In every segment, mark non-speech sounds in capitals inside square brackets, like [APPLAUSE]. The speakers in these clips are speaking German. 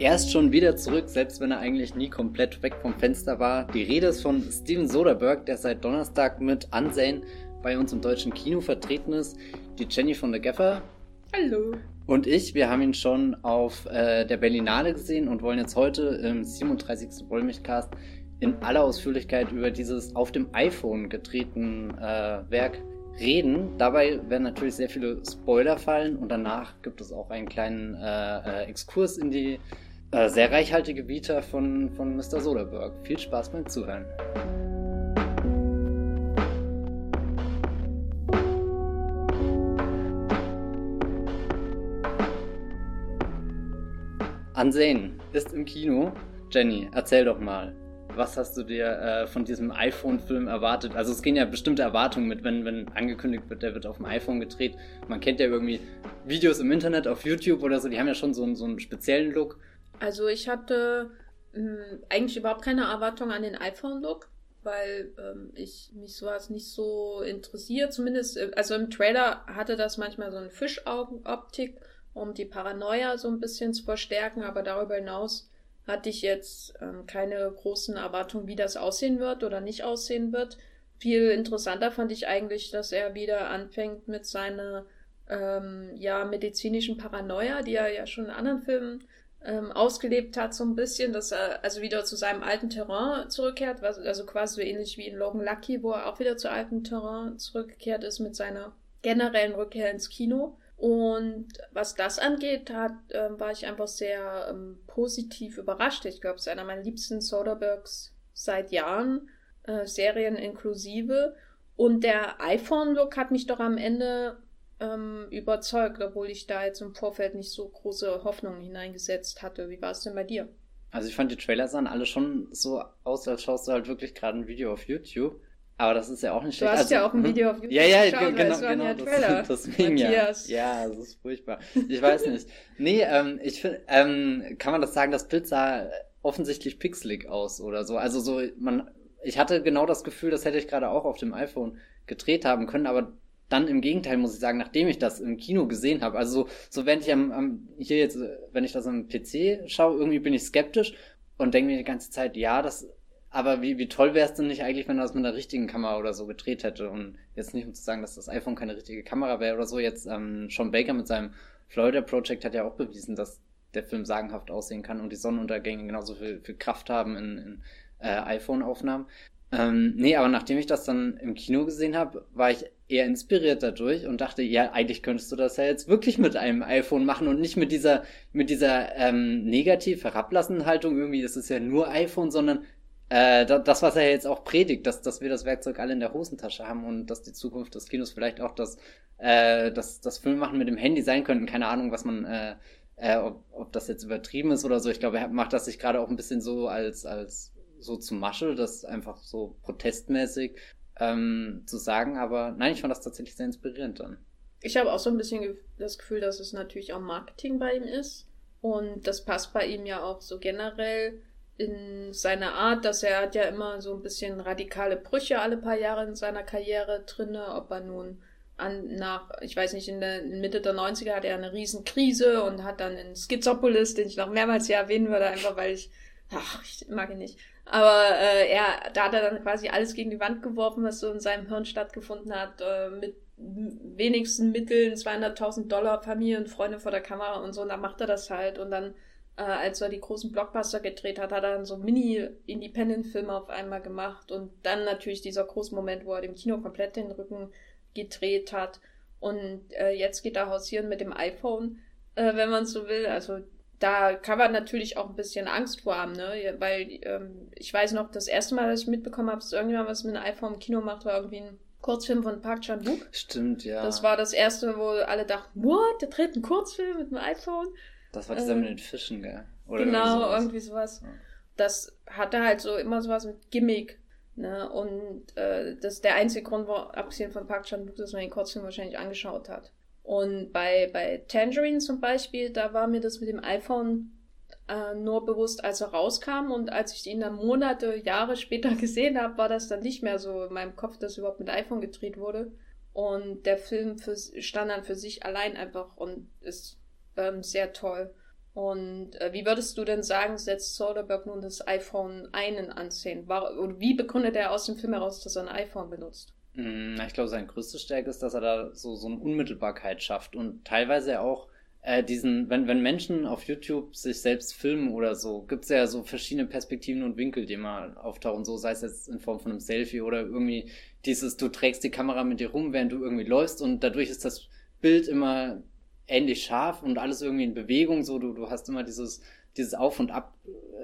Er ist schon wieder zurück, selbst wenn er eigentlich nie komplett weg vom Fenster war. Die Rede ist von Steven Soderbergh, der seit Donnerstag mit Ansehen bei uns im deutschen Kino vertreten ist. Die Jenny von der Gaffer. Hallo. Und ich, wir haben ihn schon auf äh, der Berlinale gesehen und wollen jetzt heute im 37. Wollmilchcast in aller Ausführlichkeit über dieses auf dem iPhone getreten äh, Werk reden. Dabei werden natürlich sehr viele Spoiler fallen und danach gibt es auch einen kleinen äh, äh, Exkurs in die äh, sehr reichhaltige Vita von, von Mr. Soderbergh. Viel Spaß beim Zuhören. Ansehen ist im Kino. Jenny, erzähl doch mal was hast du dir äh, von diesem iPhone-Film erwartet? Also es gehen ja bestimmte Erwartungen mit, wenn, wenn angekündigt wird, der wird auf dem iPhone gedreht. Man kennt ja irgendwie Videos im Internet, auf YouTube oder so, die haben ja schon so, einen, so einen speziellen Look. Also ich hatte mh, hm, eigentlich überhaupt keine Erwartung an den iPhone-Look, weil ähm, ich mich sowas nicht so interessiert. Zumindest, äh, also im Trailer hatte das manchmal so eine Fischaugenoptik, um die Paranoia so ein bisschen zu verstärken, aber darüber hinaus hatte ich jetzt ähm, keine großen Erwartungen, wie das aussehen wird oder nicht aussehen wird. Viel interessanter fand ich eigentlich, dass er wieder anfängt mit seiner ähm, ja, medizinischen Paranoia, die er ja schon in anderen Filmen ähm, ausgelebt hat, so ein bisschen, dass er also wieder zu seinem alten Terrain zurückkehrt, was, also quasi so ähnlich wie in Logan Lucky, wo er auch wieder zu altem Terrain zurückgekehrt ist mit seiner generellen Rückkehr ins Kino. Und was das angeht, hat, äh, war ich einfach sehr ähm, positiv überrascht. Ich glaube, es ist einer meiner liebsten Soderberghs seit Jahren, äh, Serien inklusive. Und der iPhone-Look hat mich doch am Ende ähm, überzeugt, obwohl ich da jetzt im Vorfeld nicht so große Hoffnungen hineingesetzt hatte. Wie war es denn bei dir? Also ich fand die Trailer sahen alle schon so aus, als schaust du halt wirklich gerade ein Video auf YouTube. Aber das ist ja auch nicht schlecht. Du hast also, ja auch ein hm? Video auf YouTube Ja, ja, geschaut, genau, genau. Ja das, [LAUGHS] deswegen ja. Ja, das ist furchtbar. Ich weiß nicht. Nee, ähm, ich finde, ähm, kann man das sagen, das Bild sah offensichtlich pixelig aus oder so. Also so, man, ich hatte genau das Gefühl, das hätte ich gerade auch auf dem iPhone gedreht haben können, aber dann im Gegenteil muss ich sagen, nachdem ich das im Kino gesehen habe, also so, so wenn ich am, am hier jetzt, wenn ich das am PC schaue, irgendwie bin ich skeptisch und denke mir die ganze Zeit, ja, das aber wie, wie toll wäre es denn nicht eigentlich, wenn er das mit einer richtigen Kamera oder so gedreht hätte? Und jetzt nicht um zu sagen, dass das iPhone keine richtige Kamera wäre oder so. Jetzt ähm, Sean Baker mit seinem Florida Project hat ja auch bewiesen, dass der Film sagenhaft aussehen kann und die Sonnenuntergänge genauso viel, viel Kraft haben in, in äh, iPhone-Aufnahmen. Ähm, nee, aber nachdem ich das dann im Kino gesehen habe, war ich eher inspiriert dadurch und dachte, ja, eigentlich könntest du das ja jetzt wirklich mit einem iPhone machen und nicht mit dieser, mit dieser ähm, negativ herablassenden Haltung irgendwie, das ist ja nur iPhone, sondern äh, das, was er jetzt auch predigt, dass, dass wir das Werkzeug alle in der Hosentasche haben und dass die Zukunft des Kinos vielleicht auch das, äh, das, das Filmmachen mit dem Handy sein könnten. Keine Ahnung, was man, äh, äh, ob, ob das jetzt übertrieben ist oder so. Ich glaube, er macht das sich gerade auch ein bisschen so als, als so zu Masche, das einfach so protestmäßig ähm, zu sagen. Aber nein, ich fand das tatsächlich sehr inspirierend dann. Ich habe auch so ein bisschen das Gefühl, dass es natürlich auch Marketing bei ihm ist. Und das passt bei ihm ja auch so generell in seiner Art, dass er hat ja immer so ein bisschen radikale Brüche alle paar Jahre in seiner Karriere drinne, ob er nun an, nach, ich weiß nicht, in der Mitte der 90er hat er eine Riesenkrise und hat dann in Schizopolis, den ich noch mehrmals hier erwähnen würde, einfach weil ich, ach, ich mag ihn nicht. Aber äh, er, da hat er dann quasi alles gegen die Wand geworfen, was so in seinem Hirn stattgefunden hat, äh, mit wenigsten Mitteln, 200.000 Dollar, Familie und Freunde vor der Kamera und so, und dann macht er das halt und dann äh, als er die großen Blockbuster gedreht hat, hat er dann so Mini-Independent-Filme auf einmal gemacht und dann natürlich dieser große Moment, wo er dem Kino komplett den Rücken gedreht hat. Und äh, jetzt geht er hausieren mit dem iPhone, äh, wenn man so will. Also da kann man natürlich auch ein bisschen Angst vor haben, ne? Weil ähm, ich weiß noch, das erste Mal, dass ich mitbekommen habe, dass irgendjemand was mit einem iPhone im Kino macht, war irgendwie ein Kurzfilm von Park Chan-wook. Stimmt, ja. Das war das erste, wo alle dachten, what, der dreht einen Kurzfilm mit einem iPhone? Das war dieser äh, mit den Fischen, gell? Oder genau, irgendwie sowas. Irgendwie sowas. Das hatte halt so immer sowas mit Gimmick. Ne? Und äh, das ist der einzige Grund, wo, abgesehen von Park Chan-wook, dass man den Kurzfilm wahrscheinlich angeschaut hat. Und bei, bei Tangerine zum Beispiel, da war mir das mit dem iPhone äh, nur bewusst, als er rauskam. Und als ich ihn dann Monate, Jahre später [LAUGHS] gesehen habe, war das dann nicht mehr so in meinem Kopf, dass überhaupt mit iPhone gedreht wurde. Und der Film für, stand dann für sich allein einfach und ist ähm, sehr toll. Und äh, wie würdest du denn sagen, setzt Soderbergh nun das iPhone einen ansehen? Oder wie begründet er aus dem Film heraus, dass er ein iPhone benutzt? Mm, ich glaube, seine größte Stärke ist, dass er da so, so eine Unmittelbarkeit schafft und teilweise auch äh, diesen, wenn, wenn Menschen auf YouTube sich selbst filmen oder so, gibt es ja so verschiedene Perspektiven und Winkel, die mal auftauchen, so sei es jetzt in Form von einem Selfie oder irgendwie dieses, du trägst die Kamera mit dir rum, während du irgendwie läufst und dadurch ist das Bild immer ähnlich scharf und alles irgendwie in Bewegung, so du, du hast immer dieses, dieses Auf und Ab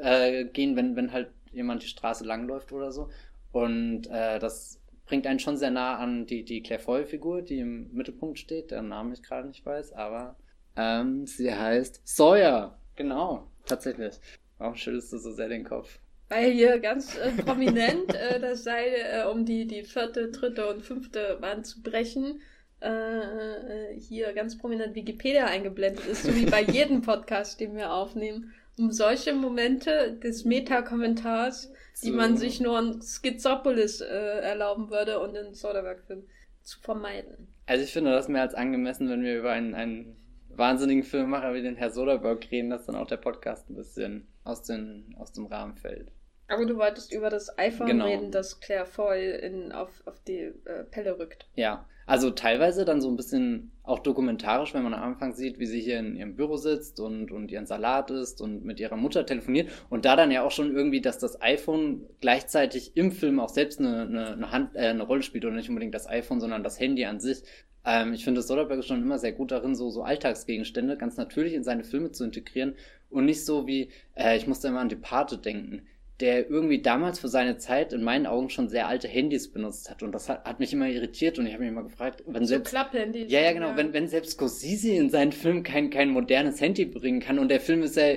äh, wenn, wenn halt jemand die Straße langläuft oder so. Und äh, das bringt einen schon sehr nah an die, die Claire Foy-Figur, die im Mittelpunkt steht, deren Namen ich gerade nicht weiß, aber ähm, sie heißt Sawyer. Genau, tatsächlich. Warum schüttelst du so sehr den Kopf? Weil hier ganz äh, prominent äh, das Seil, äh, um die, die vierte, dritte und fünfte Wand zu brechen, äh, hier ganz prominent Wikipedia eingeblendet ist, so wie bei jedem [LAUGHS] Podcast, den wir aufnehmen, um solche Momente des Meta-Kommentars, die man sich nur in Schizopolis äh, erlauben würde und in Soderbergh-Filmen zu vermeiden. Also ich finde das mehr als angemessen, wenn wir über einen, einen wahnsinnigen Filmemacher wie den Herr Soderbergh reden, dass dann auch der Podcast ein bisschen aus, den, aus dem Rahmen fällt. Aber du wolltest über das iPhone genau. reden, das Claire Foy in, auf, auf die äh, Pelle rückt. Ja, also teilweise dann so ein bisschen auch dokumentarisch, wenn man am Anfang sieht, wie sie hier in ihrem Büro sitzt und, und ihren Salat isst und mit ihrer Mutter telefoniert. Und da dann ja auch schon irgendwie, dass das iPhone gleichzeitig im Film auch selbst eine, eine, eine, Hand, äh, eine Rolle spielt oder nicht unbedingt das iPhone, sondern das Handy an sich. Ähm, ich finde, Soderbergh ist schon immer sehr gut darin, so, so Alltagsgegenstände ganz natürlich in seine Filme zu integrieren und nicht so wie, äh, ich musste immer an Departed denken der irgendwie damals für seine Zeit in meinen Augen schon sehr alte Handys benutzt hat. Und das hat, hat mich immer irritiert und ich habe mich immer gefragt, wenn so selbst. Klapphandys. Ja, ja, genau. Ja. Wenn, wenn selbst Scorsese in seinen Film kein, kein modernes Handy bringen kann und der Film ist ja,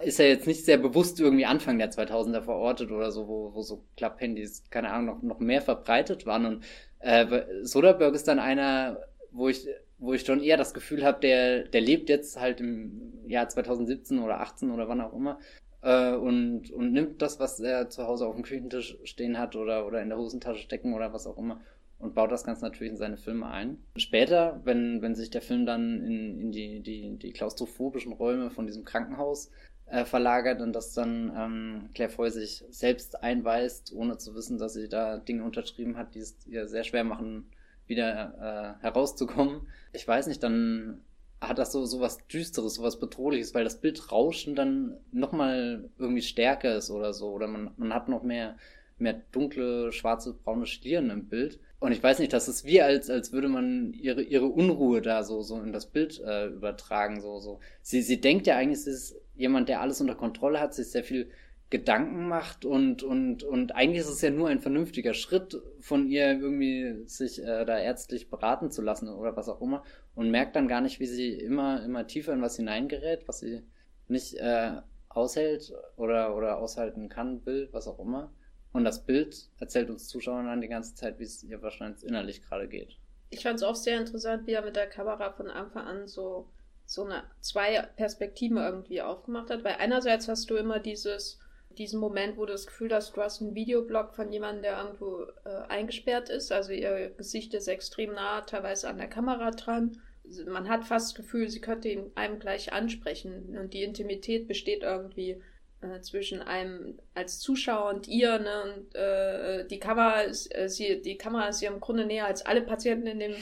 ist ja jetzt nicht sehr bewusst irgendwie Anfang der 2000er verortet oder so, wo, wo so Klapphandys, keine Ahnung, noch, noch mehr verbreitet waren. Und äh, Soderbergh ist dann einer, wo ich wo ich schon eher das Gefühl habe, der, der lebt jetzt halt im Jahr 2017 oder 18 oder wann auch immer äh, und, und nimmt das, was er zu Hause auf dem Küchentisch stehen hat oder, oder in der Hosentasche stecken oder was auch immer und baut das ganz natürlich in seine Filme ein. Später, wenn, wenn sich der Film dann in, in die, die, die klaustrophobischen Räume von diesem Krankenhaus äh, verlagert und dass dann ähm, Claire Foy sich selbst einweist, ohne zu wissen, dass sie da Dinge unterschrieben hat, die es ihr sehr schwer machen, wieder äh, herauszukommen. Ich weiß nicht, dann hat das so, so was Düsteres, so was Bedrohliches, weil das Bildrauschen dann nochmal irgendwie stärker ist oder so. Oder man, man hat noch mehr, mehr dunkle, schwarze, braune Schlieren im Bild. Und ich weiß nicht, das ist wie als, als würde man ihre, ihre Unruhe da so, so in das Bild äh, übertragen. So, so. Sie, sie denkt ja eigentlich, sie ist jemand, der alles unter Kontrolle hat, sie ist sehr viel Gedanken macht und, und, und eigentlich ist es ja nur ein vernünftiger Schritt von ihr irgendwie sich äh, da ärztlich beraten zu lassen oder was auch immer und merkt dann gar nicht, wie sie immer, immer tiefer in was hineingerät, was sie nicht äh, aushält oder, oder aushalten kann, will, was auch immer. Und das Bild erzählt uns Zuschauern dann die ganze Zeit, wie es ihr wahrscheinlich innerlich gerade geht. Ich fand es auch sehr interessant, wie er mit der Kamera von Anfang an so, so eine zwei Perspektiven irgendwie aufgemacht hat, weil einerseits hast du immer dieses diesen Moment, wo du das Gefühl hast, du hast einen Videoblog von jemandem, der irgendwo äh, eingesperrt ist. Also ihr Gesicht ist extrem nah, teilweise an der Kamera dran. Man hat fast das Gefühl, sie könnte ihn einem gleich ansprechen. Und die Intimität besteht irgendwie äh, zwischen einem als Zuschauer und ihr. Ne? Und äh, die Kamera ist, äh, sie, die Kamera ist ihr im Grunde näher als alle Patienten in dem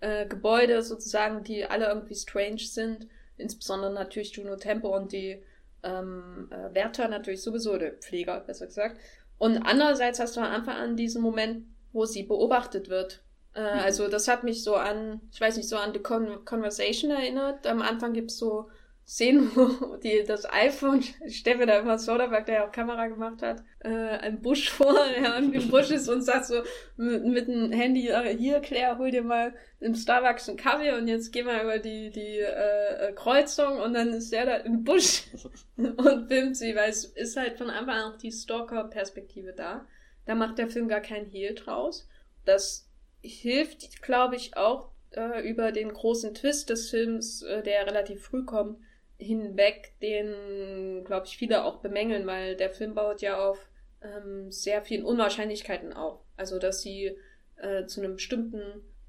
äh, Gebäude sozusagen, die alle irgendwie strange sind. Insbesondere natürlich Juno Tempo und die ähm, äh, Wärter natürlich sowieso, der Pfleger, besser gesagt. Und andererseits hast du am Anfang an diesen Moment, wo sie beobachtet wird. Äh, mhm. Also das hat mich so an, ich weiß nicht, so an The Con Conversation erinnert. Am Anfang gibt's so Szenen, [LAUGHS] wo die, das iPhone, mir da immer Soderbergh, der ja auch Kamera gemacht hat, äh, ein Busch [LAUGHS] vor, der irgendwie im Busch ist und sagt so mit, mit dem Handy, äh, hier Claire, hol dir mal im Starbucks einen Kaffee und jetzt geh mal über die, die äh, äh Kreuzung und dann ist der da im Busch [LAUGHS] und filmt sie, weil es ist halt von Anfang an auch die Stalker-Perspektive da. Da macht der Film gar keinen Hehl draus. Das hilft, glaube ich, auch äh, über den großen Twist des Films, äh, der relativ früh kommt, hinweg, den, glaube ich, viele auch bemängeln, weil der Film baut ja auf ähm, sehr vielen Unwahrscheinlichkeiten auf. Also, dass sie äh, zu einem bestimmten,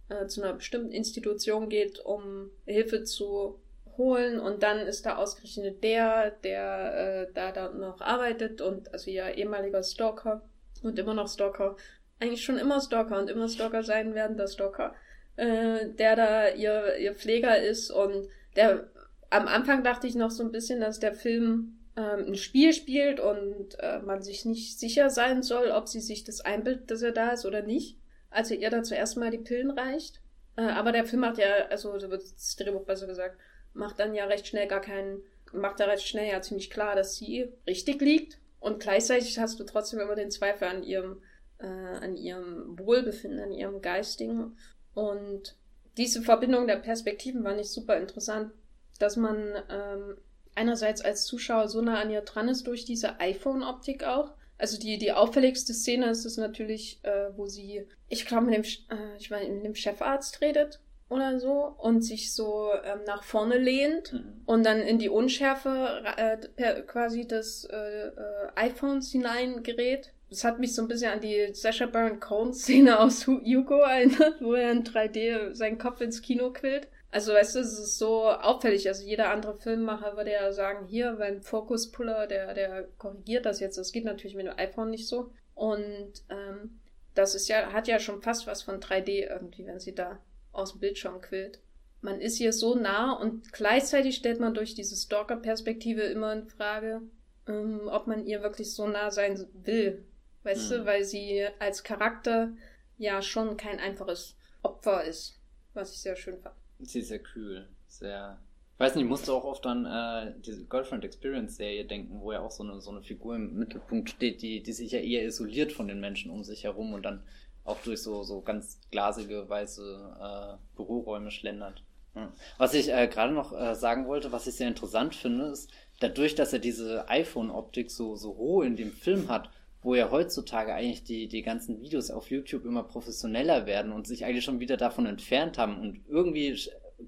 äh, zu einer bestimmten Institution geht, um Hilfe zu holen und dann ist da ausgerechnet der, der äh, da dann noch arbeitet und also ihr ehemaliger Stalker und immer noch Stalker, eigentlich schon immer Stalker und immer Stalker sein werden, der Stalker, äh, der da ihr, ihr Pfleger ist und der am Anfang dachte ich noch so ein bisschen, dass der Film ähm, ein Spiel spielt und äh, man sich nicht sicher sein soll, ob sie sich das einbildet, dass er da ist oder nicht. Also ihr da zuerst mal die Pillen reicht. Äh, aber der Film macht ja, also das Drehbuch besser gesagt, macht dann ja recht schnell gar keinen, macht da recht schnell ja ziemlich klar, dass sie richtig liegt. Und gleichzeitig hast du trotzdem immer den Zweifel an ihrem, äh, an ihrem Wohlbefinden, an ihrem Geistigen. Und diese Verbindung der Perspektiven war nicht super interessant, dass man ähm, einerseits als Zuschauer so nah an ihr dran ist durch diese iPhone-Optik auch. Also die, die auffälligste Szene ist es natürlich, äh, wo sie, ich glaube, mit dem, äh, ich meine, mit dem Chefarzt redet oder so und sich so ähm, nach vorne lehnt mhm. und dann in die Unschärfe äh, per, quasi des äh, äh, iPhones hineingerät. Das hat mich so ein bisschen an die Sasha Baron Cohen Szene aus Hugo erinnert, wo er in 3D seinen Kopf ins Kino quillt. Also weißt du, es ist so auffällig. Also jeder andere Filmmacher würde ja sagen, hier beim Focus-Puller, der, der korrigiert das jetzt. Das geht natürlich mit dem iPhone nicht so. Und ähm, das ist ja, hat ja schon fast was von 3D irgendwie, wenn sie da aus dem Bildschirm quillt. Man ist hier so nah und gleichzeitig stellt man durch diese Stalker-Perspektive immer in Frage, ähm, ob man ihr wirklich so nah sein will. Weißt mhm. du, weil sie als Charakter ja schon kein einfaches Opfer ist. Was ich sehr schön fand. Sie ist sehr kühl, sehr. Ich weiß nicht, ich musste auch oft an äh, diese Girlfriend Experience Serie denken, wo ja auch so eine, so eine Figur im Mittelpunkt steht, die, die sich ja eher isoliert von den Menschen um sich herum und dann auch durch so, so ganz glasige, weiße äh, Büroräume schlendert. Was ich äh, gerade noch äh, sagen wollte, was ich sehr interessant finde, ist, dadurch, dass er diese iPhone-Optik so, so roh in dem Film hat, wo ja heutzutage eigentlich die, die ganzen Videos auf YouTube immer professioneller werden und sich eigentlich schon wieder davon entfernt haben und irgendwie,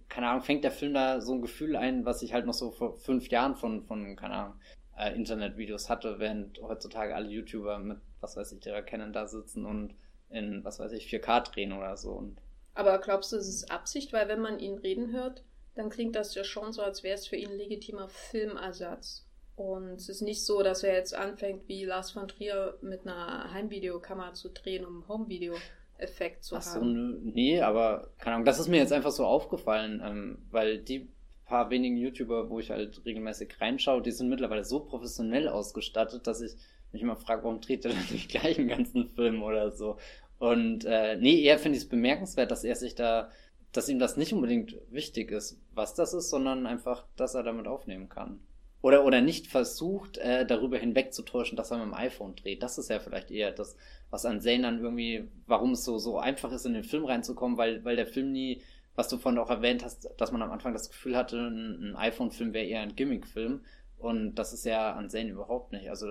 keine Ahnung, fängt der Film da so ein Gefühl ein, was ich halt noch so vor fünf Jahren von, von keine Ahnung, äh, Internetvideos hatte, während heutzutage alle YouTuber mit, was weiß ich, ihrer Canon da sitzen und in, was weiß ich, 4K drehen oder so. Und Aber glaubst du, es ist Absicht? Weil wenn man ihn reden hört, dann klingt das ja schon so, als wäre es für ihn ein legitimer Filmersatz. Und es ist nicht so, dass er jetzt anfängt, wie Lars von Trier mit einer Heimvideokamera zu drehen, um Home-Video-Effekt zu Ach so, haben. Nee, aber keine Ahnung, das ist mir jetzt einfach so aufgefallen, ähm, weil die paar wenigen YouTuber, wo ich halt regelmäßig reinschaue, die sind mittlerweile so professionell ausgestattet, dass ich mich immer frage, warum dreht er denn nicht gleich einen ganzen Film oder so. Und äh, nee, eher finde ich es bemerkenswert, dass er sich da, dass ihm das nicht unbedingt wichtig ist, was das ist, sondern einfach, dass er damit aufnehmen kann oder, oder nicht versucht, äh, darüber hinwegzutäuschen, dass er mit dem iPhone dreht. Das ist ja vielleicht eher das, was an Zane dann irgendwie, warum es so, so einfach ist, in den Film reinzukommen, weil, weil der Film nie, was du vorhin auch erwähnt hast, dass man am Anfang das Gefühl hatte, ein, ein iPhone-Film wäre eher ein Gimmick-Film. Und das ist ja an Zane überhaupt nicht. Also,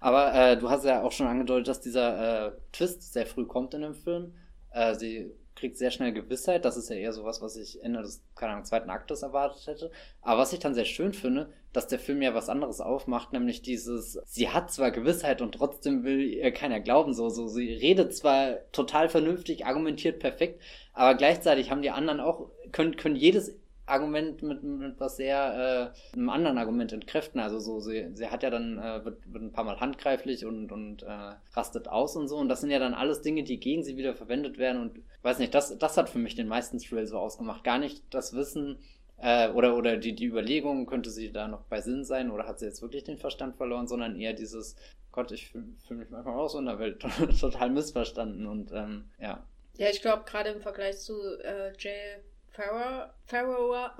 aber äh, du hast ja auch schon angedeutet, dass dieser äh, Twist sehr früh kommt in dem Film. Äh, sie kriegt sehr schnell Gewissheit. Das ist ja eher sowas, was ich Ende des, keine Ahnung, zweiten Aktes erwartet hätte. Aber was ich dann sehr schön finde, dass der Film ja was anderes aufmacht, nämlich dieses, sie hat zwar Gewissheit und trotzdem will ihr keiner glauben, so, so, sie redet zwar total vernünftig, argumentiert perfekt, aber gleichzeitig haben die anderen auch, können, können jedes Argument mit, mit was sehr äh, einem anderen Argument entkräften. Also so, sie, sie hat ja dann, äh, wird, wird ein paar Mal handgreiflich und, und äh, rastet aus und so. Und das sind ja dann alles Dinge, die gegen sie wieder verwendet werden. Und weiß nicht, das, das hat für mich den meisten Thrill so ausgemacht. Gar nicht das Wissen äh, oder, oder die, die Überlegung, könnte sie da noch bei Sinn sein oder hat sie jetzt wirklich den Verstand verloren, sondern eher dieses, Gott, ich fühle fühl mich manchmal aus in der Welt [LAUGHS] total missverstanden und ähm, ja. Ja, ich glaube, gerade im Vergleich zu äh, Jay Farrow, Farrow,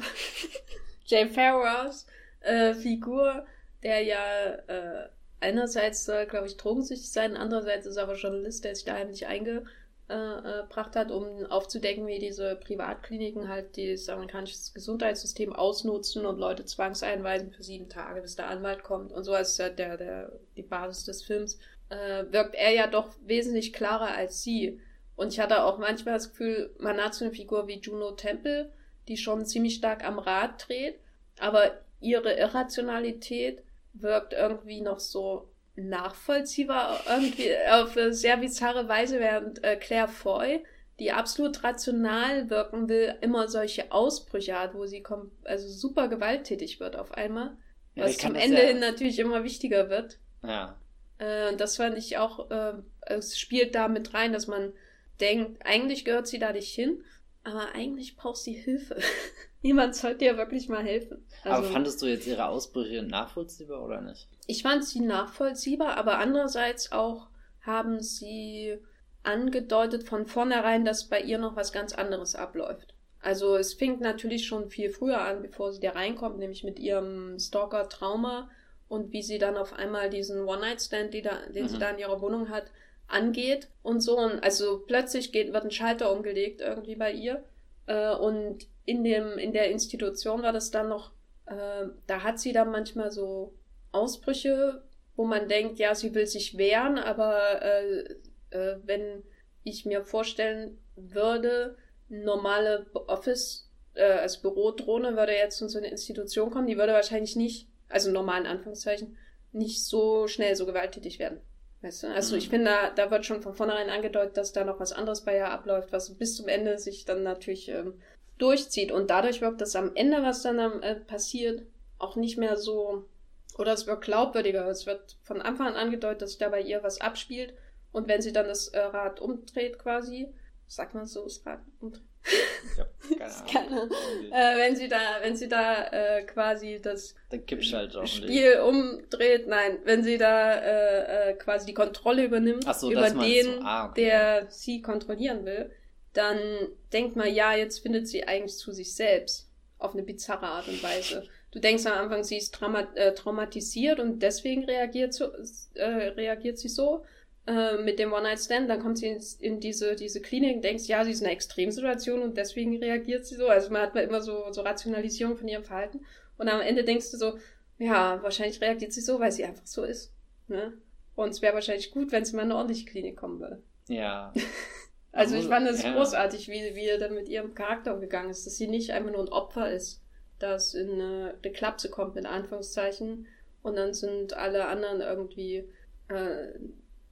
[LAUGHS] Jay Farrows äh, Figur, der ja äh, einerseits soll, glaube ich, drogensüchtig sein, andererseits ist er aber Journalist, der sich da heimlich eingebracht hat, um aufzudecken, wie diese Privatkliniken halt das amerikanische Gesundheitssystem ausnutzen und Leute zwangseinweisen für sieben Tage, bis der Anwalt kommt und so als der, der, die Basis des Films, äh, wirkt er ja doch wesentlich klarer als sie. Und ich hatte auch manchmal das Gefühl, man hat so eine Figur wie Juno Temple, die schon ziemlich stark am Rad dreht, aber ihre Irrationalität wirkt irgendwie noch so nachvollziehbar, irgendwie auf eine sehr bizarre Weise, während äh, Claire Foy die absolut rational wirken will, immer solche Ausbrüche hat, wo sie kommt, also super gewalttätig wird auf einmal. Ja, was zum Ende ja... hin natürlich immer wichtiger wird. Ja. Äh, das fand ich auch, äh, es spielt da mit rein, dass man denkt, eigentlich gehört sie da nicht hin, aber eigentlich braucht sie Hilfe. [LAUGHS] Niemand sollte ihr wirklich mal helfen. Also, aber fandest du jetzt ihre Ausbrüche nachvollziehbar oder nicht? Ich fand sie nachvollziehbar, aber andererseits auch haben sie angedeutet von vornherein, dass bei ihr noch was ganz anderes abläuft. Also es fing natürlich schon viel früher an, bevor sie da reinkommt, nämlich mit ihrem Stalker-Trauma und wie sie dann auf einmal diesen One-Night-Stand, den mhm. sie da in ihrer Wohnung hat, angeht und so. Und also plötzlich geht, wird ein Schalter umgelegt irgendwie bei ihr. Äh, und in dem, in der Institution war das dann noch, äh, da hat sie dann manchmal so Ausbrüche, wo man denkt, ja, sie will sich wehren, aber äh, äh, wenn ich mir vorstellen würde, normale Office, äh, als Bürodrohne würde jetzt in so eine Institution kommen, die würde wahrscheinlich nicht, also normalen Anführungszeichen, nicht so schnell so gewalttätig werden. Weißt du? Also mhm. ich finde, da, da wird schon von vornherein angedeutet, dass da noch was anderes bei ihr abläuft, was bis zum Ende sich dann natürlich ähm, durchzieht. Und dadurch wirkt das am Ende, was dann äh, passiert, auch nicht mehr so, oder es wird glaubwürdiger. Es wird von Anfang an angedeutet, dass sich da bei ihr was abspielt und wenn sie dann das äh, Rad umdreht quasi, sagt man so, das Rad umdreht. Ja, [LAUGHS] keine Ahnung. Äh, wenn sie da, wenn sie da äh, quasi das Spiel umdreht, nein, wenn sie da äh, äh, quasi die Kontrolle übernimmt so, über den, ah, okay. der sie kontrollieren will, dann denkt man, ja, jetzt findet sie eigentlich zu sich selbst auf eine bizarre Art und Weise. Du denkst am Anfang, sie ist trauma äh, traumatisiert und deswegen reagiert, so, äh, reagiert sie so. Äh, mit dem One-Night-Stand, dann kommt sie in, in, diese, diese Klinik und denkst, ja, sie ist in einer Extremsituation und deswegen reagiert sie so. Also man hat immer so, so Rationalisierung von ihrem Verhalten. Und am Ende denkst du so, ja, wahrscheinlich reagiert sie so, weil sie einfach so ist. Ne? Und es wäre wahrscheinlich gut, wenn sie mal in eine ordentliche Klinik kommen würde. Ja. [LAUGHS] also ich fand es ja. großartig, wie, wie er dann mit ihrem Charakter umgegangen ist, dass sie nicht einfach nur ein Opfer ist, das in eine, eine Klapse kommt, mit Anführungszeichen, und dann sind alle anderen irgendwie äh,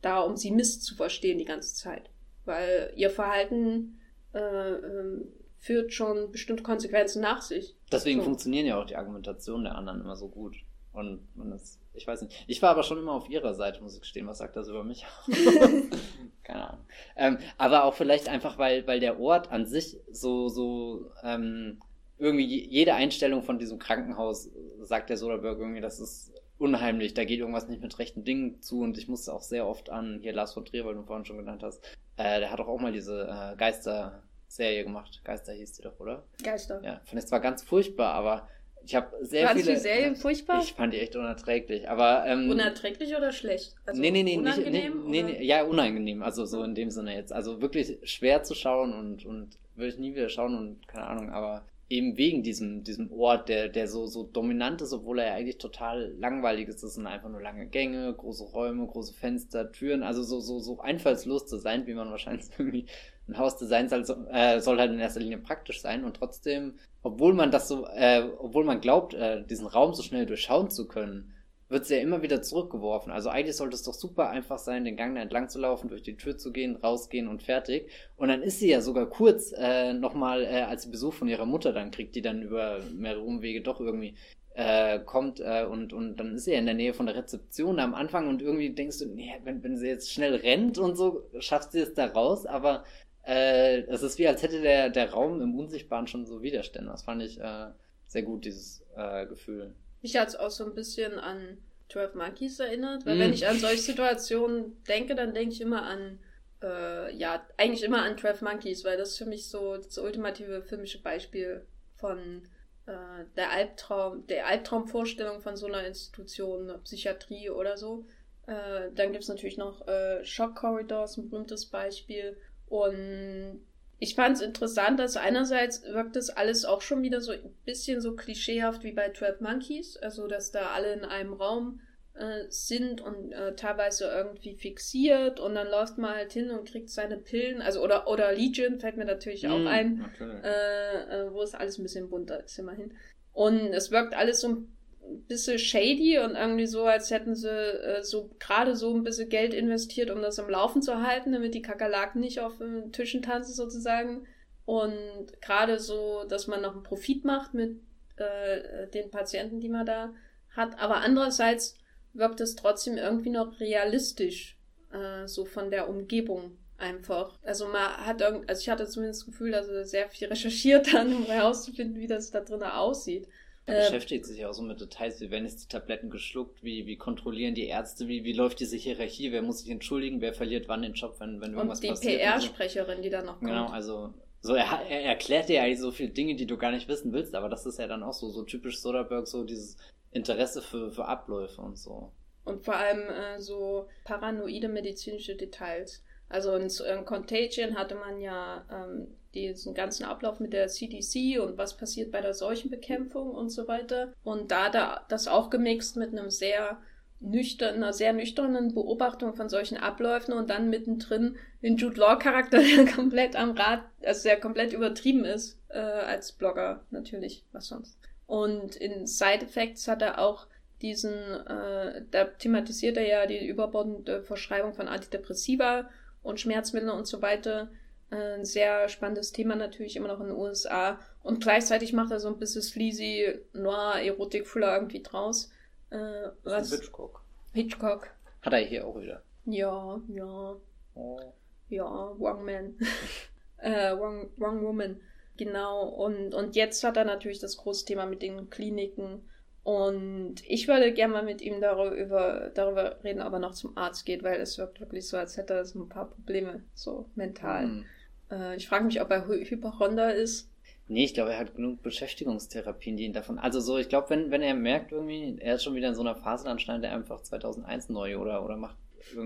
da, um sie misszuverstehen die ganze Zeit. Weil ihr Verhalten äh, äh, führt schon bestimmte Konsequenzen nach sich. Deswegen so. funktionieren ja auch die Argumentationen der anderen immer so gut. Und, und das, ich weiß nicht. Ich war aber schon immer auf ihrer Seite, muss ich gestehen. Was sagt das über mich? [LAUGHS] Keine Ahnung. Ähm, aber auch vielleicht einfach, weil, weil der Ort an sich so, so ähm, irgendwie jede Einstellung von diesem Krankenhaus sagt der Soderbergh irgendwie, das ist unheimlich, da geht irgendwas nicht mit rechten Dingen zu und ich musste auch sehr oft an, hier Lars von Trier, weil du vorhin schon genannt hast, äh, der hat doch auch mal diese äh, Geister-Serie gemacht. Geister hieß die doch, oder? Geister. Ja, fand ich zwar ganz furchtbar, aber ich habe sehr Fandst viele. die Serie furchtbar? Ich fand die echt unerträglich, aber ähm, unerträglich oder schlecht? Also nee, nee, nee, unangenehm, nicht, nee, nee, nee, ja unangenehm, also so in dem Sinne jetzt, also wirklich schwer zu schauen und und würde ich nie wieder schauen und keine Ahnung, aber eben wegen diesem, diesem Ort, der, der so, so dominant ist, obwohl er ja eigentlich total langweilig ist. Das sind einfach nur lange Gänge, große Räume, große Fenster, Türen, also so, so, so einfallslos zu sein, wie man wahrscheinlich [LAUGHS] irgendwie ein Haus designt soll, äh, soll halt in erster Linie praktisch sein und trotzdem, obwohl man das so, äh, obwohl man glaubt, äh, diesen Raum so schnell durchschauen zu können, wird sie ja immer wieder zurückgeworfen. Also eigentlich sollte es doch super einfach sein, den Gang da entlang zu laufen, durch die Tür zu gehen, rausgehen und fertig. Und dann ist sie ja sogar kurz äh, nochmal, äh, als sie Besuch von ihrer Mutter dann kriegt, die dann über mehrere Umwege doch irgendwie äh, kommt äh, und, und dann ist sie ja in der Nähe von der Rezeption am Anfang und irgendwie denkst du, nee, wenn, wenn sie jetzt schnell rennt und so, schafft sie es da raus, aber äh, es ist wie, als hätte der, der Raum im Unsichtbaren schon so Widerstände. Das fand ich äh, sehr gut, dieses äh, Gefühl. Mich hat es auch so ein bisschen an 12 Monkeys erinnert, weil mm. wenn ich an solche Situationen denke, dann denke ich immer an, äh, ja, eigentlich immer an 12 Monkeys, weil das für mich so das ultimative filmische Beispiel von äh, der Albtraum, der Albtraumvorstellung von so einer Institution, Psychiatrie oder so. Äh, dann gibt es natürlich noch äh, Shock Corridors, ein berühmtes Beispiel. Und ich fand es interessant, dass einerseits wirkt das alles auch schon wieder so ein bisschen so klischeehaft wie bei 12 Monkeys, also dass da alle in einem Raum äh, sind und äh, teilweise irgendwie fixiert und dann läuft man halt hin und kriegt seine Pillen, also oder oder Legion fällt mir natürlich auch mm, ein, äh, äh, wo es alles ein bisschen bunter ist immerhin. Und es wirkt alles so ein bisschen shady und irgendwie so, als hätten sie äh, so gerade so ein bisschen Geld investiert, um das am Laufen zu halten, damit die Kakerlaken nicht auf den Tischen tanzen sozusagen. Und gerade so, dass man noch einen Profit macht mit äh, den Patienten, die man da hat. Aber andererseits wirkt es trotzdem irgendwie noch realistisch, äh, so von der Umgebung einfach. Also man hat irgend, also ich hatte zumindest das Gefühl, dass er sehr viel [LAUGHS] recherchiert hat, um herauszufinden, wie das da drinnen aussieht. Er äh, beschäftigt sich auch so mit Details, wie werden jetzt die Tabletten geschluckt, wie, wie kontrollieren die Ärzte, wie, wie läuft diese Hierarchie, wer muss sich entschuldigen, wer verliert wann den Job, wenn, wenn irgendwas passiert. Und die PR-Sprecherin, die dann noch genau, kommt. Genau, also so, er, er erklärt dir ja so viele Dinge, die du gar nicht wissen willst, aber das ist ja dann auch so, so typisch Soderbergh, so dieses Interesse für, für Abläufe und so. Und vor allem äh, so paranoide medizinische Details. Also in, in Contagion hatte man ja ähm, diesen ganzen Ablauf mit der CDC und was passiert bei der Seuchenbekämpfung und so weiter. Und da, da das auch gemixt mit einem sehr nüchtern, einer sehr nüchternen Beobachtung von solchen Abläufen und dann mittendrin den Jude Law Charakter, [LAUGHS] der komplett am Rad, also der komplett übertrieben ist, äh, als Blogger natürlich, was sonst. Und in Side Effects hat er auch diesen, äh, da thematisiert er ja die überbordende Verschreibung von Antidepressiva und Schmerzmittel und so weiter. Äh, ein sehr spannendes Thema natürlich immer noch in den USA. Und gleichzeitig macht er so ein bisschen sleazy Noir-Erotik-Thriller irgendwie draus. Äh, was? Hitchcock. Hitchcock. Hat er hier auch wieder. Ja, ja. Oh. Ja, Wrong Man. [LAUGHS] äh, wrong, wrong Woman. Genau. Und, und jetzt hat er natürlich das große Thema mit den Kliniken und ich würde gerne mal mit ihm darüber, darüber reden, ob er noch zum Arzt geht, weil es wirkt wirklich so, als hätte er so ein paar Probleme, so mental. Mhm. Äh, ich frage mich, ob er Hypochonder ist. Nee, ich glaube, er hat genug Beschäftigungstherapien, die ihn davon. Also so, ich glaube, wenn, wenn er merkt irgendwie, er ist schon wieder in so einer Phase, dann schneidet er einfach 2001 neu oder, oder macht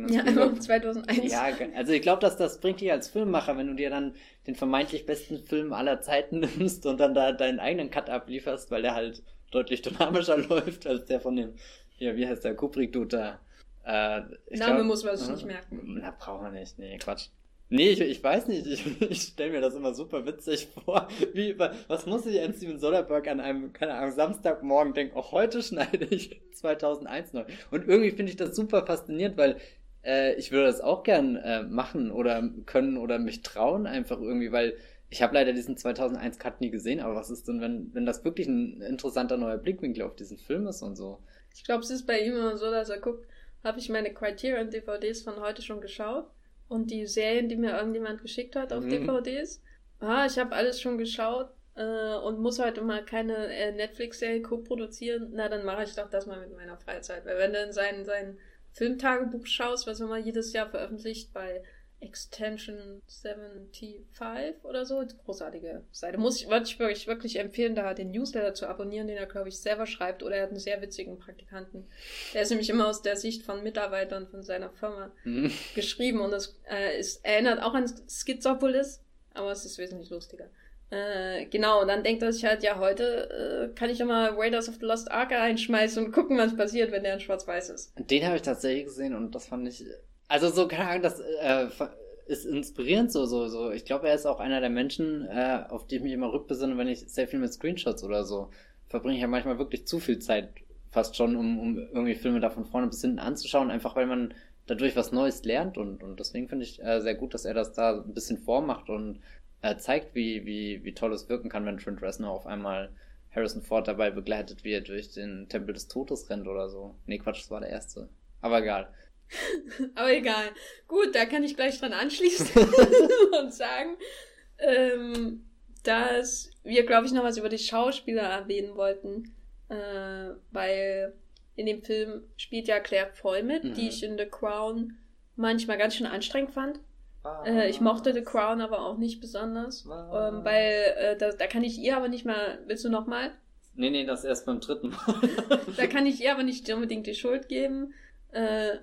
ja, [LAUGHS] einfach 2001. Ja, also ich glaube, dass das bringt dich als Filmemacher, wenn du dir dann den vermeintlich besten Film aller Zeiten [LAUGHS] nimmst und dann da deinen eigenen Cut ablieferst, weil der halt deutlich dynamischer [LAUGHS] läuft als der von dem, ja, wie heißt der, Kubrick-Dude da. Äh, Name glaub, muss man sich äh, nicht merken. Na, braucht man nicht, nee, Quatsch. Nee, ich, ich weiß nicht, ich, [LAUGHS] ich stelle mir das immer super witzig vor. Wie, was muss sich ein Steven Soderbergh an einem, keine Ahnung, Samstagmorgen denken, auch heute schneide ich [LAUGHS] 2001 neu. Und irgendwie finde ich das super faszinierend, weil äh, ich würde das auch gern äh, machen oder können oder mich trauen einfach irgendwie, weil ich habe leider diesen 2001 Cut nie gesehen, aber was ist denn, wenn, wenn das wirklich ein interessanter neuer Blickwinkel auf diesen Film ist und so? Ich glaube, es ist bei ihm immer so, dass er guckt, habe ich meine Criterion DVDs von heute schon geschaut und die Serien, die mir irgendjemand geschickt hat auf mhm. DVDs. Ah, ich habe alles schon geschaut äh, und muss heute mal keine äh, Netflix-Serie co-produzieren. Na, dann mache ich doch das mal mit meiner Freizeit. Weil wenn du in sein, sein Filmtagebuch schaust, was er mal jedes Jahr veröffentlicht bei Extension 75 oder so. Großartige Seite. Muss ich, würde ich wirklich, wirklich empfehlen, da den Newsletter zu abonnieren, den er, glaube ich, selber schreibt. Oder er hat einen sehr witzigen Praktikanten. Der ist nämlich immer aus der Sicht von Mitarbeitern von seiner Firma mhm. geschrieben. Und es, äh, es erinnert auch an Schizopolis, aber es ist wesentlich lustiger. Äh, genau, und dann denkt er sich halt, ja, heute äh, kann ich ja mal Raiders of the Lost Ark einschmeißen und gucken, was passiert, wenn der in Schwarz-Weiß ist. Den habe ich tatsächlich gesehen und das fand ich also so, keine Ahnung, das äh, ist inspirierend so, so, so. Ich glaube, er ist auch einer der Menschen, äh, auf die ich mich immer rückbesinne, wenn ich sehr viel mit Screenshots oder so verbringe ich ja manchmal wirklich zu viel Zeit fast schon, um, um irgendwie Filme da von vorne bis hinten anzuschauen, einfach weil man dadurch was Neues lernt und, und deswegen finde ich äh, sehr gut, dass er das da ein bisschen vormacht und äh, zeigt, wie, wie, wie toll es wirken kann, wenn Trent Reznor auf einmal Harrison Ford dabei begleitet, wie er durch den Tempel des Todes rennt oder so. Nee, Quatsch, das war der erste. Aber egal. Aber egal. Gut, da kann ich gleich dran anschließen [LAUGHS] und sagen, ähm, dass wir, glaube ich, noch was über die Schauspieler erwähnen wollten. Äh, weil in dem Film spielt ja Claire Foy mit, mhm. die ich in The Crown manchmal ganz schön anstrengend fand. Äh, ich mochte The Crown aber auch nicht besonders. Ähm, weil äh, da, da kann ich ihr aber nicht mal. Willst du noch mal? Nee, nee, das erst beim dritten Mal. [LAUGHS] da kann ich ihr aber nicht [LAUGHS] unbedingt die Schuld geben. Äh,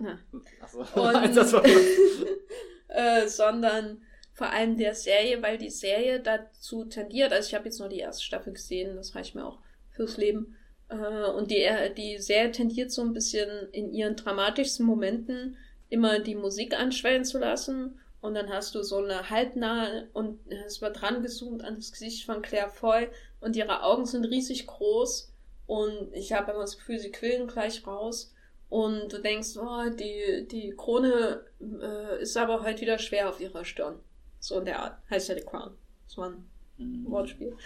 ja. Achso, [LAUGHS] das war [LAUGHS] äh, sondern vor allem der Serie, weil die Serie dazu tendiert, also ich habe jetzt nur die erste Staffel gesehen, das reicht mir auch fürs Leben. Äh, und die, die Serie tendiert so ein bisschen in ihren dramatischsten Momenten immer die Musik anschwellen zu lassen. Und dann hast du so eine halbnahe und es wird dran gezoomt an das Gesicht von Claire Foy und ihre Augen sind riesig groß Und ich habe immer das Gefühl, sie quillen gleich raus. Und du denkst, oh, die, die Krone äh, ist aber heute wieder schwer auf ihrer Stirn. So in der Art. Heißt ja The Crown. Das war ein mhm. Wortspiel.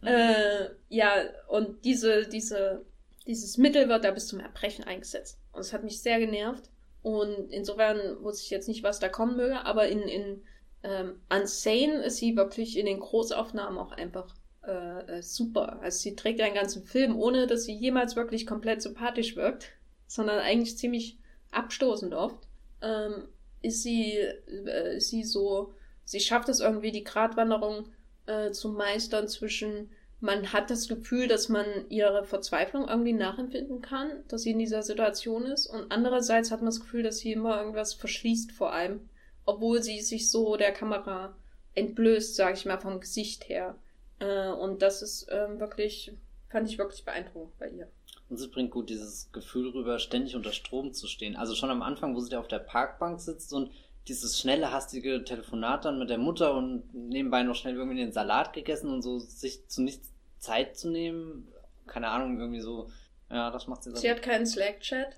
Mhm. Äh, ja, und diese, diese, dieses Mittel wird da bis zum Erbrechen eingesetzt. Und es hat mich sehr genervt. Und insofern wusste ich jetzt nicht, was da kommen möge, aber in, in ähm, Unsane ist sie wirklich in den Großaufnahmen auch einfach äh, äh, super. Also sie trägt einen ganzen Film, ohne dass sie jemals wirklich komplett sympathisch wirkt sondern eigentlich ziemlich abstoßend oft, ähm, ist sie, äh, ist sie so, sie schafft es irgendwie, die Gratwanderung äh, zu meistern zwischen, man hat das Gefühl, dass man ihre Verzweiflung irgendwie nachempfinden kann, dass sie in dieser Situation ist, und andererseits hat man das Gefühl, dass sie immer irgendwas verschließt vor allem, obwohl sie sich so der Kamera entblößt, sage ich mal, vom Gesicht her. Äh, und das ist ähm, wirklich, fand ich wirklich beeindruckend bei ihr. Und sie bringt gut dieses Gefühl rüber, ständig unter Strom zu stehen. Also schon am Anfang, wo sie da auf der Parkbank sitzt und dieses schnelle, hastige Telefonat dann mit der Mutter und nebenbei noch schnell irgendwie den Salat gegessen und so sich zu nichts Zeit zu nehmen. Keine Ahnung, irgendwie so. Ja, das macht sie so. Sie hat keinen Slack-Chat.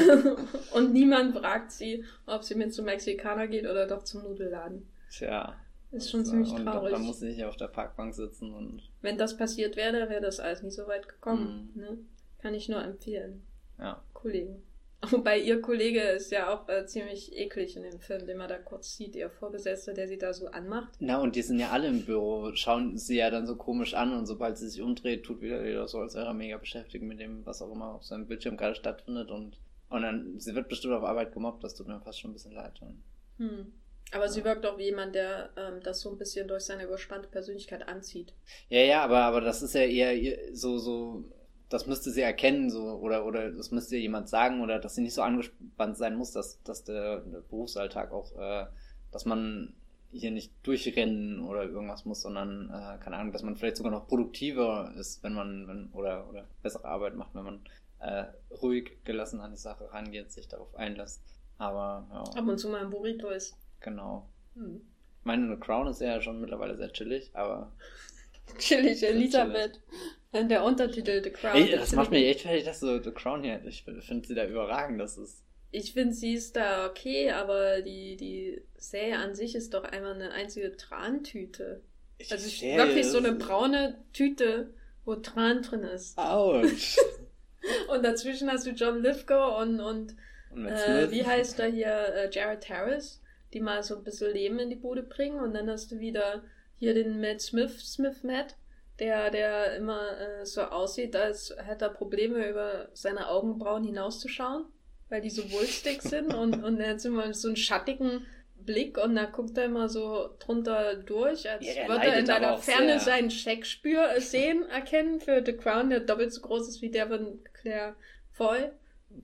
[LAUGHS] und niemand fragt sie, ob sie mit zum Mexikaner geht oder doch zum Nudelladen. Tja. Ist schon ziemlich traurig. Und dann muss sie hier auf der Parkbank sitzen und. Wenn das passiert wäre, wäre das alles nicht so weit gekommen. Mhm. Ne? Kann ich nur empfehlen. Ja. Kollegen. [LAUGHS] Wobei ihr Kollege ist ja auch äh, ziemlich eklig in dem Film, den man da kurz sieht, ihr Vorgesetzter, der sie da so anmacht. Na, und die sind ja alle im Büro, schauen sie ja dann so komisch an und sobald sie sich umdreht, tut wieder wieder so, als wäre er mega beschäftigt mit dem, was auch immer auf seinem Bildschirm gerade stattfindet und, und dann, sie wird bestimmt auf Arbeit gemobbt, das tut mir fast schon ein bisschen leid. Hm. Aber ja. sie wirkt auch wie jemand, der ähm, das so ein bisschen durch seine überspannte Persönlichkeit anzieht. Ja, ja, aber, aber das ist ja eher so, so das müsste sie erkennen, so, oder, oder das müsste ihr jemand sagen, oder dass sie nicht so angespannt sein muss, dass, dass der, der Berufsalltag auch, äh, dass man hier nicht durchrennen oder irgendwas muss, sondern, äh, keine Ahnung, dass man vielleicht sogar noch produktiver ist, wenn man, wenn, oder, oder bessere Arbeit macht, wenn man äh, ruhig gelassen an die Sache rangeht, sich darauf einlässt. Aber, ja. Ab und zu mal ein Burrito ist. Genau. Hm. Ich meine, eine Crown ist ja schon mittlerweile sehr chillig, aber. [LAUGHS] Chillig, Elisabeth. Chillig. Der Untertitel The Crown. Ey, das macht mich echt fertig, dass so The Crown hier. Ich finde sie da überragend, das ist. Ich finde, sie ist da okay, aber die, die Serie an sich ist doch einfach eine einzige Trantüte. Ich also ich, wirklich so eine braune Tüte, wo Tran drin ist. Autsch. [LAUGHS] und dazwischen hast du John Lithgow und, und, und äh, wie heißt er hier, äh, Jared Harris, die mal so ein bisschen Leben in die Bude bringen und dann hast du wieder hier den Matt Smith, Smith Matt, der, der immer äh, so aussieht, als hätte er Probleme über seine Augenbrauen hinauszuschauen, weil die so wulstig sind und, und er hat immer so einen schattigen Blick und da guckt er immer so drunter durch, als ja, würde er in einer Ferne sehr. seinen Shakespeare sehen erkennen für The Crown, der doppelt so groß ist wie der von Claire Foy.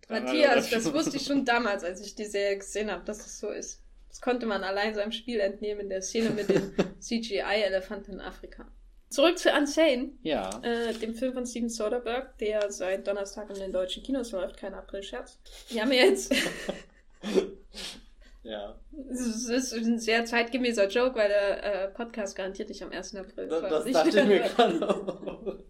Matthias, das wusste ich schon damals, als ich die Serie gesehen habe, dass es so ist. Das konnte man allein seinem Spiel entnehmen in der Szene mit dem [LAUGHS] CGI-Elefanten in Afrika. Zurück zu Unsane. Ja. Äh, dem Film von Steven Soderbergh, der seit Donnerstag in den deutschen Kinos läuft. Kein April-Scherz. Wir haben jetzt. [LAUGHS] ja. Es ist ein sehr zeitgemäßer Joke, weil der äh, Podcast garantiert nicht am 1. April. Das, das dachte ich mir [LAUGHS] gerade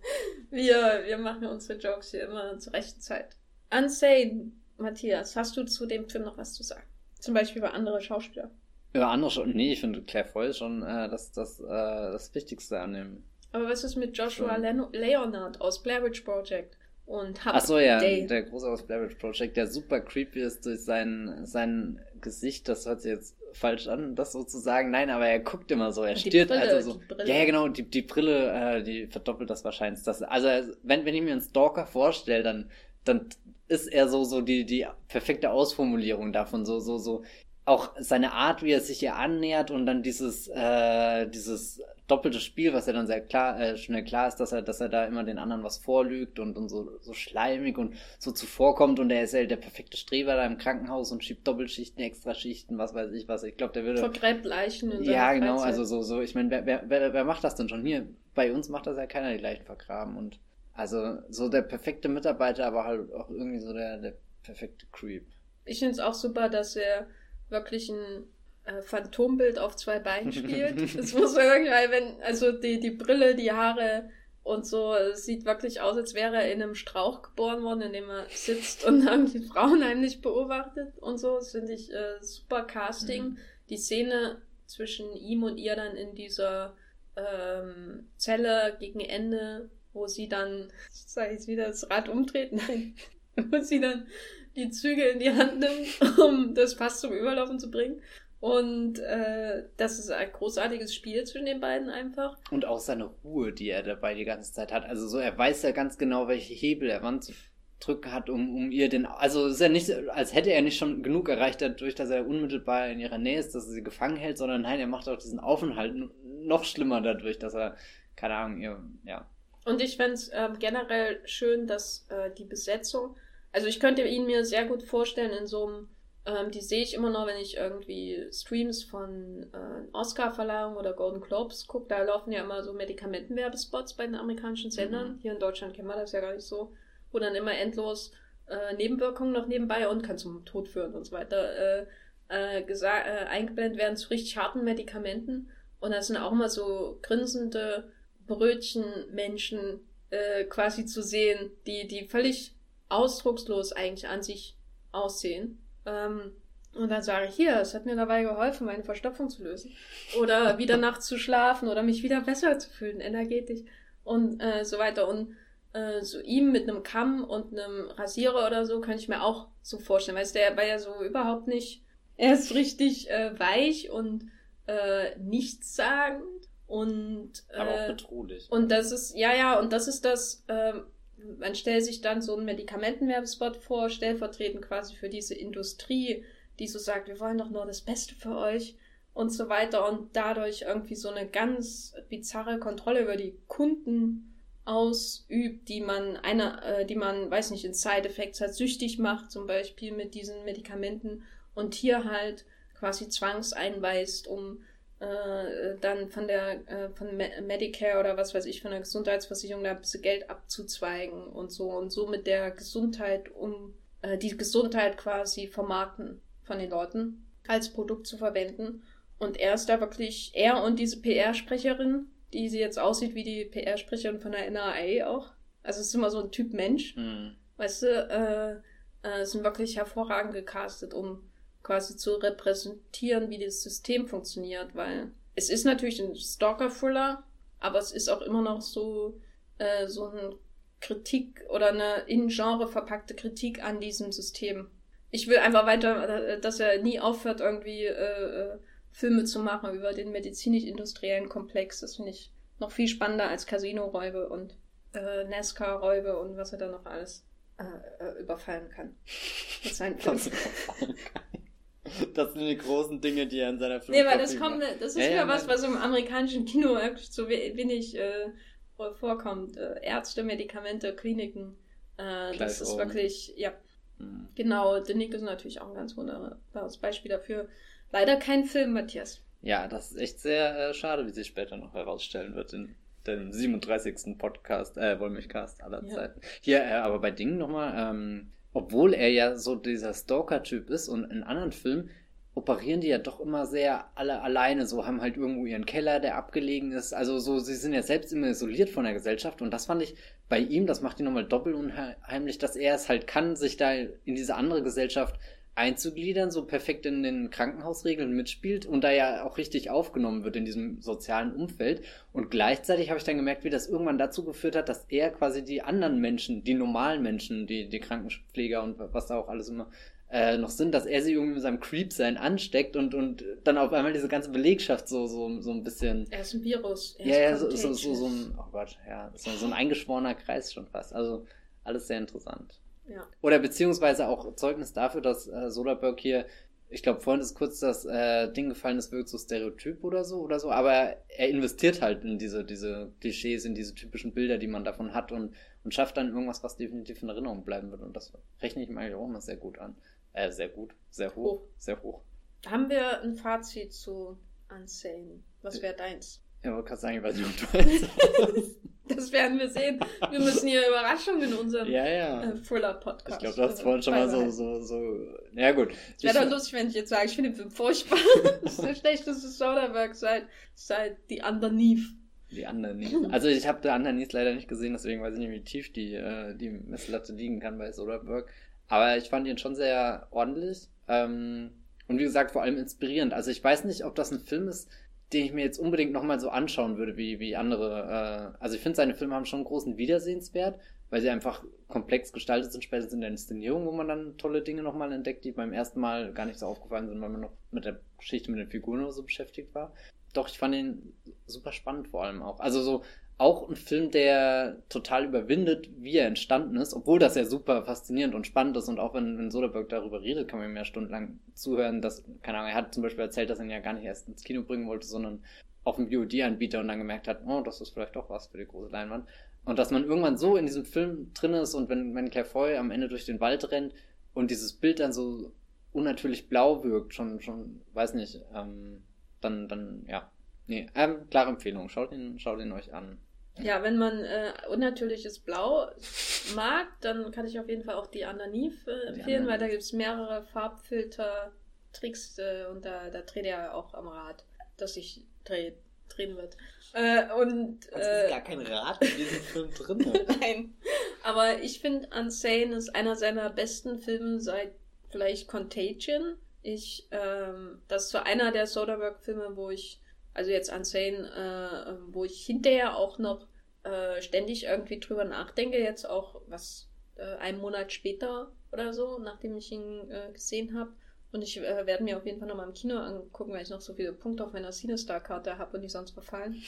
wir, wir machen unsere Jokes hier immer zur rechten Zeit. Unsane, Matthias, hast du zu dem Film noch was zu sagen? Zum Beispiel über andere Schauspieler. Über andere schon. Nee, ich finde Claire Foy schon äh, das, das, äh, das Wichtigste an dem aber was ist mit Joshua Len Leonard aus Blair Witch Project? Und Hub Ach so, ja, Day. der große aus Blair Witch Project, der super creepy ist durch sein, sein Gesicht, das hört sich jetzt falsch an, das sozusagen. Nein, aber er guckt immer so, er stiert also so. Ja, ja, genau, die, die Brille, äh, die verdoppelt das wahrscheinlich. Das, also, wenn, wenn ich mir einen Stalker vorstelle, dann, dann ist er so, so die, die perfekte Ausformulierung davon, so, so, so, auch seine Art, wie er sich ihr annähert und dann dieses, äh, dieses doppelte Spiel, was ja dann sehr klar, äh, schnell klar ist, dass er, dass er da immer den anderen was vorlügt und, und so, so schleimig und so zuvorkommt und er ist ja der perfekte Streber da im Krankenhaus und schiebt Doppelschichten, Extraschichten, was weiß ich was. Ich glaube, der würde. Vergräbt Leichen in Ja, genau, Freizeit. also so, so, ich meine, wer, wer, wer, wer macht das denn schon? Hier, bei uns macht das ja keiner die Leichen vergraben und also so der perfekte Mitarbeiter, aber halt auch irgendwie so der, der perfekte Creep. Ich finde es auch super, dass er wirklich ein äh, Phantombild auf zwei Beinen spielt. [LAUGHS] das muss man irgendwie, weil wenn, also die, die Brille, die Haare, und so. Es sieht wirklich aus, als wäre er in einem Strauch geboren worden, in dem er sitzt und dann die Frauen heimlich beobachtet und so. Das finde ich äh, super Casting. Mhm. Die Szene zwischen ihm und ihr dann in dieser ähm, Zelle gegen Ende, wo sie dann, sag ich jetzt wieder, das Rad umdreht, nein, [LAUGHS] wo sie dann die Züge in die Hand nimmt, um das Fass zum Überlaufen zu bringen. Und äh, das ist ein großartiges Spiel zwischen den beiden einfach. Und auch seine Ruhe, die er dabei die ganze Zeit hat. Also so, er weiß ja ganz genau, welche Hebel er wann zu drücken hat, um, um ihr den. Also ist ja nicht, als hätte er nicht schon genug erreicht, dadurch, dass er unmittelbar in ihrer Nähe ist, dass er sie gefangen hält, sondern nein, er macht auch diesen Aufenthalt noch schlimmer dadurch, dass er, keine Ahnung, ihr, ja. Und ich fände es äh, generell schön, dass äh, die Besetzung also ich könnte ihn mir sehr gut vorstellen in so einem, ähm, die sehe ich immer noch, wenn ich irgendwie Streams von äh, Oscar-Verleihung oder Golden Globes gucke, da laufen ja immer so Medikamentenwerbespots bei den amerikanischen Sendern. Mhm. Hier in Deutschland kennen wir das ja gar nicht so, wo dann immer endlos äh, Nebenwirkungen noch nebenbei und kann zum Tod führen und so weiter äh, äh, äh, eingeblendet werden zu richtig harten Medikamenten. Und da sind auch immer so grinsende Brötchenmenschen äh, quasi zu sehen, die, die völlig ausdruckslos eigentlich an sich aussehen. Ähm, und dann sage ich, hier, es hat mir dabei geholfen, meine Verstopfung zu lösen. Oder wieder nachts zu schlafen oder mich wieder besser zu fühlen, energetisch und äh, so weiter. Und äh, so ihm mit einem Kamm und einem Rasierer oder so kann ich mir auch so vorstellen. Weißt du, der war ja so überhaupt nicht, er ist richtig äh, weich und äh, nichtssagend und äh, aber auch bedrohlich. Und das ist, ja, ja, und das ist das, äh, man stellt sich dann so einen Medikamentenwerbespot vor, stellvertretend quasi für diese Industrie, die so sagt, wir wollen doch nur das Beste für euch und so weiter und dadurch irgendwie so eine ganz bizarre Kontrolle über die Kunden ausübt, die man einer, äh, die man, weiß nicht, in Side-Effects halt süchtig macht, zum Beispiel mit diesen Medikamenten und hier halt quasi zwangseinweist, um äh, dann von der äh, von Medicare oder was weiß ich von der Gesundheitsversicherung da ein bisschen Geld abzuzweigen und so und so mit der Gesundheit um äh, die Gesundheit quasi vermarkten von den Leuten als Produkt zu verwenden und er ist da wirklich er und diese PR-Sprecherin, die sie jetzt aussieht wie die PR-Sprecherin von der NRA auch, also es ist immer so ein Typ Mensch, mhm. weißt du, äh, äh, sind wirklich hervorragend gecastet, um quasi zu repräsentieren, wie das System funktioniert, weil es ist natürlich ein Stalker-Thriller, aber es ist auch immer noch so, äh, so ein Kritik oder eine in Genre verpackte Kritik an diesem System. Ich will einfach weiter, äh, dass er nie aufhört, irgendwie äh, äh, Filme zu machen über den medizinisch-industriellen Komplex. Das finde ich noch viel spannender als Casino-Räube und äh, NASCAR-Räube und was er da noch alles äh, äh, überfallen kann. [LAUGHS] Mit seinen Filmen. [LAUGHS] Das sind die großen Dinge, die er in seiner Film Nee, weil das kommt, das ist ja, wieder ja, was, was im amerikanischen Kino wirklich so wenig äh, vorkommt. Äh, Ärzte, Medikamente, Kliniken. Äh, das ist wirklich, ja. Mhm. Genau, The Nick ist natürlich auch ein ganz wunderbares Beispiel dafür. Leider kein Film, Matthias. Ja, das ist echt sehr äh, schade, wie sich später noch herausstellen wird in dem 37. Podcast, äh, Wollmilchcast aller ja. Zeiten. Hier, äh, aber bei Dingen nochmal, ähm, obwohl er ja so dieser Stalker-Typ ist und in anderen Filmen operieren die ja doch immer sehr alle alleine, so haben halt irgendwo ihren Keller, der abgelegen ist. Also so, sie sind ja selbst immer isoliert von der Gesellschaft und das fand ich bei ihm, das macht ihn nochmal doppelt unheimlich, dass er es halt kann, sich da in diese andere Gesellschaft einzugliedern, so perfekt in den Krankenhausregeln mitspielt und da ja auch richtig aufgenommen wird in diesem sozialen Umfeld. Und gleichzeitig habe ich dann gemerkt, wie das irgendwann dazu geführt hat, dass er quasi die anderen Menschen, die normalen Menschen, die, die Krankenpfleger und was da auch alles immer äh, noch sind, dass er sie irgendwie mit seinem Creep-Sein ansteckt und, und dann auf einmal diese ganze Belegschaft so, so, so ein bisschen. Er ist ein Virus. Er ja, ja, so, so, so, so ein, oh Gott, ja, so, so ein eingeschworener Kreis schon fast. Also alles sehr interessant. Ja. Oder beziehungsweise auch Zeugnis dafür, dass äh, Soderbergh hier, ich glaube, vorhin ist kurz das äh, Ding gefallen, es wirkt so Stereotyp oder so oder so, aber er investiert halt in diese, diese Klischees, in diese typischen Bilder, die man davon hat und, und schafft dann irgendwas, was definitiv in Erinnerung bleiben wird. Und das rechne ich mir eigentlich auch immer sehr gut an. Äh, sehr gut, sehr hoch, hoch. sehr hoch. Haben wir ein Fazit zu Unsane? Was wäre deins? Ja, aber kannst sagen, ich weiß nicht, ob [LAUGHS] du eins [LAUGHS] Das werden wir sehen. Wir müssen hier Überraschungen in unserem ja, ja. Äh, Thriller-Podcast. Ich glaube, du hast vorhin schon mal so, so, so. Ja, gut. Es wäre doch lustig, wenn ich jetzt sage, ich finde den Film furchtbar. [LAUGHS] das ist der schlechteste Soderbergh seit, seit The Underneath. Die Underneath. Also ich habe der Underneath leider nicht gesehen, deswegen weiß ich nicht, wie tief die, äh, die Messlatte liegen kann bei Soderbergh. Aber ich fand ihn schon sehr ordentlich. Ähm, und wie gesagt, vor allem inspirierend. Also ich weiß nicht, ob das ein Film ist, den ich mir jetzt unbedingt nochmal so anschauen würde, wie, wie andere. Äh, also ich finde, seine Filme haben schon einen großen Wiedersehenswert, weil sie einfach komplex gestaltet sind, spätestens in der Inszenierung, wo man dann tolle Dinge nochmal entdeckt, die beim ersten Mal gar nicht so aufgefallen sind, weil man noch mit der Geschichte, mit den Figuren oder so beschäftigt war. Doch, ich fand ihn super spannend vor allem auch. Also so auch ein Film, der total überwindet, wie er entstanden ist, obwohl das ja super faszinierend und spannend ist und auch wenn, wenn Soderbergh darüber redet, kann man ihm ja stundenlang zuhören, dass, keine Ahnung, er hat zum Beispiel erzählt, dass er ihn ja gar nicht erst ins Kino bringen wollte, sondern auf dem VOD-Anbieter und dann gemerkt hat, oh, das ist vielleicht doch was für die große Leinwand. Und dass man irgendwann so in diesem Film drin ist und wenn, wenn Claire am Ende durch den Wald rennt und dieses Bild dann so unnatürlich blau wirkt, schon, schon, weiß nicht, ähm, dann, dann, ja. Nee, ähm, klare Empfehlung. Schaut ihn, schaut ihn euch an. Ja, wenn man äh, unnatürliches Blau mag, dann kann ich auf jeden Fall auch die Underneath äh, empfehlen, weil da gibt es mehrere Farbfilter-Tricks äh, und da, da dreht er auch am Rad, dass sich dreh, drehen wird. Äh, und, also ist gar kein Rad in diesem Film drin. [LAUGHS] Nein. Aber ich finde, Unsane ist einer seiner besten Filme seit vielleicht Contagion. Ich, ähm, das ist so einer der Soderbergh-Filme, wo ich also jetzt Unsane, äh, wo ich hinterher auch noch äh, ständig irgendwie drüber nachdenke, jetzt auch was äh, einen Monat später oder so, nachdem ich ihn äh, gesehen habe. Und ich äh, werde mir auf jeden Fall nochmal im Kino angucken, weil ich noch so viele Punkte auf meiner Cinestar-Karte habe und die sonst verfallen.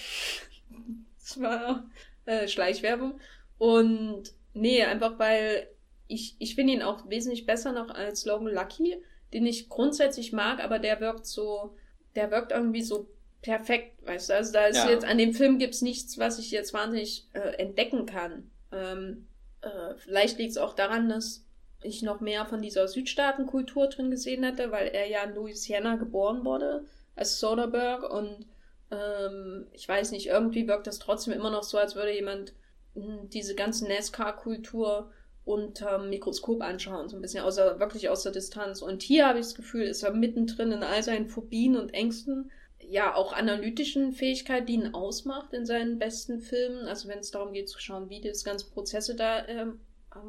[LAUGHS] das war äh, Schleichwerbung. Und nee, einfach weil ich, ich finde ihn auch wesentlich besser noch als Logan Lucky, den ich grundsätzlich mag, aber der wirkt so, der wirkt irgendwie so perfekt, weißt du. Also da ist ja. jetzt an dem Film gibt's nichts, was ich jetzt wahnsinnig äh, entdecken kann. Ähm, äh, vielleicht liegt es auch daran, dass ich noch mehr von dieser Südstaatenkultur drin gesehen hätte, weil er ja in Louisiana geboren wurde, als Soderbergh und ähm, ich weiß nicht, irgendwie wirkt das trotzdem immer noch so, als würde jemand hm, diese ganze NASCAR-Kultur unter Mikroskop anschauen, so ein bisschen außer, wirklich aus der Distanz. Und hier habe ich das Gefühl, ist er mittendrin in all seinen Phobien und Ängsten ja auch analytischen Fähigkeit, die ihn ausmacht in seinen besten Filmen. Also wenn es darum geht zu schauen, wie das ganze Prozesse da ähm,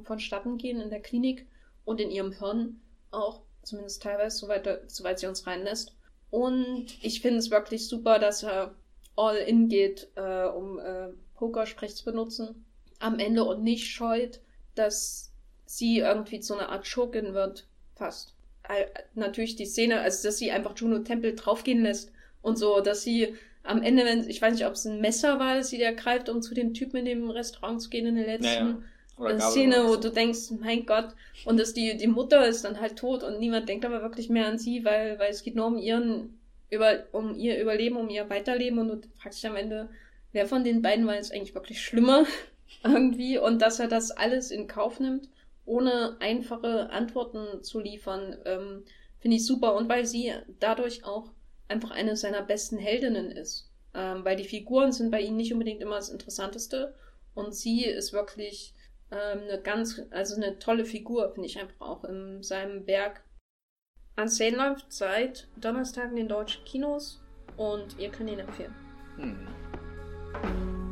vonstatten gehen in der Klinik und in ihrem Hirn auch, zumindest teilweise, soweit, soweit sie uns reinlässt. Und ich finde es wirklich super, dass er all in geht, äh, um äh, Pokersprech zu benutzen am Ende und nicht scheut, dass sie irgendwie zu einer Art Schurkin wird, fast. Natürlich die Szene, also dass sie einfach Juno Temple draufgehen lässt und so, dass sie am Ende, wenn, ich weiß nicht, ob es ein Messer war, das sie da greift, um zu dem Typen in dem Restaurant zu gehen in der letzten naja. Szene, wo du denkst, mein Gott, und dass die, die Mutter ist dann halt tot und niemand denkt aber wirklich mehr an sie, weil, weil es geht nur um ihren, über, um ihr Überleben, um ihr Weiterleben. Und du fragst dich am Ende, wer von den beiden war jetzt eigentlich wirklich schlimmer [LAUGHS] irgendwie? Und dass er das alles in Kauf nimmt, ohne einfache Antworten zu liefern, ähm, finde ich super. Und weil sie dadurch auch einfach eine seiner besten Heldinnen ist. Ähm, weil die Figuren sind bei ihm nicht unbedingt immer das Interessanteste. Und sie ist wirklich ähm, eine ganz, also eine tolle Figur, finde ich einfach auch in seinem Werk. Unsane läuft seit Donnerstag in den deutschen Kinos und ihr könnt ihn empfehlen. Hm.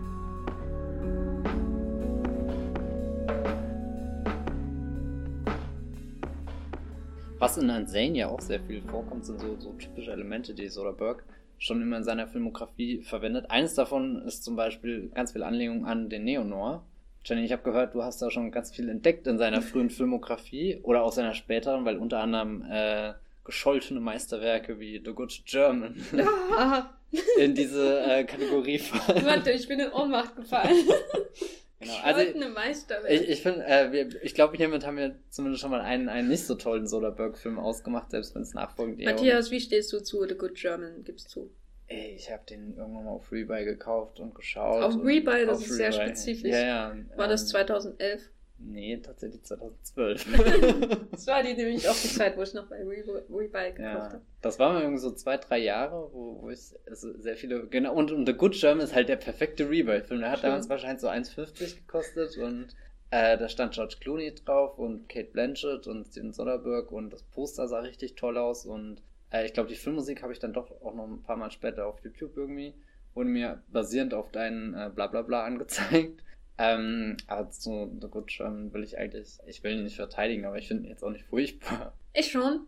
Was in Unsane ja auch sehr viel vorkommt, sind so, so typische Elemente, die Soderbergh schon immer in seiner Filmografie verwendet. Eines davon ist zum Beispiel ganz viel Anlehnung an den Neo-Noir. Jenny, ich habe gehört, du hast da schon ganz viel entdeckt in seiner frühen Filmografie oder auch seiner späteren, weil unter anderem äh, gescholtene Meisterwerke wie The Good German [LAUGHS] in diese äh, Kategorie fallen. Warte, ich bin in Ohnmacht gefallen. [LAUGHS] Genau. Also, ich, ich finde, äh, ich glaube, hiermit haben wir zumindest schon mal einen, einen nicht so tollen Soderbergh-Film ausgemacht, selbst wenn es nachfolgend Matthias, wie stehst du zu The Good German? Gibst zu? Ey, ich habe den irgendwann mal auf Rebuy gekauft und geschaut. Auf Rebuy, das ist Rebuy. sehr spezifisch. Ja, ja. War ähm, das 2011? Nee, tatsächlich 2012. [LAUGHS] [LAUGHS] das war die nämlich auch die Zeit, wo ich noch bei Rebuy gekauft ja, habe. Das war mal irgendwie so zwei, drei Jahre, wo, wo ich also sehr viele, genau, und, und The Good German ist halt der perfekte Rebuy-Film. Der hat Schön. damals wahrscheinlich so 1,50 gekostet und äh, da stand George Clooney drauf und Kate Blanchett und Steven Soderbergh und das Poster sah richtig toll aus und äh, ich glaube, die Filmmusik habe ich dann doch auch noch ein paar Mal später auf YouTube irgendwie wurde mir basierend auf deinen äh, Blablabla angezeigt. Ähm, aber zu The Good German will ich eigentlich, ich will ihn nicht verteidigen, aber ich finde ihn jetzt auch nicht furchtbar. Ich schon.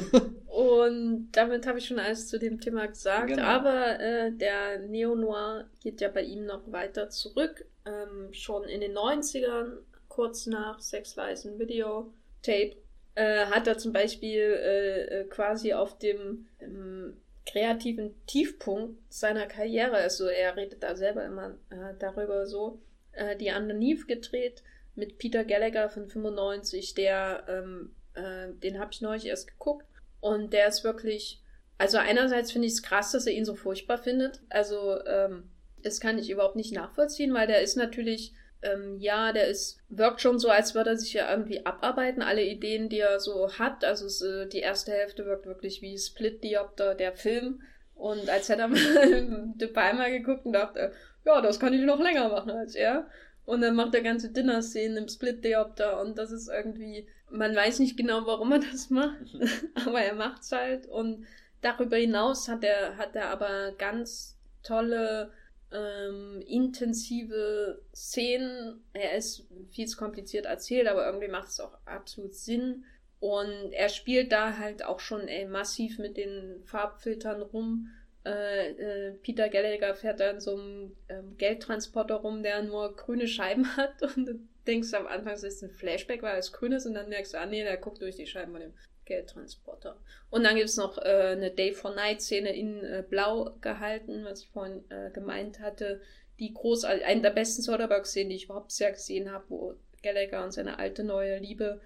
[LAUGHS] Und damit habe ich schon alles zu dem Thema gesagt. Genau. Aber äh, der Neo-Noir geht ja bei ihm noch weiter zurück. Ähm, schon in den 90ern, kurz nach Sex Lies and Video Tape, äh, hat er zum Beispiel äh, äh quasi auf dem ähm, kreativen Tiefpunkt seiner Karriere, also er redet da selber immer äh, darüber so, äh, die Underneath gedreht mit Peter Gallagher von 95, der, ähm, äh, den habe ich neulich erst geguckt und der ist wirklich, also einerseits finde ich es krass, dass er ihn so furchtbar findet, also ähm, das kann ich überhaupt nicht nachvollziehen, weil der ist natürlich ähm, ja, der ist, wirkt schon so, als würde er sich ja irgendwie abarbeiten, alle Ideen, die er so hat. Also es, äh, die erste Hälfte wirkt wirklich wie Split Diopter, der Film. Und als hätte er [LAUGHS] mal De Palma geguckt und dachte, ja, das kann ich noch länger machen als er. Und dann macht er ganze Dinner-Szenen im Split Diopter und das ist irgendwie, man weiß nicht genau, warum er das macht, [LAUGHS] aber er macht's halt. Und darüber hinaus hat er, hat er aber ganz tolle ähm, intensive Szenen. Er ist viel zu kompliziert erzählt, aber irgendwie macht es auch absolut Sinn. Und er spielt da halt auch schon ey, massiv mit den Farbfiltern rum. Äh, äh, Peter Gallagher fährt da in so einem ähm, Geldtransporter rum, der nur grüne Scheiben [LAUGHS] hat. Und du denkst am Anfang, es ist ein Flashback, weil es grün ist. Und dann merkst du, ah nee, der guckt durch die Scheiben von dem Geldtransporter. Und dann gibt es noch äh, eine Day for Night Szene in äh, Blau gehalten, was ich vorhin äh, gemeint hatte. Die groß, eine der besten Soderbergh-Szenen, die ich überhaupt sehr gesehen habe, wo Gallagher und seine alte neue Liebe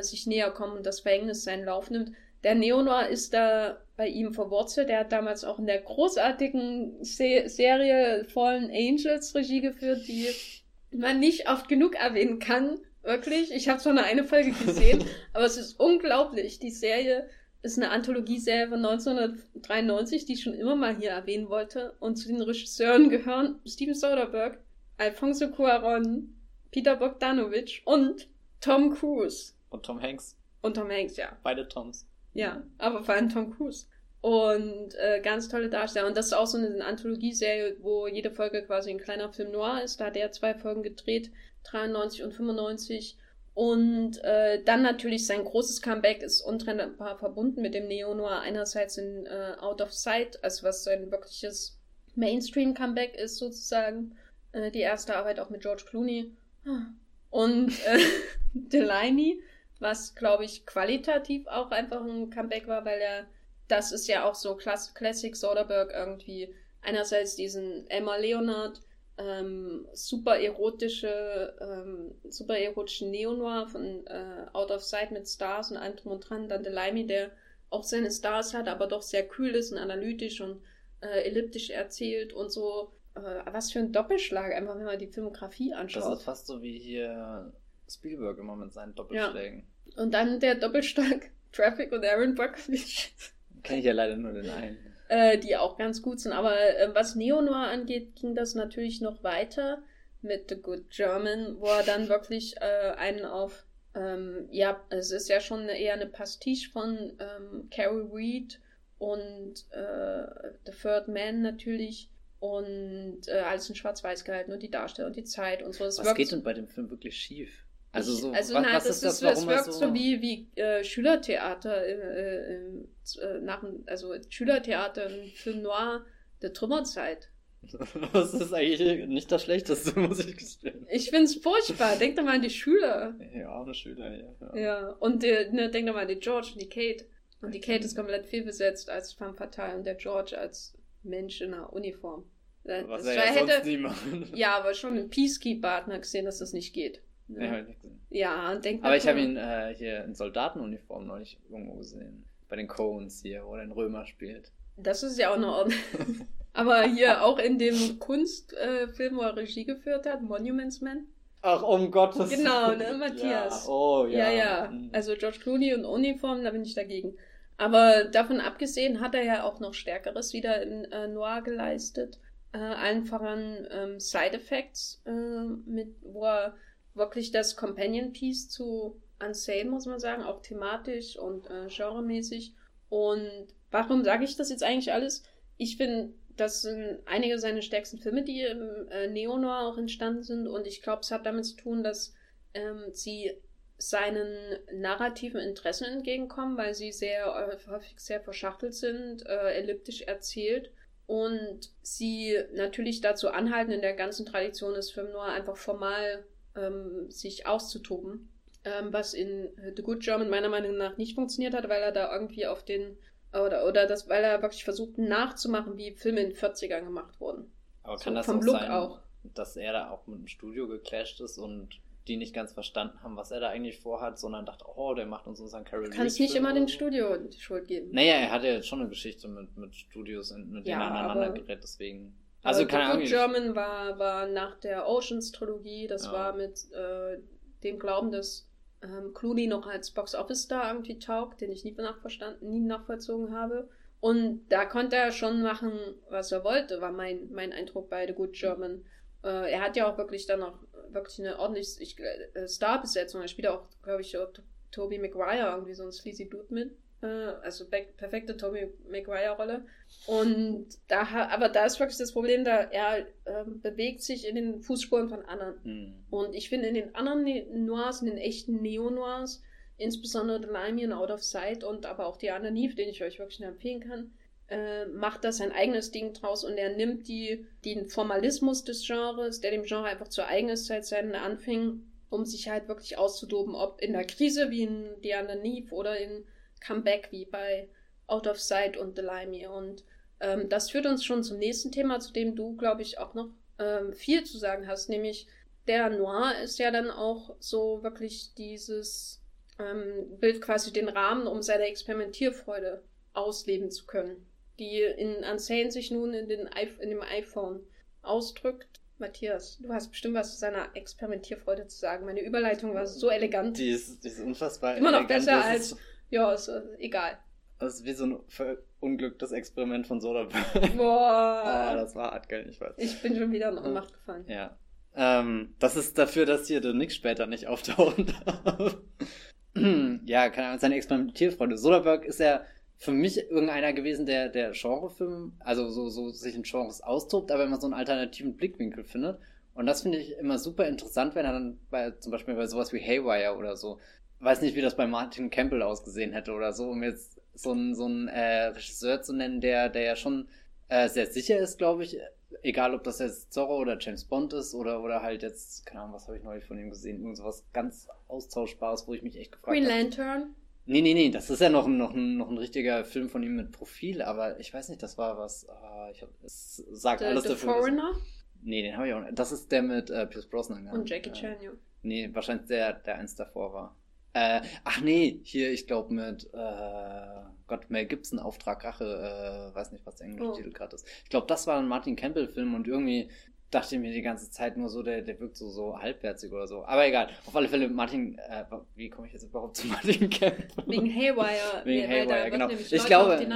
sich näher kommen und das Verhängnis seinen Lauf nimmt. Der Neonoir ist da bei ihm verwurzelt. Der hat damals auch in der großartigen Se Serie Fallen Angels Regie geführt, die man nicht oft genug erwähnen kann. Wirklich. Ich habe zwar nur eine Folge gesehen, [LAUGHS] aber es ist unglaublich. Die Serie ist eine Anthologieserie von 1993, die ich schon immer mal hier erwähnen wollte. Und zu den Regisseuren gehören Steven Soderbergh, Alfonso Cuaron, Peter Bogdanovich und Tom Cruise. Und Tom Hanks. Und Tom Hanks, ja. Beide Toms. Ja, aber vor allem Tom Cruise. Und äh, ganz tolle Darsteller. Und das ist auch so eine Anthologieserie, wo jede Folge quasi ein kleiner Film noir ist. Da hat er zwei Folgen gedreht, 93 und 95. Und äh, dann natürlich sein großes Comeback ist untrennbar verbunden mit dem Neo-Noir. Einerseits in äh, Out of Sight, also was sein wirkliches Mainstream-Comeback ist sozusagen. Äh, die erste Arbeit auch mit George Clooney. Und äh, [LAUGHS] Delaney, was glaube ich qualitativ auch einfach ein Comeback war, weil er das ist ja auch so Class Classic Soderbergh irgendwie. Einerseits diesen Emma Leonard, ähm, super erotische, ähm, super erotischen Neo-Noir von äh, Out of Sight mit Stars und allem drum und dran. Dann Delaimi, der auch seine Stars hat, aber doch sehr kühl ist und analytisch und äh, elliptisch erzählt und so. Äh, was für ein Doppelschlag, einfach wenn man die Filmografie anschaut. Das ist fast so wie hier Spielberg immer mit seinen Doppelschlägen. Ja. Und dann der Doppelschlag [LAUGHS] Traffic und Aaron Brockovich. Kenne ich ja leider nur den einen. Äh, die auch ganz gut sind. Aber äh, was Neo-Noir angeht, ging das natürlich noch weiter mit The Good German, wo er dann wirklich äh, einen auf, ähm, ja, es ist ja schon eher eine Pastiche von ähm, Carrie Reed und äh, The Third Man natürlich und äh, alles in Schwarz-Weiß gehalten und die Darsteller und die Zeit und so. Es was geht denn bei dem Film wirklich schief? Also so, also was, nein, was das ist das, es wirkt so, so wie, wie äh, Schülertheater äh, äh, äh nach also Schülertheater im Film Noir der Trümmerzeit. [LAUGHS] Das ist eigentlich nicht das Schlechteste, [LAUGHS] muss ich gestehen. Ich find's furchtbar. Denk doch mal an die Schüler. Ja, arme Schüler, ja. Ja, ja. und äh, ne, denk doch mal an die George und die Kate. Und die Kate ist komplett fehlbesetzt als femme fatale und der George als Mensch in einer Uniform. Was das er ja hätte, sonst nie machen. Ja, aber schon im Peacekeeper hat man gesehen, dass das nicht geht. Ja, ja, gesehen. ja denkt Aber ich habe ihn äh, hier in Soldatenuniform neulich irgendwo gesehen. Bei den Coens hier, wo er den Römer spielt. Das ist ja auch eine Ordnung. [LAUGHS] Aber hier auch in dem Kunstfilm, äh, wo er Regie geführt hat, Monuments Man. Ach, um Gottes Willen. Genau, ne, Matthias. Ja. Oh, ja. Ja, ja. Mhm. Also George Clooney und Uniform, da bin ich dagegen. Aber davon abgesehen hat er ja auch noch Stärkeres wieder in äh, Noir geleistet. Äh, allen voran ähm, Side Effects, äh, mit, wo er wirklich das Companion Piece zu Unsane, muss man sagen, auch thematisch und äh, genremäßig. Und warum sage ich das jetzt eigentlich alles? Ich finde, das sind einige seiner stärksten Filme, die im äh, Neo-Noir auch entstanden sind. Und ich glaube, es hat damit zu tun, dass ähm, sie seinen narrativen Interessen entgegenkommen, weil sie sehr äh, häufig sehr verschachtelt sind, äh, elliptisch erzählt und sie natürlich dazu anhalten, in der ganzen Tradition des Film Noir einfach formal ähm, sich auszutoben, ähm, was in The Good German meiner Meinung nach nicht funktioniert hat, weil er da irgendwie auf den oder, oder das, weil er wirklich versucht nachzumachen, wie Filme in den 40ern gemacht wurden. Aber kann so, das vom auch Look sein, auch. dass er da auch mit dem Studio geclasht ist und die nicht ganz verstanden haben, was er da eigentlich vorhat, sondern dachte, oh, der macht uns unseren Carol Kann es nicht immer dem Studio die Schuld geben. Naja, er hat ja jetzt schon eine Geschichte mit, mit Studios, mit ja, denen er aneinander gerät, deswegen. Also keine Ahnung. German war, war nach der Oceans-Trilogie, das ja. war mit äh, dem Glauben, dass ähm, Clooney noch als Box-Office-Star irgendwie taugt, den ich nie, nachverstanden, nie nachvollzogen habe. Und da konnte er schon machen, was er wollte, war mein, mein Eindruck bei The Good German. Äh, er hat ja auch wirklich dann noch wirklich eine ordentliche ich, äh, Starbesetzung. Er spielt auch, glaube ich, Toby Maguire, irgendwie so ein sleazy Dude mit. Äh, also perfekte Toby Maguire-Rolle. Und da, aber da ist wirklich das Problem, da er äh, bewegt sich in den Fußspuren von anderen. Mhm. Und ich finde in den anderen ne Noirs, in den echten Neo-Noirs, insbesondere The Limey und Out of Sight und aber auch die anderen Neve, den ich euch wirklich empfehlen kann, äh, macht da sein eigenes Ding draus und er nimmt die, den Formalismus des Genres, der dem Genre einfach zu eigen ist seit seinen Anfängen, um sich halt wirklich auszudoben, ob in der Krise wie in The Underneath oder in Comeback wie bei Out of Sight und The Limey. Und ähm, das führt uns schon zum nächsten Thema, zu dem du, glaube ich, auch noch ähm, viel zu sagen hast, nämlich der Noir ist ja dann auch so wirklich dieses ähm, Bild quasi den Rahmen, um seine Experimentierfreude ausleben zu können die in Unsane sich nun in, den, in dem iPhone ausdrückt. Matthias, du hast bestimmt was zu seiner Experimentierfreude zu sagen. Meine Überleitung war so elegant. Die ist, die ist unfassbar Immer noch elegant. besser als, ja, ist äh, egal. Das ist wie so ein verunglücktes Experiment von Soderbergh. [LAUGHS] Boah. ah, das war hart, gell? Ich weiß. Ich bin schon wieder in Ohnmacht gefallen. Ja. Ähm, das ist dafür, dass hier der Nick später nicht auftauchen darf. [CLEARS THROAT] ja, keine Ahnung, seine Experimentierfreude. Soderbergh ist ja für mich irgendeiner gewesen, der, der Genrefilm, also so, so sich in Genres austobt, aber immer so einen alternativen Blickwinkel findet. Und das finde ich immer super interessant, wenn er dann bei, zum Beispiel bei sowas wie Haywire oder so, weiß nicht, wie das bei Martin Campbell ausgesehen hätte oder so, um jetzt so einen, so einen äh, Regisseur zu nennen, der, der ja schon äh, sehr sicher ist, glaube ich, egal ob das jetzt Zorro oder James Bond ist oder, oder halt jetzt, keine Ahnung, was habe ich neulich von ihm gesehen, irgend sowas ganz Austauschbares, wo ich mich echt gefragt habe. Green Lantern? Nee, nee, nee, das ist ja noch ein, noch, ein, noch ein richtiger Film von ihm mit Profil, aber ich weiß nicht, das war was. Uh, ich hab, es sagt the, alles the dafür. Foreigner? Dass, nee, den habe ich auch nicht. Das ist der mit äh, Pierce Brosnan. Und Jackie Chan, ja. Nee, wahrscheinlich der, der eins davor war. Äh, ach nee, hier, ich glaube mit äh, Gott, Mel Gibson, Auftrag Rache, äh, weiß nicht, was der englische oh. Titel gerade ist. Ich glaube, das war ein Martin Campbell-Film und irgendwie dachte ich mir die ganze Zeit nur so, der, der wirkt so, so halbherzig oder so. Aber egal. Auf alle Fälle, Martin, äh, wie komme ich jetzt überhaupt zu [LAUGHS] Martin Kemp? Wegen Haywire. [LAUGHS] Wegen Haywire, genau. ich glaube,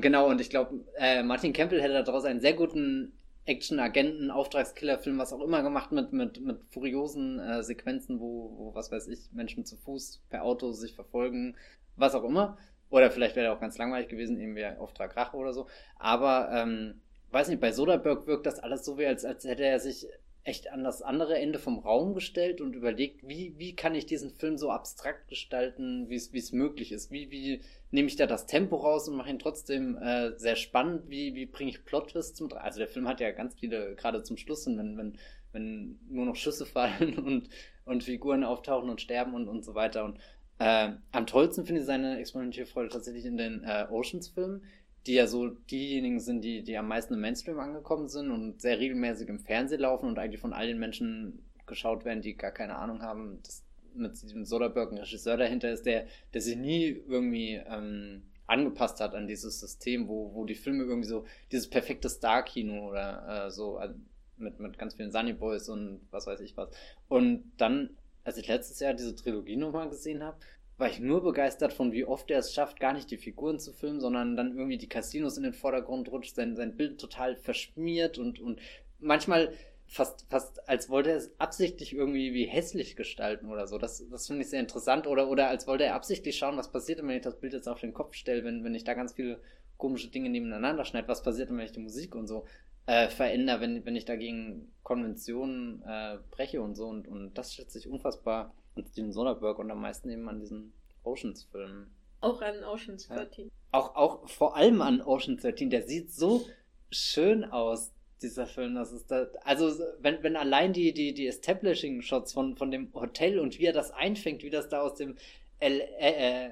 Genau, und ich glaube, äh, Martin Campbell hätte daraus einen sehr guten Action-Agenten, Auftragskiller-Film, was auch immer gemacht mit, mit, mit furiosen äh, Sequenzen, wo, wo, was weiß ich, Menschen zu Fuß per Auto sich verfolgen, was auch immer. Oder vielleicht wäre er auch ganz langweilig gewesen, eben wie Auftrag Rache oder so. Aber ähm, weiß nicht, bei Soderbergh wirkt das alles so wie, als, als hätte er sich echt an das andere Ende vom Raum gestellt und überlegt, wie, wie kann ich diesen Film so abstrakt gestalten, wie es möglich ist. Wie, wie nehme ich da das Tempo raus und mache ihn trotzdem äh, sehr spannend? Wie, wie bringe ich Plot-Twists zum Also der Film hat ja ganz viele, gerade zum Schluss, wenn, wenn, wenn nur noch Schüsse [LAUGHS] fallen und, und Figuren auftauchen und sterben und, und so weiter. Und äh, am tollsten finde ich seine Experimentierfreude tatsächlich in den äh, Oceans-Filmen, die ja so diejenigen sind, die, die am meisten im Mainstream angekommen sind und sehr regelmäßig im Fernsehen laufen und eigentlich von all den Menschen geschaut werden, die gar keine Ahnung haben, dass mit diesem Soderbergh ein Regisseur dahinter ist, der, der sich nie irgendwie ähm, angepasst hat an dieses System, wo, wo die Filme irgendwie so, dieses perfekte Star-Kino oder äh, so äh, mit, mit ganz vielen Sunny Boys und was weiß ich was. Und dann, als ich letztes Jahr diese Trilogie nochmal gesehen habe, war ich nur begeistert von, wie oft er es schafft, gar nicht die Figuren zu filmen, sondern dann irgendwie die Casinos in den Vordergrund rutscht, sein, sein Bild total verschmiert und, und manchmal fast, fast als wollte er es absichtlich irgendwie wie hässlich gestalten oder so. Das, das finde ich sehr interessant. Oder, oder als wollte er absichtlich schauen, was passiert, wenn ich das Bild jetzt auf den Kopf stelle, wenn, wenn ich da ganz viel komische Dinge nebeneinander schneide, was passiert, wenn ich die Musik und so äh, verändere, wenn, wenn ich dagegen Konventionen äh, breche und so. Und, und das schätze ich unfassbar an Steven Soderbergh und am meisten eben an diesen Oceans-Filmen. Auch an Oceans 13. Ja. Auch, auch vor allem an Oceans 13. Der sieht so schön aus, dieser Film. Das ist da, also, wenn, wenn allein die, die, die Establishing-Shots von, von dem Hotel und wie er das einfängt, wie das da aus dem L äh, äh,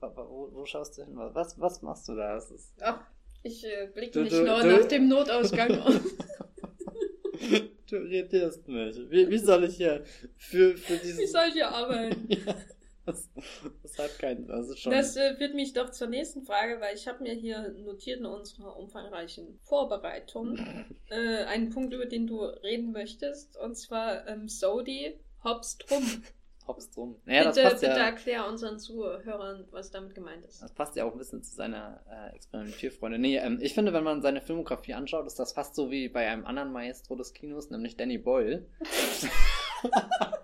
wo, wo, schaust du hin? Was, was machst du da? Ist, Ach, ich äh, blicke nicht du, nur du, nach dem Notausgang aus. [LAUGHS] [LAUGHS] du irritierst mich. Wie, wie soll ich hier für, für diesen... Wie soll ich hier arbeiten? [LAUGHS] ja. Das, das, hat keinen. Das, schon das äh, führt mich doch zur nächsten Frage, weil ich habe mir hier notiert in unserer umfangreichen Vorbereitung äh, einen Punkt, über den du reden möchtest, und zwar ähm, Sodi Hops Drum. Hops drum. Naja, bitte, das passt bitte ja, erklär unseren Zuhörern, was damit gemeint ist. Das passt ja auch ein bisschen zu seiner äh, Experimentierfreunde. Nee, ähm, ich finde, wenn man seine Filmografie anschaut, ist das fast so wie bei einem anderen Maestro des Kinos, nämlich Danny Boyle. [LAUGHS]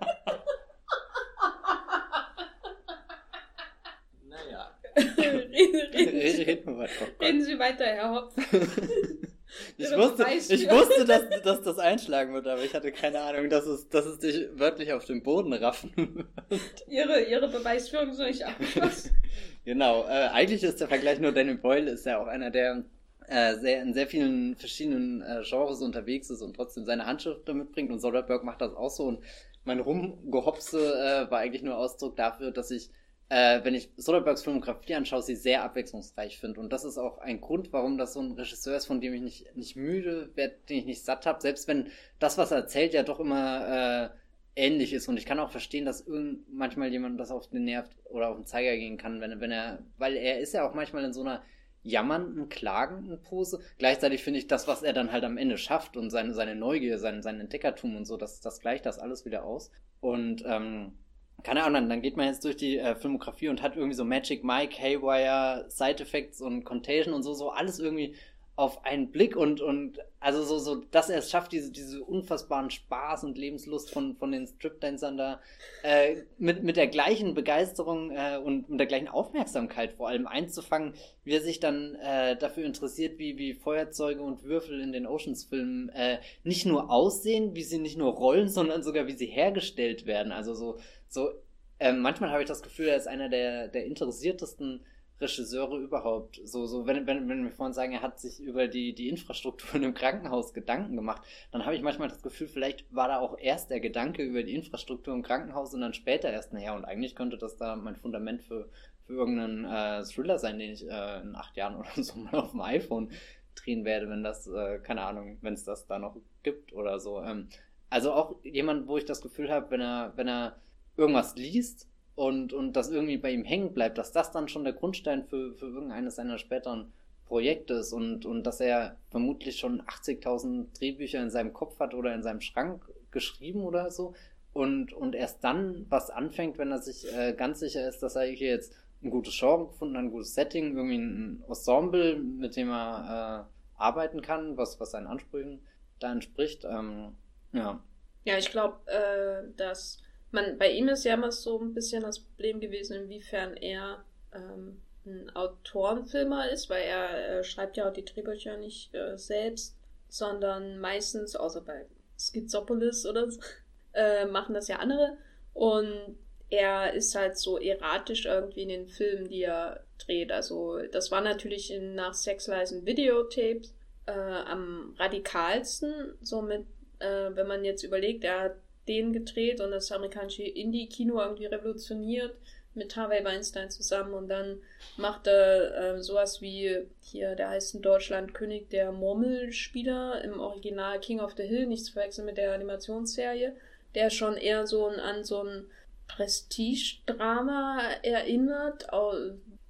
reden, reden, reden Sie weiter, Herr Hopf. [LAUGHS] ich wusste, ich wusste dass, [LAUGHS] dass das einschlagen wird, aber ich hatte keine Ahnung, dass es, dass es dich wörtlich auf den Boden raffen wird. Ihre, ihre Beweisführung ist noch nicht abgeschlossen. [LAUGHS] genau, äh, eigentlich ist der Vergleich nur Danny Boyle ist ja auch einer, der äh, sehr, in sehr vielen verschiedenen äh, Genres unterwegs ist und trotzdem seine Handschrift damit bringt und Soderbergh macht das auch so und mein Rumgehopse äh, war eigentlich nur Ausdruck dafür, dass ich äh, wenn ich Soderberghs Filmografie anschaue, sie sehr abwechslungsreich finde. Und das ist auch ein Grund, warum das so ein Regisseur ist, von dem ich nicht, nicht müde werde, den ich nicht satt habe. Selbst wenn das, was er erzählt, ja doch immer äh, ähnlich ist. Und ich kann auch verstehen, dass irgend manchmal jemand das auf den Nerv oder auf den Zeiger gehen kann, wenn, wenn er, weil er ist ja auch manchmal in so einer jammernden, klagenden Pose. Gleichzeitig finde ich das, was er dann halt am Ende schafft und seine, seine Neugier, sein, sein Entdeckertum und so, das, das gleicht das alles wieder aus. Und ähm, keine Ahnung, dann geht man jetzt durch die äh, Filmografie und hat irgendwie so Magic Mike, Haywire, Side Effects und Contagion und so, so alles irgendwie auf einen Blick und, und also so, so, dass er es schafft, diese, diese unfassbaren Spaß und Lebenslust von, von den Stripdancern da äh, mit, mit der gleichen Begeisterung äh, und mit der gleichen Aufmerksamkeit vor allem einzufangen, wie er sich dann äh, dafür interessiert, wie, wie Feuerzeuge und Würfel in den Oceans-Filmen äh, nicht nur aussehen, wie sie nicht nur rollen, sondern sogar wie sie hergestellt werden. Also so, so äh, manchmal habe ich das Gefühl, er ist einer der, der interessiertesten Regisseure überhaupt. So, so, wenn, wenn, wenn wir vorhin sagen, er hat sich über die, die Infrastruktur in einem Krankenhaus Gedanken gemacht, dann habe ich manchmal das Gefühl, vielleicht war da auch erst der Gedanke über die Infrastruktur im Krankenhaus und dann später erst naja. Und eigentlich könnte das da mein Fundament für, für irgendeinen äh, Thriller sein, den ich äh, in acht Jahren [LAUGHS] oder so mal auf dem iPhone drehen werde, wenn das, äh, keine Ahnung, wenn es das da noch gibt oder so. Ähm, also auch jemand, wo ich das Gefühl habe, wenn er, wenn er irgendwas liest und, und das irgendwie bei ihm hängen bleibt, dass das dann schon der Grundstein für, für irgendeines seiner späteren Projekte ist und, und dass er vermutlich schon 80.000 Drehbücher in seinem Kopf hat oder in seinem Schrank geschrieben oder so und, und erst dann was anfängt, wenn er sich äh, ganz sicher ist, dass er hier jetzt ein gutes Genre gefunden hat, ein gutes Setting, irgendwie ein Ensemble, mit dem er äh, arbeiten kann, was, was seinen Ansprüchen da entspricht. Ähm, ja. Ja, ich glaube, äh, dass man, bei ihm ist ja immer so ein bisschen das Problem gewesen, inwiefern er ähm, ein Autorenfilmer ist, weil er äh, schreibt ja auch die Drehbücher nicht äh, selbst, sondern meistens, außer bei Schizopolis oder so, [LAUGHS] äh, machen das ja andere. Und er ist halt so erratisch irgendwie in den Filmen, die er dreht. Also das war natürlich in, nach Sexleisen Videotapes äh, am radikalsten, so mit, äh, wenn man jetzt überlegt, er hat den gedreht und das amerikanische Indie-Kino irgendwie revolutioniert mit Harvey Weinstein zusammen und dann macht er äh, sowas wie hier, der heißt in Deutschland König der Murmelspieler im Original King of the Hill, nicht zu verwechseln mit der Animationsserie, der schon eher so ein, an so ein Prestige-Drama erinnert,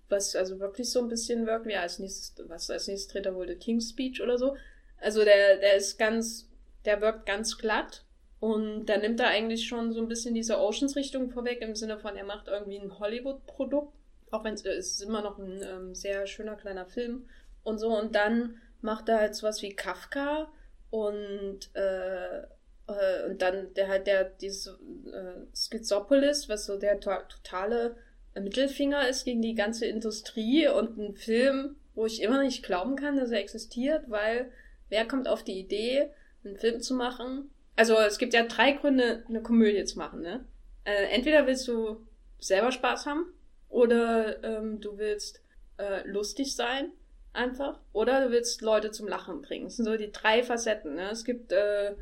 was also wirklich so ein bisschen wirkt, wie als nächstes, was als nächstes dreht er wohl The King's Speech oder so. Also der, der ist ganz, der wirkt ganz glatt und da nimmt er eigentlich schon so ein bisschen diese Oceans-Richtung vorweg, im Sinne von, er macht irgendwie ein Hollywood-Produkt, auch wenn es äh, ist immer noch ein ähm, sehr schöner kleiner Film und so. Und dann macht er halt sowas wie Kafka und, äh, äh, und dann der halt der, dieses äh, Schizopolis, was so der to totale Mittelfinger ist gegen die ganze Industrie und ein Film, wo ich immer nicht glauben kann, dass er existiert, weil wer kommt auf die Idee, einen Film zu machen? Also es gibt ja drei Gründe, eine Komödie zu machen, ne? Äh, entweder willst du selber Spaß haben oder ähm, du willst äh, lustig sein, einfach, oder du willst Leute zum Lachen bringen. Das sind so die drei Facetten. Ne? Es gibt äh,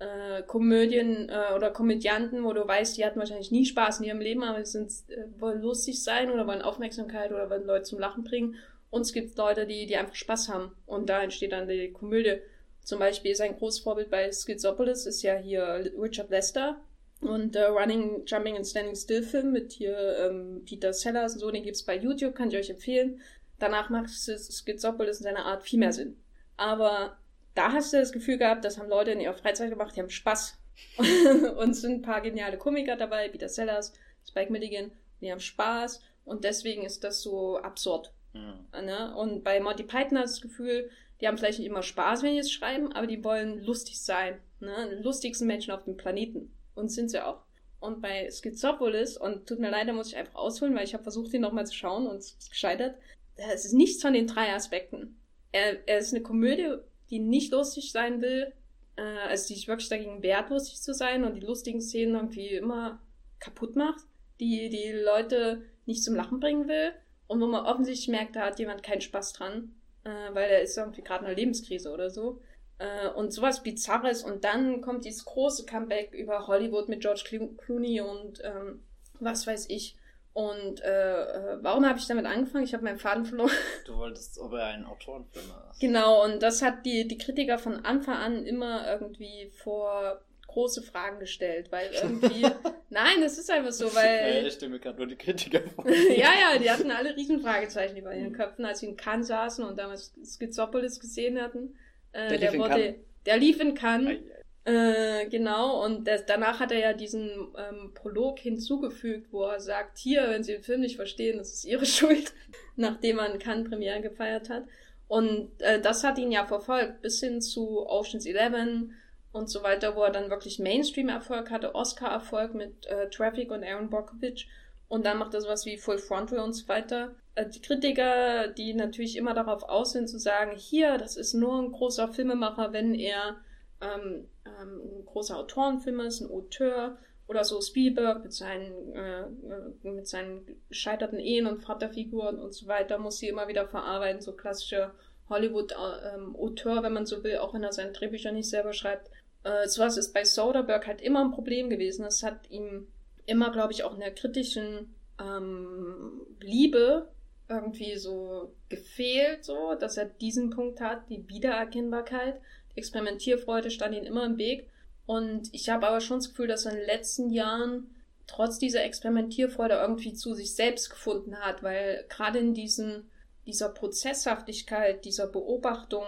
äh, Komödien äh, oder Komödianten, wo du weißt, die hatten wahrscheinlich nie Spaß in ihrem Leben, aber sie äh, wollen lustig sein oder wollen Aufmerksamkeit oder wollen Leute zum Lachen bringen. Und es gibt Leute, die, die einfach Spaß haben. Und da entsteht dann die Komödie. Zum Beispiel ist ein großes Vorbild bei Schizopolis, ist ja hier Richard Lester. Und äh, Running, Jumping and Standing Still Film mit hier ähm, Peter Sellers und so, den gibt's bei YouTube, kann ich euch empfehlen. Danach macht Schizopolis in seiner Art viel mehr Sinn. Aber da hast du das Gefühl gehabt, das haben Leute in ihrer Freizeit gemacht, die haben Spaß. [LAUGHS] und es sind ein paar geniale Komiker dabei, Peter Sellers, Spike Milligan, die haben Spaß und deswegen ist das so absurd. Mhm. Ne? Und bei Monty Python hast du das Gefühl, die haben vielleicht nicht immer Spaß, wenn die es schreiben, aber die wollen lustig sein. Ne? Lustigsten Menschen auf dem Planeten. Und sind sie auch. Und bei Schizopolis, und tut mir leid, da muss ich einfach ausholen, weil ich habe versucht, ihn nochmal zu schauen und es ist gescheitert. Es ist nichts von den drei Aspekten. Er, er ist eine Komödie die nicht lustig sein will, äh, also die sich wirklich dagegen wehrt, lustig zu sein und die lustigen Szenen irgendwie immer kaputt macht, die die Leute nicht zum Lachen bringen will und wo man offensichtlich merkt, da hat jemand keinen Spaß dran, äh, weil er ist irgendwie gerade in einer Lebenskrise oder so. Äh, und sowas Bizarres und dann kommt dieses große Comeback über Hollywood mit George Clooney und ähm, was weiß ich. Und äh, äh, warum habe ich damit angefangen? Ich habe meinen Faden verloren. [LAUGHS] Du wolltest, ob er ein Autorenfilm ist. Genau, und das hat die, die Kritiker von Anfang an immer irgendwie vor große Fragen gestellt, weil [LAUGHS] irgendwie. nein, das ist einfach so, weil. Ja, ich stimme gerade nur die Kritiker vor. [LAUGHS] ja, ja, die hatten alle riesen Fragezeichen über ihren Köpfen, als sie in Cannes saßen und damals Schizopolis gesehen hatten. Äh, der, der wurde. Der lief in Cannes. Äh, genau, und das, danach hat er ja diesen ähm, Prolog hinzugefügt, wo er sagt, hier, wenn Sie den Film nicht verstehen, das ist Ihre [LAUGHS] Schuld, nachdem man Cannes Premiere gefeiert hat. Und äh, das hat ihn ja verfolgt, bis hin zu Oceans 11 und so weiter, wo er dann wirklich Mainstream-Erfolg hatte, Oscar-Erfolg mit äh, Traffic und Aaron Brockovich. Und dann macht er sowas wie Full Frontal und so weiter. Äh, die Kritiker, die natürlich immer darauf aus sind, zu sagen, hier, das ist nur ein großer Filmemacher, wenn er ähm, ähm, ein großer Autorenfilm ist, ein Auteur oder so Spielberg mit seinen, äh, äh, mit seinen gescheiterten Ehen und Vaterfiguren und so weiter, muss sie immer wieder verarbeiten, so klassische Hollywood-Auteur, ähm, wenn man so will, auch wenn er seine Drehbücher nicht selber schreibt. Äh, sowas ist bei Soderbergh halt immer ein Problem gewesen. Das hat ihm immer, glaube ich, auch in der kritischen ähm, Liebe irgendwie so gefehlt, so, dass er diesen Punkt hat, die Wiedererkennbarkeit. Experimentierfreude stand ihnen immer im Weg. Und ich habe aber schon das Gefühl, dass er in den letzten Jahren trotz dieser Experimentierfreude irgendwie zu sich selbst gefunden hat, weil gerade in diesen, dieser Prozesshaftigkeit, dieser Beobachtung,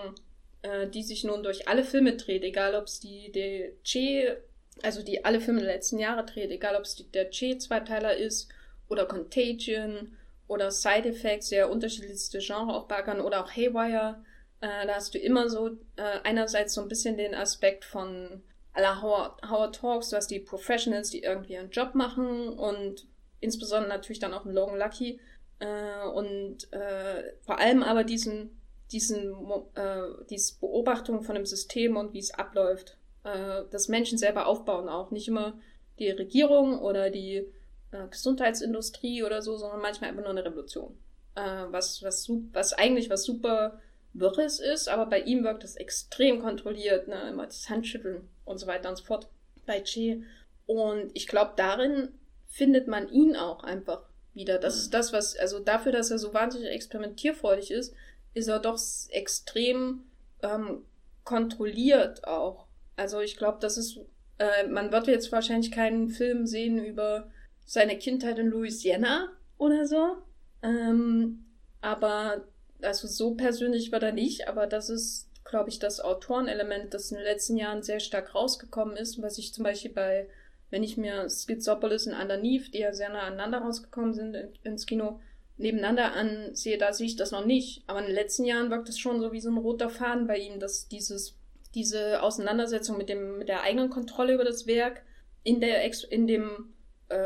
äh, die sich nun durch alle Filme dreht, egal ob es die, die Che, also die alle Filme der letzten Jahre dreht, egal ob es der Che-Zweiteiler ist oder Contagion oder Side Effects, sehr unterschiedlichste Genre auch baggern oder auch Haywire, äh, da hast du immer so äh, einerseits so ein bisschen den Aspekt von aller Howard, Howard Talks, du hast die Professionals, die irgendwie ihren Job machen und insbesondere natürlich dann auch ein Logan Lucky äh, und äh, vor allem aber diesen diesen äh, diese Beobachtung von dem System und wie es abläuft, äh, dass Menschen selber aufbauen auch nicht immer die Regierung oder die äh, Gesundheitsindustrie oder so, sondern manchmal einfach nur eine Revolution, äh, was was was eigentlich was super Wirres ist, aber bei ihm wirkt es extrem kontrolliert, ne? immer das Handschütteln und so weiter und so fort bei Che. Und ich glaube, darin findet man ihn auch einfach wieder. Das ist das, was, also dafür, dass er so wahnsinnig experimentierfreudig ist, ist er doch extrem ähm, kontrolliert auch. Also ich glaube, das ist, äh, man wird jetzt wahrscheinlich keinen Film sehen über seine Kindheit in Louisiana oder so. Ähm, aber also so persönlich war er nicht, aber das ist, glaube ich, das Autorenelement, das in den letzten Jahren sehr stark rausgekommen ist, was ich zum Beispiel bei, wenn ich mir Schizopolis und Underneath, die ja sehr nah aneinander rausgekommen sind ins Kino, nebeneinander ansehe, da sehe ich das noch nicht. Aber in den letzten Jahren wirkt es schon so wie so ein roter Faden bei ihm, dass dieses, diese Auseinandersetzung mit dem, mit der eigenen Kontrolle über das Werk in der, in dem äh,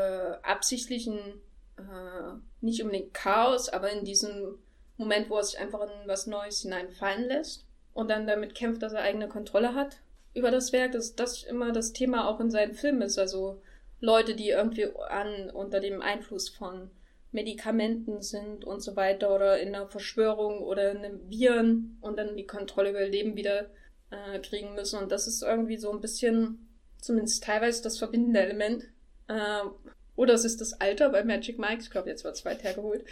absichtlichen, äh, nicht unbedingt Chaos, aber in diesem Moment, wo er sich einfach in was Neues hineinfallen lässt und dann damit kämpft, dass er eigene Kontrolle hat über das Werk, dass das immer das Thema auch in seinen Filmen ist. Also Leute, die irgendwie an, unter dem Einfluss von Medikamenten sind und so weiter oder in einer Verschwörung oder in einem Viren und dann die Kontrolle über ihr Leben wieder äh, kriegen müssen. Und das ist irgendwie so ein bisschen, zumindest teilweise, das verbindende Element. Äh, oder es ist das Alter bei Magic Mike. Ich glaube, jetzt war zweit hergeholt.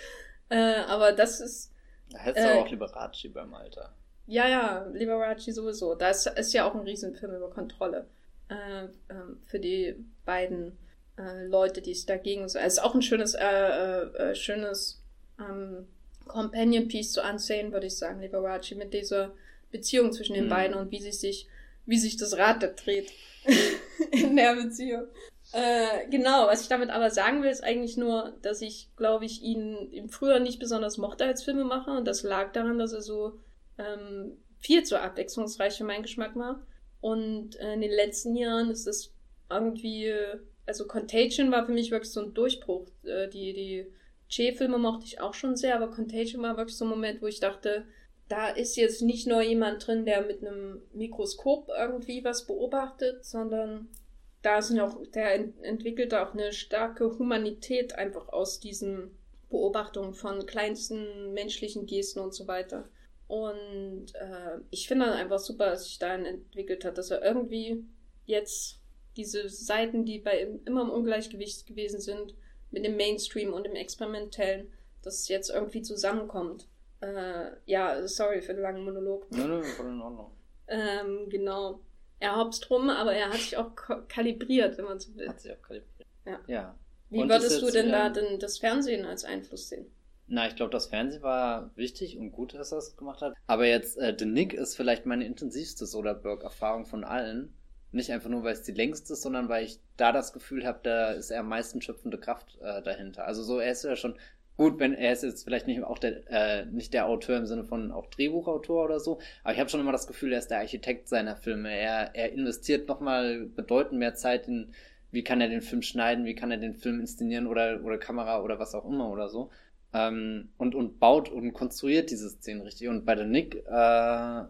Äh, aber das ist. Da hättest du äh, auch Liberace beim Alter. Ja, ja, Liberace sowieso. Da ist, ist ja auch ein Riesenfilm über Kontrolle. Äh, ähm, für die beiden äh, Leute, die es dagegen sind. Es ist auch ein schönes, äh, äh, äh, schönes ähm, Companion Piece zu ansehen, würde ich sagen, Liberace, mit dieser Beziehung zwischen den mhm. beiden und wie sich sich, wie sich das Rad da dreht [LAUGHS] in der Beziehung. Äh, genau, was ich damit aber sagen will, ist eigentlich nur, dass ich, glaube ich, ihn im Frühjahr nicht besonders mochte als Filmemacher und das lag daran, dass er so ähm, viel zu abwechslungsreich für meinen Geschmack war. Und äh, in den letzten Jahren ist es irgendwie, also Contagion war für mich wirklich so ein Durchbruch. Äh, die die Che-Filme mochte ich auch schon sehr, aber Contagion war wirklich so ein Moment, wo ich dachte, da ist jetzt nicht nur jemand drin, der mit einem Mikroskop irgendwie was beobachtet, sondern da sind auch, der entwickelt auch eine starke Humanität einfach aus diesen Beobachtungen von kleinsten menschlichen Gesten und so weiter. Und äh, ich finde dann einfach super, dass sich dahin entwickelt hat, dass er irgendwie jetzt diese Seiten, die bei ihm immer im Ungleichgewicht gewesen sind, mit dem Mainstream und dem Experimentellen, dass es jetzt irgendwie zusammenkommt. Äh, ja, sorry für den langen Monolog. Nein, nein, voll in Ordnung. Ähm, genau. Er hopst rum, aber er hat sich auch kalibriert, wenn man so will. Hat sich auch kalibriert. Ja. ja. Wie und würdest du denn da denn das Fernsehen als Einfluss sehen? Na, ich glaube, das Fernsehen war wichtig und gut, dass er das gemacht hat. Aber jetzt, äh, The Nick ist vielleicht meine intensivste Soderbergh-Erfahrung von allen. Nicht einfach nur, weil es die längste ist, sondern weil ich da das Gefühl habe, da ist er am meisten schöpfende Kraft äh, dahinter. Also so, er ist ja schon gut, wenn er ist jetzt vielleicht nicht auch der äh, nicht der Autor im Sinne von auch Drehbuchautor oder so, aber ich habe schon immer das Gefühl, er ist der Architekt seiner Filme. Er er investiert nochmal bedeutend mehr Zeit in wie kann er den Film schneiden, wie kann er den Film inszenieren oder oder Kamera oder was auch immer oder so. Ähm, und, und baut und konstruiert diese Szenen richtig. Und bei der Nick, äh,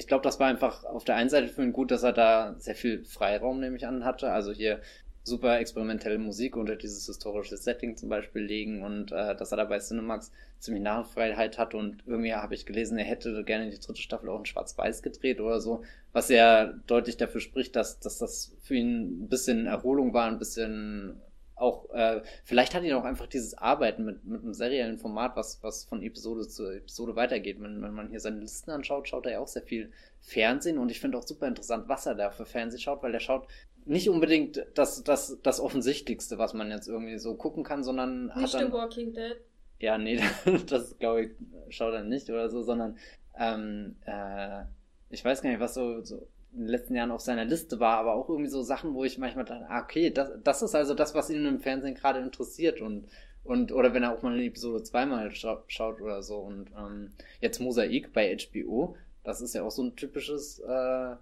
ich glaube, das war einfach auf der einen Seite für ihn gut, dass er da sehr viel Freiraum, nämlich an, hatte. Also hier super experimentelle Musik unter dieses historische Setting zum Beispiel legen und äh, dass er dabei Cinemax ziemlich Nachfreiheit hat und irgendwie habe ich gelesen, er hätte gerne die dritte Staffel auch in Schwarz-Weiß gedreht oder so, was ja deutlich dafür spricht, dass, dass das für ihn ein bisschen Erholung war, ein bisschen auch, äh, vielleicht hat ihn auch einfach dieses Arbeiten mit, mit einem seriellen Format, was, was von Episode zu Episode weitergeht. Wenn, wenn man hier seine Listen anschaut, schaut er ja auch sehr viel Fernsehen und ich finde auch super interessant, was er da für Fernsehen schaut, weil er schaut nicht unbedingt das, das, das Offensichtlichste, was man jetzt irgendwie so gucken kann, sondern. Nicht hat dann, The Walking Dead. Ja, nee, [LAUGHS] das glaube ich, schaut er nicht oder so, sondern ähm, äh, ich weiß gar nicht, was so, so in den letzten Jahren auf seiner Liste war, aber auch irgendwie so Sachen, wo ich manchmal dachte, ah, okay, das, das ist also das, was ihn im Fernsehen gerade interessiert und und oder wenn er auch mal eine Episode zweimal scha schaut oder so und ähm, jetzt Mosaik bei HBO, das ist ja auch so ein typisches äh,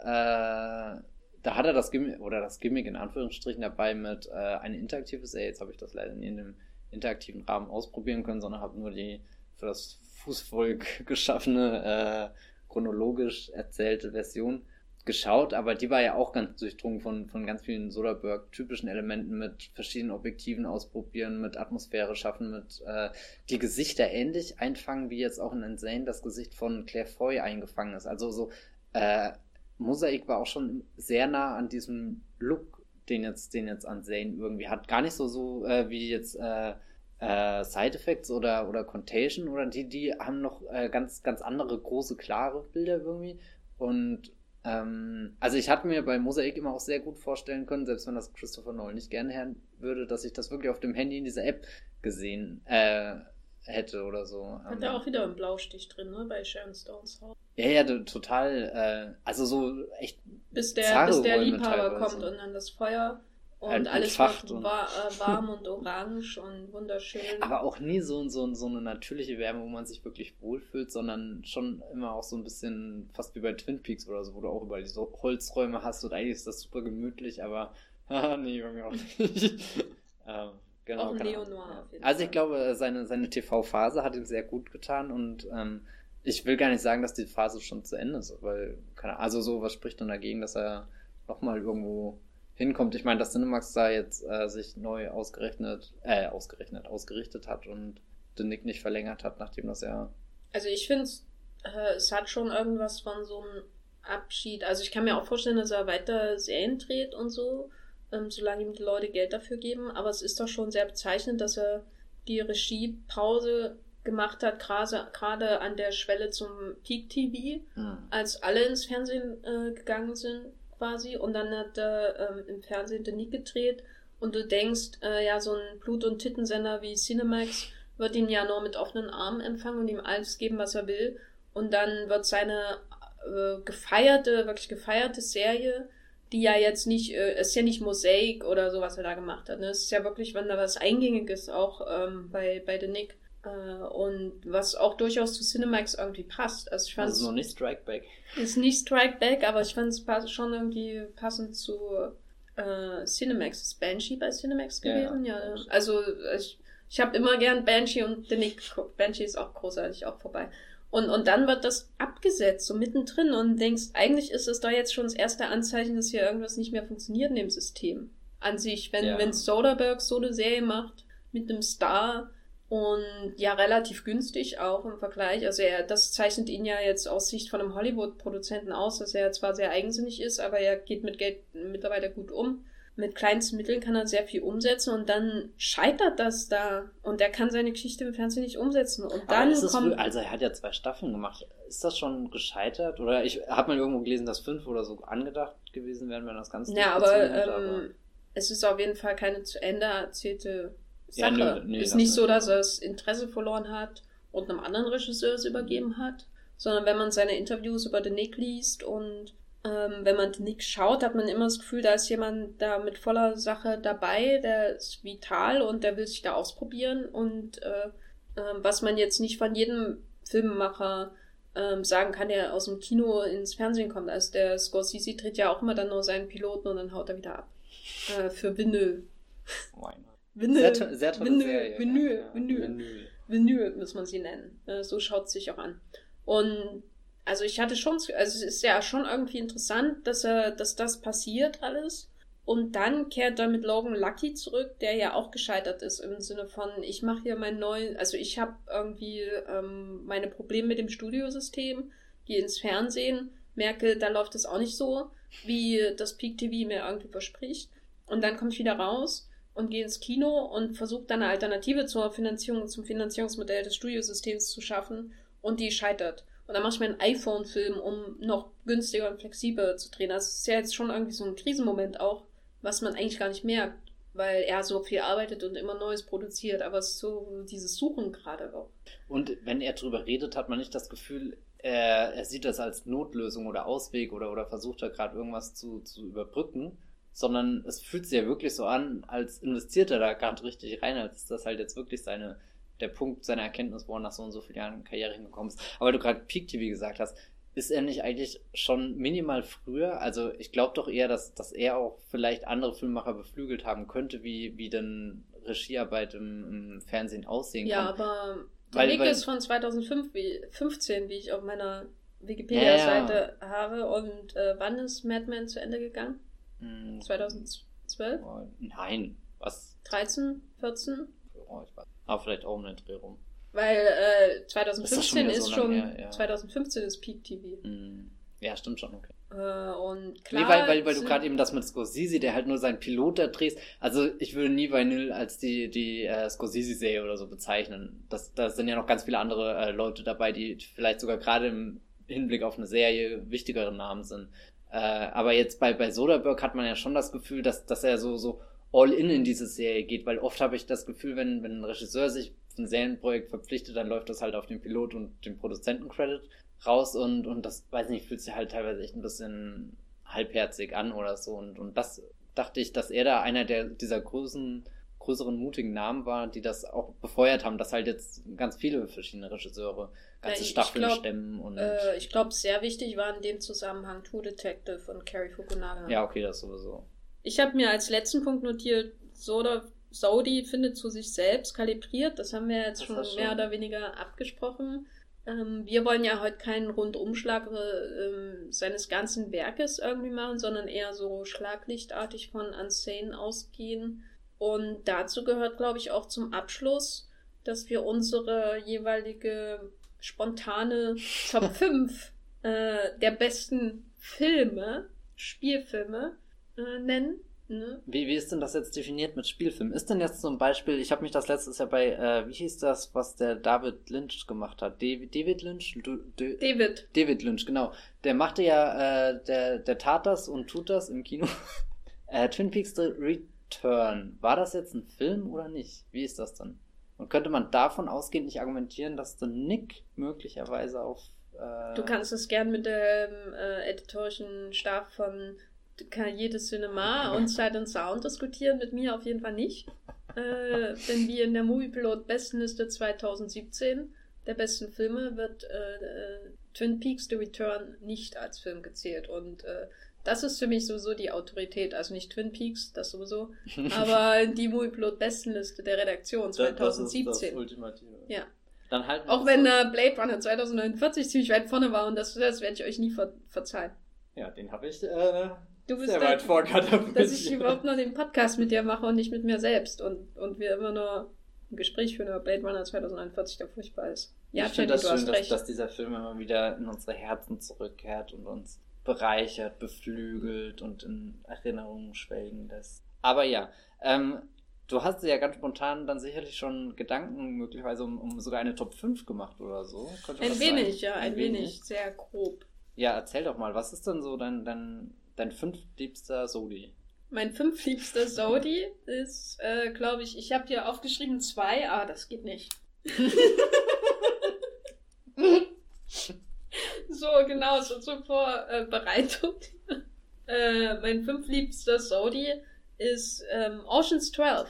äh, da hat er das Gimmick oder das Gimmick in Anführungsstrichen dabei mit äh, eine interaktive Serie. Jetzt habe ich das leider nie in dem interaktiven Rahmen ausprobieren können, sondern habe nur die für das Fußvolk [LAUGHS] geschaffene äh, chronologisch erzählte Version geschaut, aber die war ja auch ganz durchdrungen von, von ganz vielen Soderbergh-typischen Elementen mit verschiedenen Objektiven ausprobieren, mit Atmosphäre schaffen, mit äh, die Gesichter ähnlich einfangen, wie jetzt auch in Insane das Gesicht von Claire Foy eingefangen ist. Also so, äh, Mosaik war auch schon sehr nah an diesem Look, den jetzt, den jetzt Insane irgendwie hat. Gar nicht so, so äh, wie jetzt äh, äh, Side Effects oder, oder Contagion oder die, die haben noch äh, ganz, ganz andere große, klare Bilder irgendwie. Und ähm, also ich hatte mir bei Mosaik immer auch sehr gut vorstellen können, selbst wenn das Christopher Nolan nicht gerne hören würde, dass ich das wirklich auf dem Handy in dieser App gesehen äh, hätte oder so. Hat er ähm, auch wieder einen Blaustich drin, ne, bei Sharon Stones Haus. Ja, ja, total, äh, also so echt bis der, bis der Liebhaber kommt und dann das Feuer und halt alles wird und war, äh, [LAUGHS] warm und orange und wunderschön. Aber auch nie so, so, so eine natürliche Wärme, wo man sich wirklich wohlfühlt, sondern schon immer auch so ein bisschen fast wie bei Twin Peaks oder so, wo du auch überall diese Holzräume hast und eigentlich ist das super gemütlich, aber [LAUGHS] nee, bei mir auch nicht. [LAUGHS] ähm, genau. Auch Neo Noir. Ja. Also ich glaube, seine, seine TV-Phase hat ihm sehr gut getan und ähm, ich will gar nicht sagen, dass die Phase schon zu Ende ist, weil, keine also so, was spricht dann dagegen, dass er nochmal irgendwo hinkommt. Ich meine, dass Cinemax da jetzt äh, sich neu ausgerechnet, äh, ausgerechnet, ausgerichtet hat und den Nick nicht verlängert hat, nachdem das ja. Also ich finde, äh, es hat schon irgendwas von so einem Abschied. Also ich kann mir auch vorstellen, dass er weiter Serien dreht und so, ähm, solange ihm die Leute Geld dafür geben. Aber es ist doch schon sehr bezeichnend, dass er die Regiepause gemacht hat, gerade an der Schwelle zum Peak TV, hm. als alle ins Fernsehen äh, gegangen sind quasi und dann hat er ähm, im Fernsehen den Nick gedreht und du denkst, äh, ja, so ein Blut- und Tittensender wie Cinemax wird ihn ja nur mit offenen Armen empfangen und ihm alles geben, was er will und dann wird seine äh, gefeierte, wirklich gefeierte Serie, die ja jetzt nicht, äh, ist ja nicht Mosaik oder so, was er da gemacht hat. Ne? Es ist ja wirklich, wenn da was Eingängiges auch ähm, bei, bei The Nick. Äh, und was auch durchaus zu Cinemax irgendwie passt. Also ich fand also noch nicht Strike Back. Ist nicht Strike Back, aber ich fand es schon irgendwie passend zu äh, Cinemax. Ist Banshee bei Cinemax gewesen? Ja, ja. Also ich, ich habe immer gern Banshee und The Nick geguckt. Banshee ist auch großartig, auch vorbei. Und, und dann wird das abgesetzt, so mittendrin, und denkst, eigentlich ist es da jetzt schon das erste Anzeichen, dass hier irgendwas nicht mehr funktioniert in dem System. An sich, wenn, ja. wenn Soderbergh so eine Serie macht, mit einem Star, und ja, relativ günstig auch im Vergleich. Also er, das zeichnet ihn ja jetzt aus Sicht von einem Hollywood-Produzenten aus, dass er zwar sehr eigensinnig ist, aber er geht mit Geld mittlerweile gut um. Mit kleinsten Mitteln kann er sehr viel umsetzen und dann scheitert das da. Und er kann seine Geschichte im Fernsehen nicht umsetzen. Und dann kommt also er hat ja zwei Staffeln gemacht. Ist das schon gescheitert? Oder ich habe mal irgendwo gelesen dass fünf oder so angedacht gewesen wären wenn das Ganze ja aber, ähm, aber, es ist auf jeden Fall keine zu Ende erzählte Sache ja, nö, nö, ist nicht so dass er das Interesse verloren hat und einem anderen Regisseur es übergeben hat sondern wenn man seine Interviews über den Nick liest und ähm, wenn man Nick schaut, hat man immer das Gefühl, da ist jemand da mit voller Sache dabei, der ist vital und der will sich da ausprobieren. Und äh, äh, was man jetzt nicht von jedem Filmemacher ähm, sagen kann, der aus dem Kino ins Fernsehen kommt. Also der Scorsese tritt ja auch immer dann nur seinen Piloten und dann haut er wieder ab. Äh, für Vinyl. Vinyl. Sehr, sehr tolle Vinyl, Serie. Vinyl, ja. Vinyl. Vinyl. Vinyl muss man sie nennen. Äh, so schaut es sich auch an. Und also ich hatte schon, also es ist ja schon irgendwie interessant, dass er, dass das passiert alles. Und dann kehrt er mit Logan Lucky zurück, der ja auch gescheitert ist im Sinne von, ich mache hier mein neues, also ich habe irgendwie ähm, meine Probleme mit dem Studiosystem, gehe ins Fernsehen, merke, da läuft es auch nicht so, wie das Peak TV mir irgendwie verspricht. Und dann komme ich wieder raus und gehe ins Kino und versuche dann eine Alternative zur Finanzierung, zum Finanzierungsmodell des Studiosystems zu schaffen und die scheitert. Und dann mache ich mir einen iPhone-Film, um noch günstiger und flexibler zu drehen. Das ist ja jetzt schon irgendwie so ein Krisenmoment auch, was man eigentlich gar nicht merkt, weil er so viel arbeitet und immer Neues produziert. Aber es ist so dieses Suchen gerade auch. Und wenn er drüber redet, hat man nicht das Gefühl, er, er sieht das als Notlösung oder Ausweg oder, oder versucht da gerade irgendwas zu, zu überbrücken, sondern es fühlt sich ja wirklich so an, als investiert er da gerade richtig rein, als ist das halt jetzt wirklich seine der Punkt seiner Erkenntnis, wo er nach so und so vielen Jahren Karriere hingekommen ist. Aber du gerade Peak TV gesagt hast, ist er nicht eigentlich schon minimal früher? Also ich glaube doch eher, dass, dass er auch vielleicht andere Filmemacher beflügelt haben könnte, wie, wie denn Regiearbeit im, im Fernsehen aussehen ja, kann. Ja, aber der Weg ist von 2015, wie ich auf meiner Wikipedia-Seite ja, ja. habe. Und äh, wann ist Mad Men zu Ende gegangen? Hm, 2012? Oh, nein, was? 13, 14? Oh, ich weiß. Aber vielleicht auch um den Dreh rum. Weil äh, 2015 ist, ist schon, her, ja. 2015 ist Peak TV. Mm. Ja, stimmt schon, okay. Äh, und klar. Nee, weil, weil, weil du gerade eben das mit Scorsese, der halt nur seinen Pilot da drehst. Also ich würde nie Vinyl als die, die äh, Scorsese-Serie oder so bezeichnen. Das, da sind ja noch ganz viele andere äh, Leute dabei, die vielleicht sogar gerade im Hinblick auf eine Serie wichtigere Namen sind. Äh, aber jetzt bei, bei Soderbergh hat man ja schon das Gefühl, dass, dass er so, so all in in diese Serie geht, weil oft habe ich das Gefühl, wenn, wenn ein Regisseur sich für ein Serienprojekt verpflichtet, dann läuft das halt auf den Pilot und den Produzentencredit raus und, und das, weiß nicht, fühlt sich halt teilweise echt ein bisschen halbherzig an oder so. Und, und das dachte ich, dass er da einer der, dieser großen, größeren mutigen Namen war, die das auch befeuert haben, dass halt jetzt ganz viele verschiedene Regisseure ganze ja, Staffeln glaub, stemmen und. Äh, ich glaube, sehr wichtig war in dem Zusammenhang True Detective und Carrie Fukunaga. Ja, okay, das sowieso. Ich habe mir als letzten Punkt notiert, Soda Saudi findet zu sich selbst kalibriert. Das haben wir jetzt schon, schon, mehr oder weniger abgesprochen. Ähm, wir wollen ja heute keinen Rundumschlag äh, seines ganzen Werkes irgendwie machen, sondern eher so schlaglichtartig von Unsane ausgehen. Und dazu gehört, glaube ich, auch zum Abschluss, dass wir unsere jeweilige spontane Top [LAUGHS] 5 äh, der besten Filme, Spielfilme äh, nennen. Ne? Wie, wie ist denn das jetzt definiert mit Spielfilm? Ist denn jetzt zum Beispiel, ich habe mich das letztes Jahr bei, äh, wie hieß das, was der David Lynch gemacht hat? David, David Lynch? Du, du, David. David Lynch, genau. Der machte ja, äh, der, der tat das und tut das im Kino. [LAUGHS] äh, Twin Peaks The Return. War das jetzt ein Film oder nicht? Wie ist das dann? Und könnte man davon ausgehend nicht argumentieren, dass The Nick möglicherweise auf äh, du kannst es gern mit dem äh, editorischen Stab von Cahiers de Cinema und [LAUGHS] Sight and Sound diskutieren, mit mir auf jeden Fall nicht. Äh, denn wie in der Moviepilot Bestenliste 2017 der besten Filme wird äh, äh, Twin Peaks The Return nicht als Film gezählt. Und äh, das ist für mich sowieso die Autorität. Also nicht Twin Peaks, das sowieso, [LAUGHS] aber die Moviepilot Bestenliste der Redaktion 2017. Das ist das Ultimative. Ja. Dann halten Auch wenn äh, Blade Runner 2049 ziemlich weit vorne war und das, das werde ich euch nie ver verzeihen. Ja, den habe ich äh, du bist sehr weit vorkatapultiert. [LAUGHS] Dass ich [LAUGHS] überhaupt noch den Podcast mit dir mache und nicht mit mir selbst und, und wir immer nur ein Gespräch führen über Blade Runner 2049, der furchtbar ist. Ja, ich finde das schön, dass, dass, dieser Film immer wieder in unsere Herzen zurückkehrt und uns bereichert, beflügelt und in Erinnerungen schwelgen lässt. Aber ja, ähm, du hast ja ganz spontan dann sicherlich schon Gedanken möglicherweise um, um sogar eine Top 5 gemacht oder so. ein wenig, sein? ja, ein, ein wenig. wenig, sehr grob. Ja, erzähl doch mal, was ist denn so dein, dein Dein fünftliebster Sodi. Mein fünftliebster Sodi ist, äh, glaube ich, ich habe hier aufgeschrieben zwei. Ah, das geht nicht. [LAUGHS] so, genau, so zur Vorbereitung. [LAUGHS] äh, mein fünftliebster Sodi ist ähm, Oceans 12.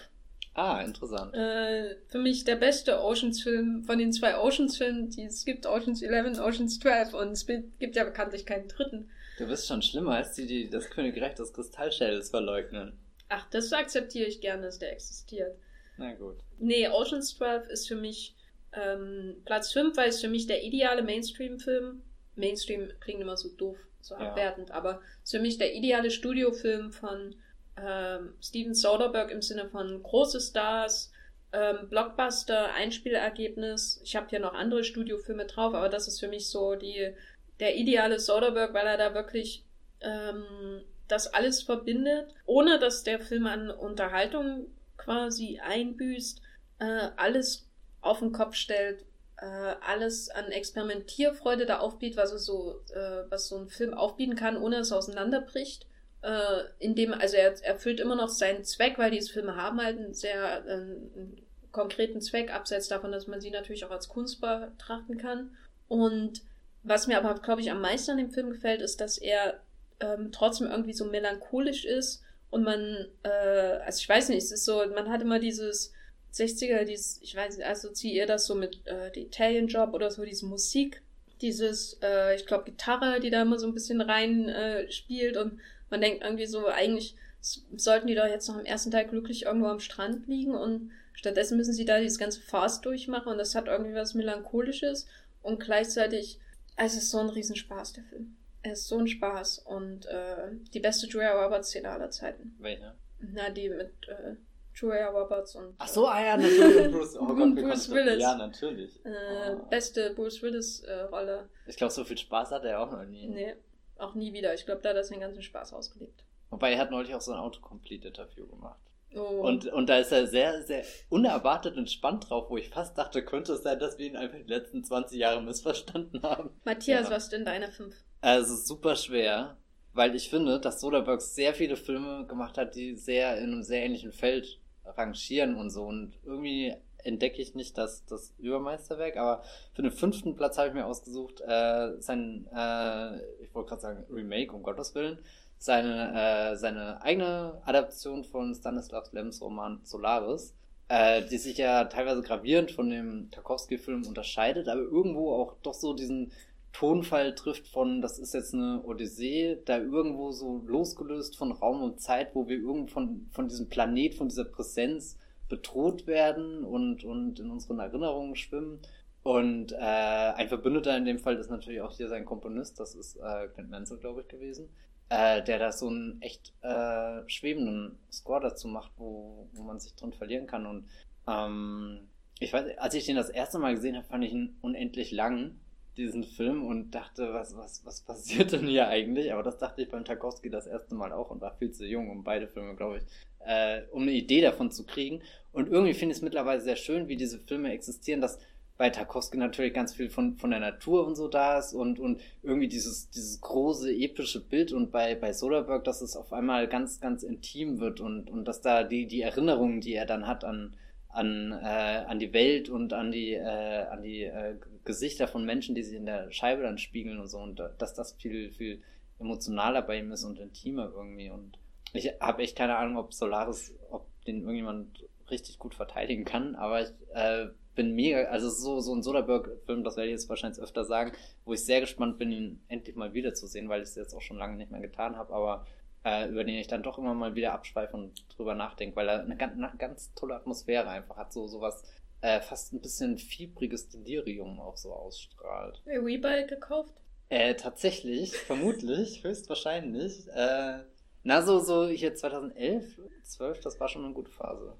Ah, interessant. Äh, für mich der beste Oceans-Film von den zwei Oceans-Filmen, die es gibt, Oceans 11, Oceans 12 und es gibt ja bekanntlich keinen dritten. Du bist schon schlimmer als die, die das Königreich des Kristallschädels verleugnen. Ach, das akzeptiere ich gerne, dass der existiert. Na gut. Nee, Ocean's 12 ist für mich ähm, Platz 5, weil es für mich der ideale Mainstream-Film. Mainstream klingt immer so doof, so ja. abwertend, aber ist für mich der ideale Studiofilm von ähm, Steven Soderbergh im Sinne von große Stars, ähm, Blockbuster, Einspielergebnis. Ich habe hier noch andere Studiofilme drauf, aber das ist für mich so die der ideale Soderbergh, weil er da wirklich ähm, das alles verbindet, ohne dass der Film an Unterhaltung quasi einbüßt, äh, alles auf den Kopf stellt, äh, alles an Experimentierfreude da aufbietet, was so, äh, was so ein Film aufbieten kann, ohne dass es auseinanderbricht. Äh, indem, also er erfüllt immer noch seinen Zweck, weil diese Filme haben halt einen sehr äh, einen konkreten Zweck, abseits davon, dass man sie natürlich auch als Kunst betrachten kann. Und was mir aber, glaube ich, am meisten an dem Film gefällt, ist, dass er ähm, trotzdem irgendwie so melancholisch ist und man, äh, also ich weiß nicht, es ist so, man hat immer dieses 60er, dieses, ich weiß nicht, assoziiere das so mit äh, The Italian Job oder so, diese Musik, dieses, äh, ich glaube, Gitarre, die da immer so ein bisschen rein äh, spielt und man denkt irgendwie so, eigentlich sollten die doch jetzt noch am ersten Tag glücklich irgendwo am Strand liegen und stattdessen müssen sie da dieses ganze Fast durchmachen und das hat irgendwie was Melancholisches und gleichzeitig es ist so ein Riesenspaß, der Film. Es ist so ein Spaß und äh, die beste Julia Roberts-Szene aller Zeiten. Welche? Na, die mit äh, Julia Roberts und. Ach so, ah ja, natürlich. [LAUGHS] Bruce, oh Gott, Bruce Willis. Ja, natürlich. Äh, oh. Beste Bruce Willis-Rolle. Äh, ich glaube, so viel Spaß hat er auch noch nie. Nee, auch nie wieder. Ich glaube, da hat er seinen ganzen Spaß ausgelebt. Wobei er hat neulich auch so ein Autocomplete-Interview gemacht. Oh. Und, und da ist er sehr, sehr unerwartet und spannend drauf, wo ich fast dachte, könnte es sein, dass wir ihn einfach die letzten 20 Jahre missverstanden haben. Matthias, ja. was denn deine fünf? Also super schwer, weil ich finde, dass Soderbergh sehr viele Filme gemacht hat, die sehr in einem sehr ähnlichen Feld rangieren und so. Und irgendwie entdecke ich nicht das, das Übermeisterwerk, aber für den fünften Platz habe ich mir ausgesucht, äh, sein, äh, ich wollte gerade sagen Remake, um Gottes Willen, seine, äh, seine eigene Adaption von Stanislav Lems Roman Solaris, äh, die sich ja teilweise gravierend von dem Tarkovsky-Film unterscheidet, aber irgendwo auch doch so diesen Tonfall trifft von, das ist jetzt eine Odyssee, da irgendwo so losgelöst von Raum und Zeit, wo wir irgendwo von, von diesem Planet, von dieser Präsenz bedroht werden und, und in unseren Erinnerungen schwimmen. Und äh, ein Verbündeter in dem Fall ist natürlich auch hier sein Komponist, das ist äh, Clint Mansell, glaube ich, gewesen, äh, der da so einen echt äh, schwebenden Score dazu macht, wo, wo man sich drin verlieren kann. Und ähm, ich weiß, als ich den das erste Mal gesehen habe, fand ich ihn unendlich lang, diesen Film, und dachte, was, was, was passiert denn hier eigentlich? Aber das dachte ich beim Tarkovsky das erste Mal auch und war viel zu jung, um beide Filme, glaube ich, äh, um eine Idee davon zu kriegen. Und irgendwie finde ich es mittlerweile sehr schön, wie diese Filme existieren, dass bei Tarkovsky natürlich ganz viel von, von der Natur und so da ist und, und irgendwie dieses, dieses große epische Bild und bei, bei Soderbergh, dass es auf einmal ganz, ganz intim wird und, und dass da die, die Erinnerungen, die er dann hat an, an, äh, an die Welt und an die, äh, an die äh, Gesichter von Menschen, die sich in der Scheibe dann spiegeln und so und dass das viel, viel emotionaler bei ihm ist und intimer irgendwie und ich habe echt keine Ahnung, ob Solaris, ob den irgendjemand richtig gut verteidigen kann, aber ich äh, bin mega, also so, so ein Soderbergh-Film, das werde ich jetzt wahrscheinlich öfter sagen, wo ich sehr gespannt bin, ihn endlich mal wiederzusehen, weil ich es jetzt auch schon lange nicht mehr getan habe, aber äh, über den ich dann doch immer mal wieder abschweife und drüber nachdenke, weil er eine ganz, eine ganz tolle Atmosphäre einfach hat, so sowas äh, fast ein bisschen fiebriges Delirium auch so ausstrahlt. Rebuy gekauft? Äh, tatsächlich, [LAUGHS] vermutlich, höchstwahrscheinlich. Äh, na, so, so hier 2011, 12, das war schon eine gute Phase.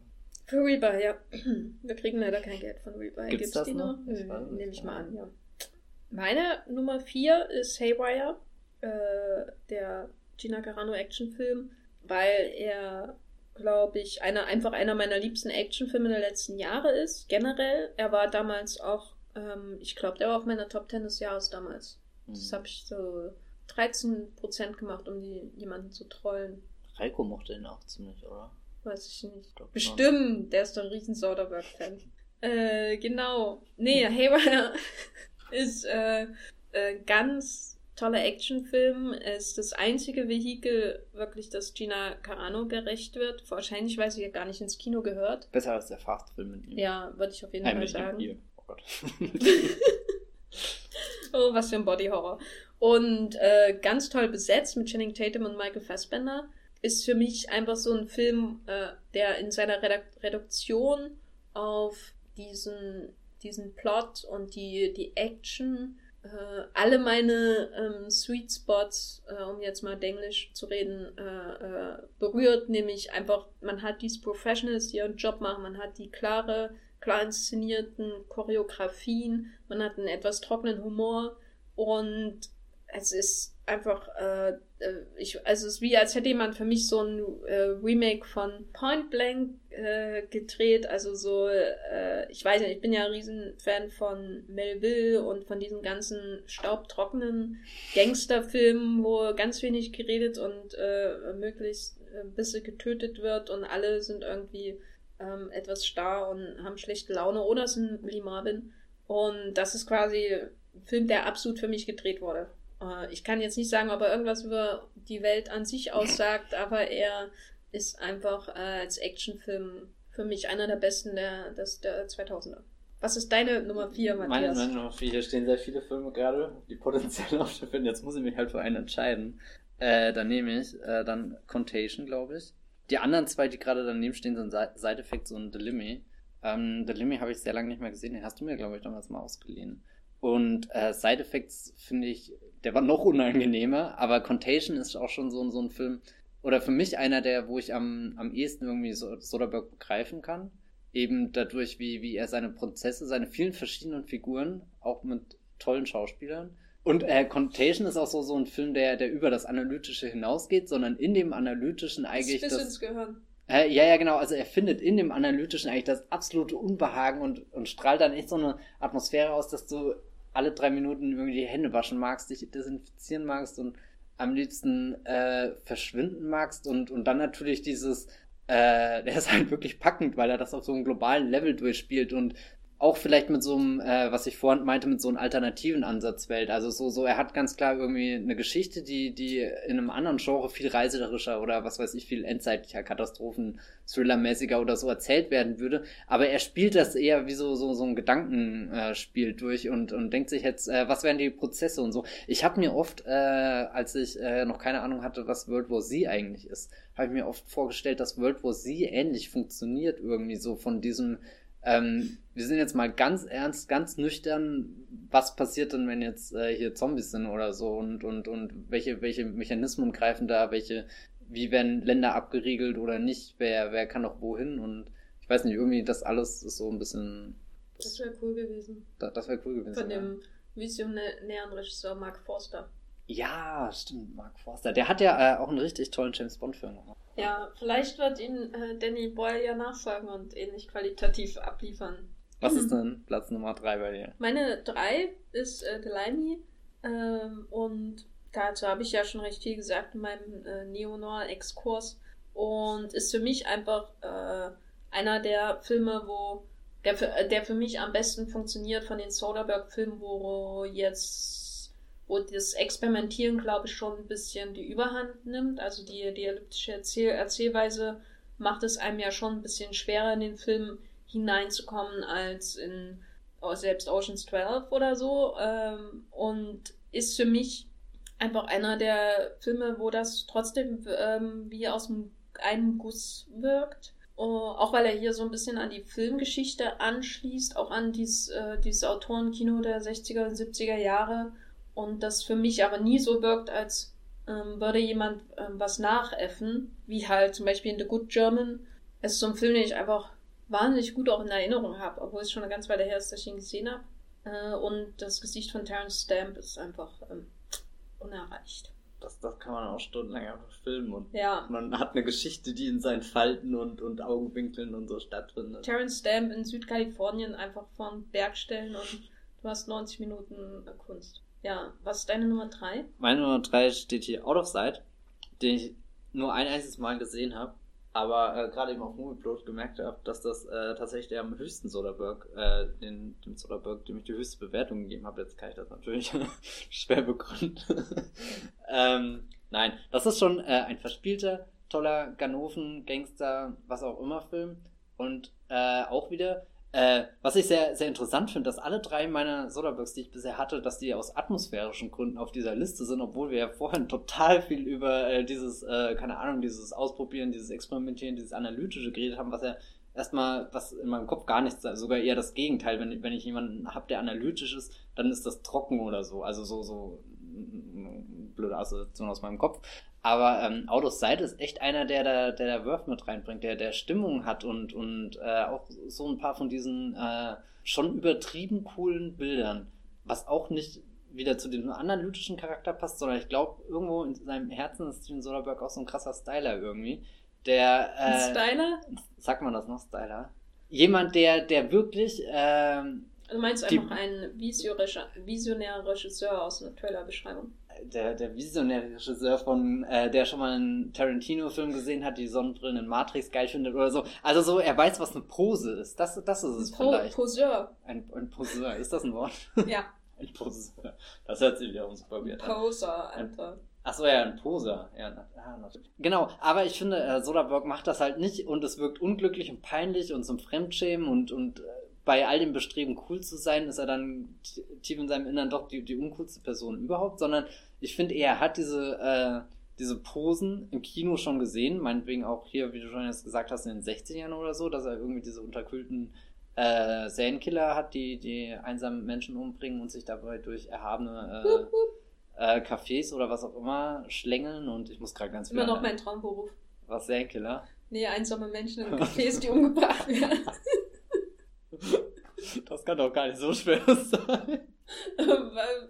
Für Rebuy, ja. [CLEARS THROAT] Wir kriegen leider kein Geld von Rebuy. Gibt's, Gibt's das die noch? noch? Nehme ich mal an, ja. Meine Nummer 4 ist Haywire, äh, der Gina Carano Actionfilm, weil er, glaube ich, einer, einfach einer meiner liebsten Actionfilme der letzten Jahre ist, generell. Er war damals auch, ähm, ich glaube, der war auf meiner Top 10 des Jahres damals. Mhm. Das habe ich so 13% gemacht, um die, jemanden zu trollen. Reiko mochte ihn auch ziemlich, oder? Weiß ich nicht. Ich Bestimmt, der ist doch ein riesen Soderbergh-Fan. [LAUGHS] Äh, genau. Nee, Haywire [LAUGHS] ist äh, äh, ganz toller Actionfilm. Ist das einzige Vehikel wirklich, das Gina Carano gerecht wird. Wahrscheinlich, weil sie ja gar nicht ins Kino gehört. Besser als der Fast-Film mit ihm. Ja, würde ich auf jeden Fall sagen. Oh Gott. [LAUGHS] oh, was für ein Body-Horror. Und äh, ganz toll besetzt mit Channing Tatum und Michael Fassbender ist für mich einfach so ein Film, äh, der in seiner Redu Reduktion auf diesen, diesen Plot und die, die Action äh, alle meine ähm, Sweet Spots, äh, um jetzt mal Englisch zu reden, äh, äh, berührt, nämlich einfach, man hat diese Professionals, die ihren Job machen, man hat die klare, klar inszenierten Choreografien, man hat einen etwas trockenen Humor und es ist einfach, äh, äh, ich, also es ist wie, als hätte jemand für mich so ein äh, Remake von Point Blank äh, gedreht. Also so, äh, ich weiß nicht, ich bin ja ein Riesenfan von Melville und von diesen ganzen staubtrockenen Gangsterfilmen, wo ganz wenig geredet und äh, möglichst ein bisschen getötet wird und alle sind irgendwie ähm, etwas starr und haben schlechte Laune oder sind Willy Marvin. Und das ist quasi ein Film, der absolut für mich gedreht wurde. Äh, ich kann jetzt nicht sagen, ob er irgendwas über die Welt an sich aussagt, aber er ist einfach äh, als Actionfilm für mich einer der besten der, des, der 2000er. Was ist deine Nummer 4, Matthias? Meine, meine Nummer 4, hier stehen sehr viele Filme gerade, die potenziell [LAUGHS] aufstehen. Jetzt muss ich mich halt für einen entscheiden. Äh, dann nehme ich äh, dann Contagion, glaube ich. Die anderen zwei, die gerade daneben stehen, sind Side Effects und The Limmy. Ähm, The Limmy habe ich sehr lange nicht mehr gesehen. Den hast du mir, glaube ich, damals mal ausgeliehen. Und äh, Side Effects finde ich, der war noch unangenehmer, aber Contagion ist auch schon so, so ein Film, oder für mich einer der, wo ich am, am ehesten irgendwie so, Soderbergh begreifen kann. Eben dadurch, wie, wie er seine Prozesse, seine vielen verschiedenen Figuren, auch mit tollen Schauspielern. Und äh, Contagion ist auch so, so ein Film, der, der über das Analytische hinausgeht, sondern in dem Analytischen eigentlich. Das, das Gehirn. Äh, ja, ja, genau. Also er findet in dem Analytischen eigentlich das absolute Unbehagen und, und strahlt dann echt so eine Atmosphäre aus, dass du alle drei Minuten irgendwie die Hände waschen magst, dich desinfizieren magst und am liebsten äh, verschwinden magst und, und dann natürlich dieses, äh, [LAUGHS] der ist halt wirklich packend, weil er das auf so einem globalen Level durchspielt und auch vielleicht mit so einem, äh, was ich vorhin meinte, mit so einem alternativen Ansatz wählt. Also so, so, er hat ganz klar irgendwie eine Geschichte, die, die in einem anderen Genre viel reiserischer oder was weiß ich, viel endzeitlicher, Katastrophen, Thriller-mäßiger oder so erzählt werden würde. Aber er spielt das eher wie so, so, so ein Gedankenspiel äh, durch und, und denkt sich jetzt, äh, was wären die Prozesse und so. Ich habe mir oft, äh, als ich äh, noch keine Ahnung hatte, was World War Z eigentlich ist, habe ich mir oft vorgestellt, dass World War Z ähnlich funktioniert irgendwie so von diesem ähm, wir sind jetzt mal ganz ernst, ganz nüchtern. Was passiert denn, wenn jetzt äh, hier Zombies sind oder so und, und, und welche, welche Mechanismen greifen da, welche, wie werden Länder abgeriegelt oder nicht, wer, wer kann noch wohin und ich weiß nicht, irgendwie das alles ist so ein bisschen. Das, das wäre cool gewesen. Da, das wäre cool gewesen. Von ja. dem visionären Regisseur Mark Forster. Ja, stimmt, Mark Forster. Der hat ja äh, auch einen richtig tollen James Bond-Film gemacht. Ja, vielleicht wird ihn äh, Danny Boyle ja nachfolgen und ähnlich qualitativ abliefern. Was ist denn Platz Nummer 3 bei dir? Meine 3 ist äh, Delaney ähm, und dazu habe ich ja schon recht viel gesagt in meinem äh, Neo-Noir-Exkurs und ist für mich einfach äh, einer der Filme, wo der für, äh, der für mich am besten funktioniert von den Soderbergh-Filmen, wo jetzt wo das Experimentieren, glaube ich, schon ein bisschen die Überhand nimmt. Also die, die elliptische Erzähl Erzählweise macht es einem ja schon ein bisschen schwerer in den Film hineinzukommen als in oh, selbst Oceans 12 oder so. Ähm, und ist für mich einfach einer der Filme, wo das trotzdem ähm, wie aus einem Guss wirkt. Uh, auch weil er hier so ein bisschen an die Filmgeschichte anschließt, auch an dies, äh, dieses Autorenkino der 60er und 70er Jahre und das für mich aber nie so wirkt, als ähm, würde jemand ähm, was nachäffen, wie halt zum Beispiel in The Good German. Es ist so ein Film, den ich einfach wahnsinnig gut auch in Erinnerung habe, obwohl es schon eine ganze Weile her ist, dass ich ihn gesehen habe. Äh, und das Gesicht von Terence Stamp ist einfach ähm, unerreicht. Das, das kann man auch stundenlang einfach filmen und ja. man hat eine Geschichte, die in seinen Falten und, und Augenwinkeln und so stattfindet. Terence Stamp in Südkalifornien einfach von Bergstellen und du hast 90 Minuten Kunst. Ja, was ist deine Nummer 3? Meine Nummer 3 steht hier Out of Sight, den ich nur ein einziges Mal gesehen habe, aber äh, gerade eben auf Movieplot gemerkt habe, dass das äh, tatsächlich der am höchsten Soderbergh, äh, den, dem Soderbergh, dem ich die höchste Bewertung gegeben habe. Jetzt kann ich das natürlich [LAUGHS] schwer begründen. [LAUGHS] ähm, nein, das ist schon äh, ein verspielter, toller Ganoven, Gangster, was auch immer Film und äh, auch wieder äh, was ich sehr, sehr interessant finde, dass alle drei meiner Solarbugs, die ich bisher hatte, dass die aus atmosphärischen Gründen auf dieser Liste sind, obwohl wir ja vorhin total viel über äh, dieses, äh, keine Ahnung, dieses Ausprobieren, dieses Experimentieren, dieses Analytische geredet haben, was ja erstmal, was in meinem Kopf gar nichts, sogar eher das Gegenteil. Wenn, wenn ich jemanden habe, der analytisch ist, dann ist das trocken oder so. Also so, so blöde Assoziation aus meinem Kopf. Aber ähm, of Sight ist echt einer, der da, der da Wurf mit reinbringt, der, der Stimmung hat und, und äh, auch so ein paar von diesen äh, schon übertrieben coolen Bildern. Was auch nicht wieder zu dem analytischen Charakter passt, sondern ich glaube, irgendwo in seinem Herzen ist Steven Soderbergh auch so ein krasser Styler irgendwie. Der, äh, ein Styler? Sagt man das noch, Styler? Jemand, der, der wirklich, ähm, Du meinst einfach einen visionären Regisseur aus einer Trailerbeschreibung? Der, der visionäre Regisseur von, äh, der schon mal einen Tarantino-Film gesehen hat, die Sonnenbrillen in Matrix geil findet oder so. Also so, er weiß, was eine Pose ist. Das, das ist es po vielleicht. Poseur. Ein, ein Poseur. Ist das ein Wort? [LAUGHS] Ja. ein Poseur. Das hört sich wieder super weird an. Poser, Alter. Achso, ja, ein Poser. Ja, ja, natürlich. Genau, aber ich finde, äh, Soderbergh macht das halt nicht und es wirkt unglücklich und peinlich und zum Fremdschämen und, und äh, bei all dem Bestreben, cool zu sein, ist er dann tief in seinem Innern doch die, die uncoolste Person überhaupt, sondern ich finde, er hat diese, äh, diese Posen im Kino schon gesehen, meinetwegen auch hier, wie du schon jetzt gesagt hast, in den 60ern oder so, dass er irgendwie diese unterkühlten äh, Serienkiller hat, die, die einsamen Menschen umbringen und sich dabei durch erhabene äh, äh, Cafés oder was auch immer schlängeln und ich muss gerade ganz viel. Immer noch mein Traumberuf. Was Serienkiller? Nee, einsame Menschen in [LAUGHS] Cafés, die umgebracht werden. [LAUGHS] Das kann doch gar nicht so schwer [LAUGHS] sein.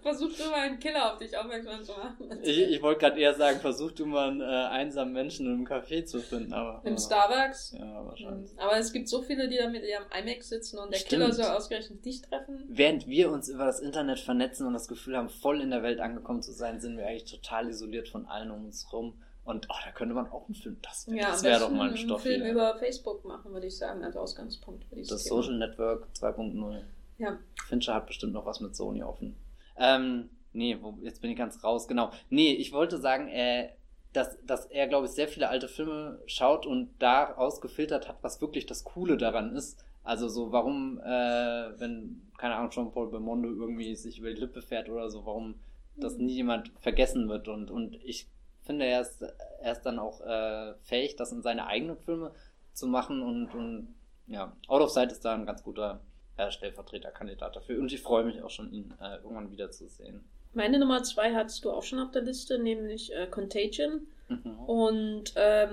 versuch du mal einen Killer auf dich aufmerksam zu machen. Ich, ich wollte gerade eher sagen, versuch du mal einen äh, einsamen Menschen in einem Café zu finden, aber. Im Starbucks? Ja, wahrscheinlich. Mhm. Aber es gibt so viele, die da mit ihrem iMac sitzen und der Stimmt. Killer soll ausgerechnet dich treffen. Während wir uns über das Internet vernetzen und das Gefühl haben, voll in der Welt angekommen zu sein, sind wir eigentlich total isoliert von allen um uns rum Und oh, da könnte man auch einen Film, das, ja, das wäre doch mal ein Stoff. Film hier. über Facebook machen, würde ich sagen, als Ausgangspunkt. das das Social Network 2.0. Ja. Fincher hat bestimmt noch was mit Sony offen. Ähm, nee, wo, jetzt bin ich ganz raus, genau. Nee, ich wollte sagen, äh, dass, dass er, glaube ich, sehr viele alte Filme schaut und daraus gefiltert hat, was wirklich das Coole daran ist. Also so, warum, äh, wenn, keine Ahnung, Jean-Paul Belmondo irgendwie sich über die Lippe fährt oder so, warum das mhm. nie jemand vergessen wird. Und, und ich finde, er ist, er ist dann auch äh, fähig, das in seine eigenen Filme zu machen und, und ja, Out of Sight ist da ein ganz guter äh, Stellvertreterkandidat dafür und ich freue mich auch schon, ihn äh, irgendwann wiederzusehen. Meine Nummer zwei hattest du auch schon auf der Liste, nämlich äh, Contagion. Mhm. Und ähm,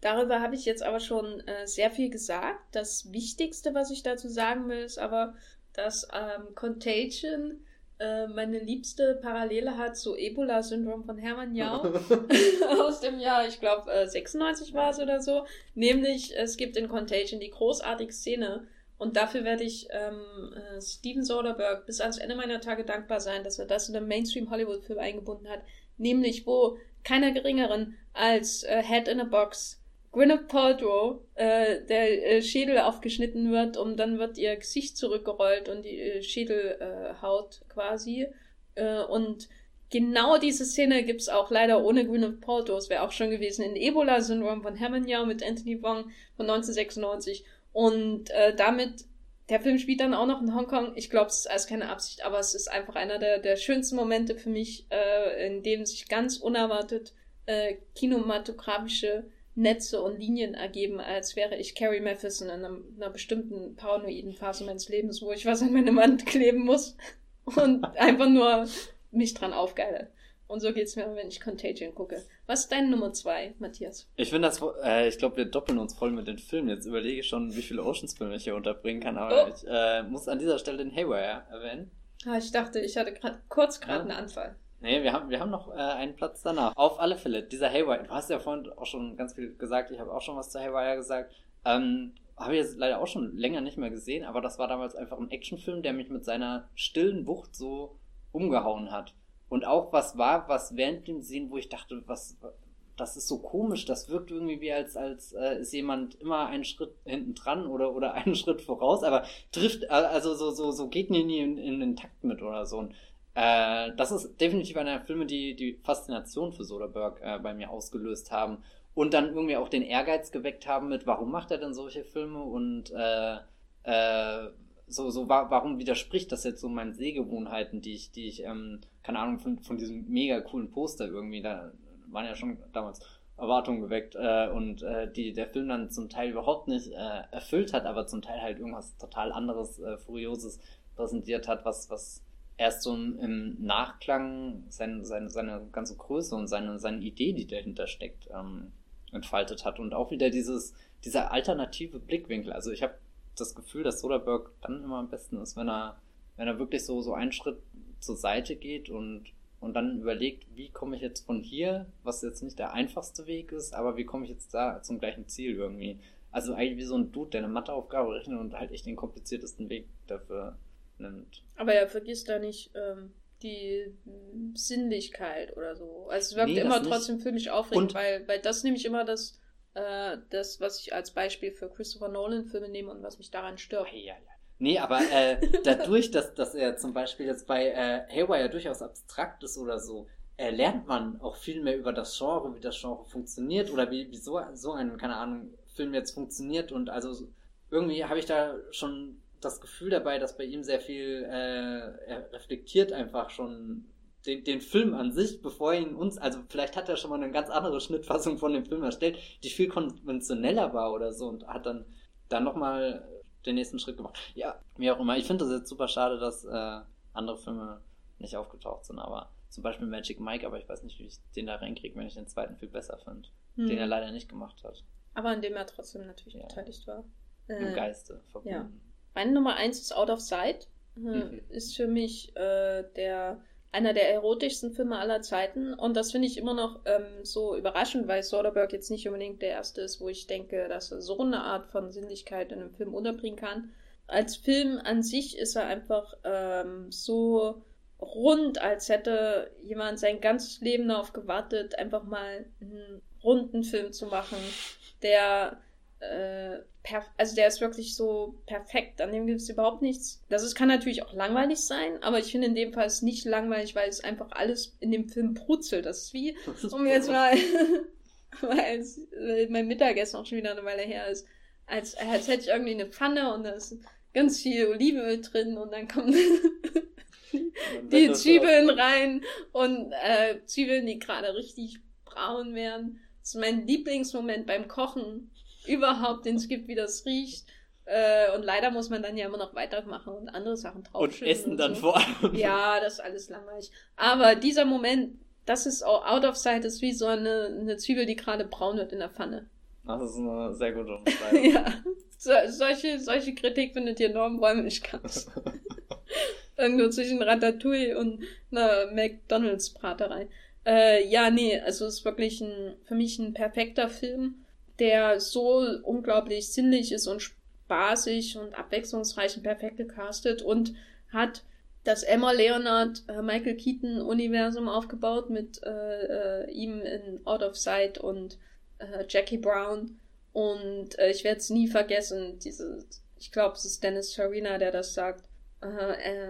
darüber habe ich jetzt aber schon äh, sehr viel gesagt. Das Wichtigste, was ich dazu sagen will, ist aber, dass ähm, Contagion meine liebste Parallele hat zu Ebola-Syndrom von Hermann Jau [LAUGHS] [LAUGHS] aus dem Jahr, ich glaube, äh, 96 war es oder so. Nämlich, es gibt in Contagion die großartige Szene, und dafür werde ich ähm, äh, Steven Soderbergh bis ans Ende meiner Tage dankbar sein, dass er das in den Mainstream-Hollywood-Film eingebunden hat. Nämlich, wo keiner geringeren als äh, Head in a Box Gwyneth Paltrow äh, der äh, Schädel aufgeschnitten wird und dann wird ihr Gesicht zurückgerollt und die äh, Schädelhaut äh, quasi. Äh, und genau diese Szene gibt's auch leider ohne Gwyneth Paltrow. Es wäre auch schon gewesen in Ebola-Syndrom von Herman Yao mit Anthony Wong von 1996. Und äh, damit, der Film spielt dann auch noch in Hongkong. Ich glaube, es ist alles keine Absicht, aber es ist einfach einer der, der schönsten Momente für mich, äh, in dem sich ganz unerwartet äh, kinematografische Netze und Linien ergeben, als wäre ich Carrie Matheson in einem, einer bestimmten paranoiden Phase meines Lebens, wo ich was an meine Wand kleben muss [LAUGHS] und einfach nur mich dran aufgeile. Und so geht's mir, wenn ich Contagion gucke. Was ist deine Nummer zwei, Matthias? Ich finde das, äh, ich glaube, wir doppeln uns voll mit den Filmen. Jetzt überlege ich schon, wie viele Oceans-Filme ich hier unterbringen kann, aber oh. ich äh, muss an dieser Stelle den Haywire erwähnen. Ah, ich dachte, ich hatte grad, kurz gerade ja. einen Anfall. Nee, wir haben, wir haben noch äh, einen Platz danach. Auf alle Fälle, dieser Haywire, du hast ja vorhin auch schon ganz viel gesagt, ich habe auch schon was zu Haywire gesagt. Ähm, habe ich jetzt leider auch schon länger nicht mehr gesehen, aber das war damals einfach ein Actionfilm, der mich mit seiner stillen Wucht so umgehauen hat. Und auch was war, was während dem Sehen, wo ich dachte, was, das ist so komisch, das wirkt irgendwie wie als, als äh, ist jemand immer einen Schritt hinten dran oder, oder [LAUGHS] einen Schritt voraus, aber trifft, also so, so, so geht nie in, in den Takt mit oder so. Und, äh, das ist definitiv einer der Filme, die die Faszination für Soderbergh äh, bei mir ausgelöst haben und dann irgendwie auch den Ehrgeiz geweckt haben mit, warum macht er denn solche Filme und äh, äh, so, so, wa warum widerspricht das jetzt so meinen Sehgewohnheiten, die ich, die ich, ähm, keine Ahnung, von, von diesem mega coolen Poster irgendwie, da waren ja schon damals Erwartungen geweckt äh, und äh, die der Film dann zum Teil überhaupt nicht äh, erfüllt hat, aber zum Teil halt irgendwas total anderes, äh, Furioses präsentiert hat, was, was erst so im Nachklang seine, seine, seine ganze Größe und seine, seine Idee, die dahinter steckt, ähm, entfaltet hat und auch wieder dieses, dieser alternative Blickwinkel. Also ich habe das Gefühl, dass Soderbergh dann immer am besten ist, wenn er, wenn er wirklich so, so einen Schritt zur Seite geht und, und dann überlegt, wie komme ich jetzt von hier, was jetzt nicht der einfachste Weg ist, aber wie komme ich jetzt da zum gleichen Ziel irgendwie. Also eigentlich wie so ein Dude, der eine Matheaufgabe rechnet und halt echt den kompliziertesten Weg dafür nimmt. Aber er vergisst da nicht ähm, die Sinnlichkeit oder so. Also es wirkt nee, immer trotzdem für mich aufregend, weil, weil das nämlich immer das äh, das, was ich als Beispiel für Christopher Nolan-Filme nehme und was mich daran stört. Ja, ja. Nee, aber äh, [LAUGHS] dadurch, dass, dass er zum Beispiel jetzt bei äh, Haywire durchaus abstrakt ist oder so, äh, lernt man auch viel mehr über das Genre, wie das Genre funktioniert oder wie, wie so, so ein, keine Ahnung, Film jetzt funktioniert und also irgendwie habe ich da schon das Gefühl dabei, dass bei ihm sehr viel, äh, er reflektiert einfach schon den, den Film an sich, bevor ihn uns, also vielleicht hat er schon mal eine ganz andere Schnittfassung von dem Film erstellt, die viel konventioneller war oder so und hat dann, dann nochmal den nächsten Schritt gemacht. Ja, wie auch immer. Ich finde das jetzt super schade, dass äh, andere Filme nicht aufgetaucht sind, aber zum Beispiel Magic Mike, aber ich weiß nicht, wie ich den da reinkriege, wenn ich den zweiten viel besser finde, hm. den er leider nicht gemacht hat. Aber an dem er trotzdem natürlich ja. beteiligt war. Im äh, Geiste verbunden. Ja. Meine Nummer eins ist Out of Sight. Äh, mhm. Ist für mich äh, der einer der erotischsten Filme aller Zeiten. Und das finde ich immer noch ähm, so überraschend, weil Soderbergh jetzt nicht unbedingt der erste ist, wo ich denke, dass er so eine Art von Sinnlichkeit in einem Film unterbringen kann. Als Film an sich ist er einfach ähm, so rund, als hätte jemand sein ganzes Leben darauf gewartet, einfach mal einen runden Film zu machen, der äh, also der ist wirklich so perfekt, an dem gibt es überhaupt nichts. Das ist, kann natürlich auch langweilig sein, aber ich finde in dem Fall ist es nicht langweilig, weil es einfach alles in dem Film brutzelt. Das ist wie, um jetzt mal, [LAUGHS] weil es, mein Mittagessen auch schon wieder eine Weile her ist, als, als hätte ich irgendwie eine Pfanne und da ist ganz viel Olivenöl drin und dann kommen [LAUGHS] die Zwiebeln rein und äh, Zwiebeln, die gerade richtig braun werden. Das ist mein Lieblingsmoment beim Kochen überhaupt, den gibt, wie das riecht. Äh, und leider muss man dann ja immer noch weitermachen und andere Sachen drauf. Und essen und dann so. vor allem. Ja, das ist alles langweilig. Aber dieser Moment, das ist auch out of sight, ist wie so eine, eine Zwiebel, die gerade braun wird in der Pfanne. Das ist eine sehr gute [LAUGHS] Umschreibung. ja. So, solche, solche Kritik findet ihr enorm Räumlichkeit. [LAUGHS] Irgendwo zwischen Ratatouille und einer McDonalds-Braterei. Äh, ja, nee, also es ist wirklich ein, für mich ein perfekter Film der so unglaublich sinnlich ist und spaßig und abwechslungsreich und perfekt gecastet und hat das Emma Leonard äh, Michael Keaton Universum aufgebaut mit äh, äh, ihm in Out of Sight und äh, Jackie Brown. Und ich werde es nie vergessen diese ich glaube es ist Dennis Farina der das sagt.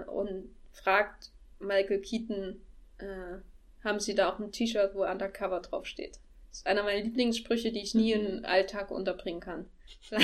Und fragt Michael Keaton haben Sie da auch ein T-Shirt wo Undercover draufsteht ist einer meiner Lieblingssprüche, die ich nie im Alltag unterbringen kann. [LAUGHS]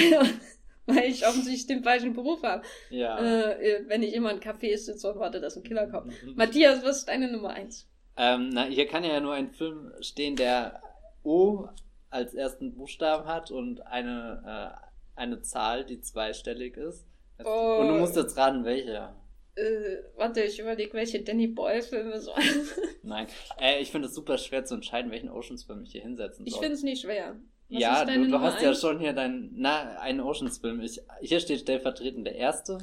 Weil ich offensichtlich den falschen Beruf habe. Ja. Äh, wenn ich immer in Café sitze und warte, dass ein Killer kommt. Mhm. Matthias, was ist deine Nummer eins? Ähm, na, hier kann ja nur ein Film stehen, der O als ersten Buchstaben hat und eine, äh, eine Zahl, die zweistellig ist. Oh. Und du musst jetzt raten, welcher. Äh, warte, ich überlege, welche Danny Boyle-Filme so. [LAUGHS] Nein, äh, ich finde es super schwer zu entscheiden, welchen Oceans-Film ich hier hinsetzen soll. Ich finde es nicht schwer. Was ja, du, du hast ja schon hier dein, na, einen Oceans-Film. hier steht stellvertretend der erste,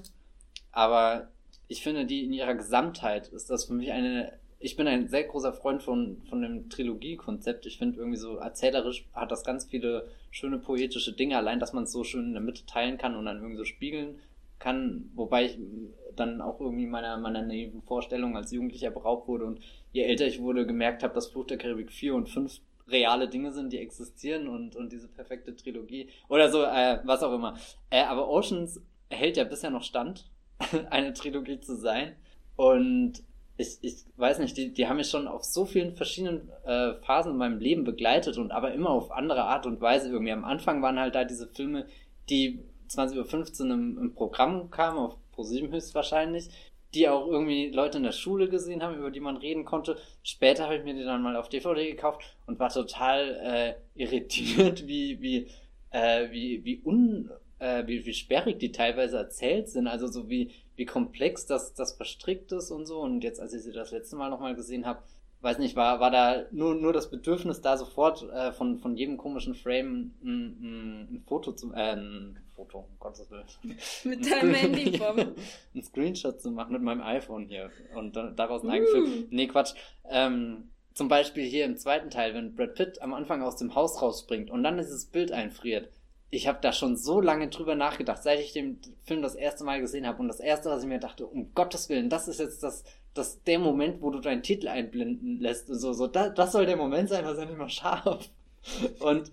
aber ich finde, die in ihrer Gesamtheit ist das für mich eine. Ich bin ein sehr großer Freund von, von dem Trilogie-Konzept. Ich finde irgendwie so erzählerisch hat das ganz viele schöne poetische Dinge, allein, dass man es so schön in der Mitte teilen kann und dann irgendwie so spiegeln kann, wobei ich dann auch irgendwie meiner, meiner naiven Vorstellung als Jugendlicher beraubt wurde und je älter ich wurde, gemerkt habe, dass Fluch der Karibik 4 und 5 reale Dinge sind, die existieren und, und diese perfekte Trilogie oder so, äh, was auch immer. Äh, aber Oceans hält ja bisher noch stand, [LAUGHS] eine Trilogie zu sein und ich, ich weiß nicht, die, die haben mich schon auf so vielen verschiedenen äh, Phasen in meinem Leben begleitet und aber immer auf andere Art und Weise irgendwie. Am Anfang waren halt da diese Filme, die 20.15 Uhr im, im Programm kamen, auf ProSieben höchstwahrscheinlich, die auch irgendwie Leute in der Schule gesehen haben, über die man reden konnte. Später habe ich mir die dann mal auf DVD gekauft und war total äh, irritiert, [LAUGHS] wie, wie, äh, wie, wie un, äh, wie, wie sperrig die teilweise erzählt sind. Also so wie, wie komplex das, das verstrickt ist und so. Und jetzt, als ich sie das letzte Mal nochmal gesehen habe, weiß nicht, war, war da nur, nur das Bedürfnis, da sofort äh, von, von jedem komischen Frame ein, ein, Foto zu, äh, ein Foto, um Gottes Willen. [LAUGHS] Mit deinem [LAUGHS] Handy vom. ein Screenshot zu machen mit meinem iPhone hier und dann, daraus ein uh. Film. Nee, Quatsch. Ähm, zum Beispiel hier im zweiten Teil, wenn Brad Pitt am Anfang aus dem Haus rausspringt und dann dieses Bild einfriert. Ich habe da schon so lange drüber nachgedacht, seit ich den Film das erste Mal gesehen habe. Und das erste, was ich mir dachte, um Gottes Willen, das ist jetzt das, das der Moment, wo du deinen Titel einblenden lässt. Und so, so, das, das soll der Moment sein, was er nicht mal scharf. [LAUGHS] Und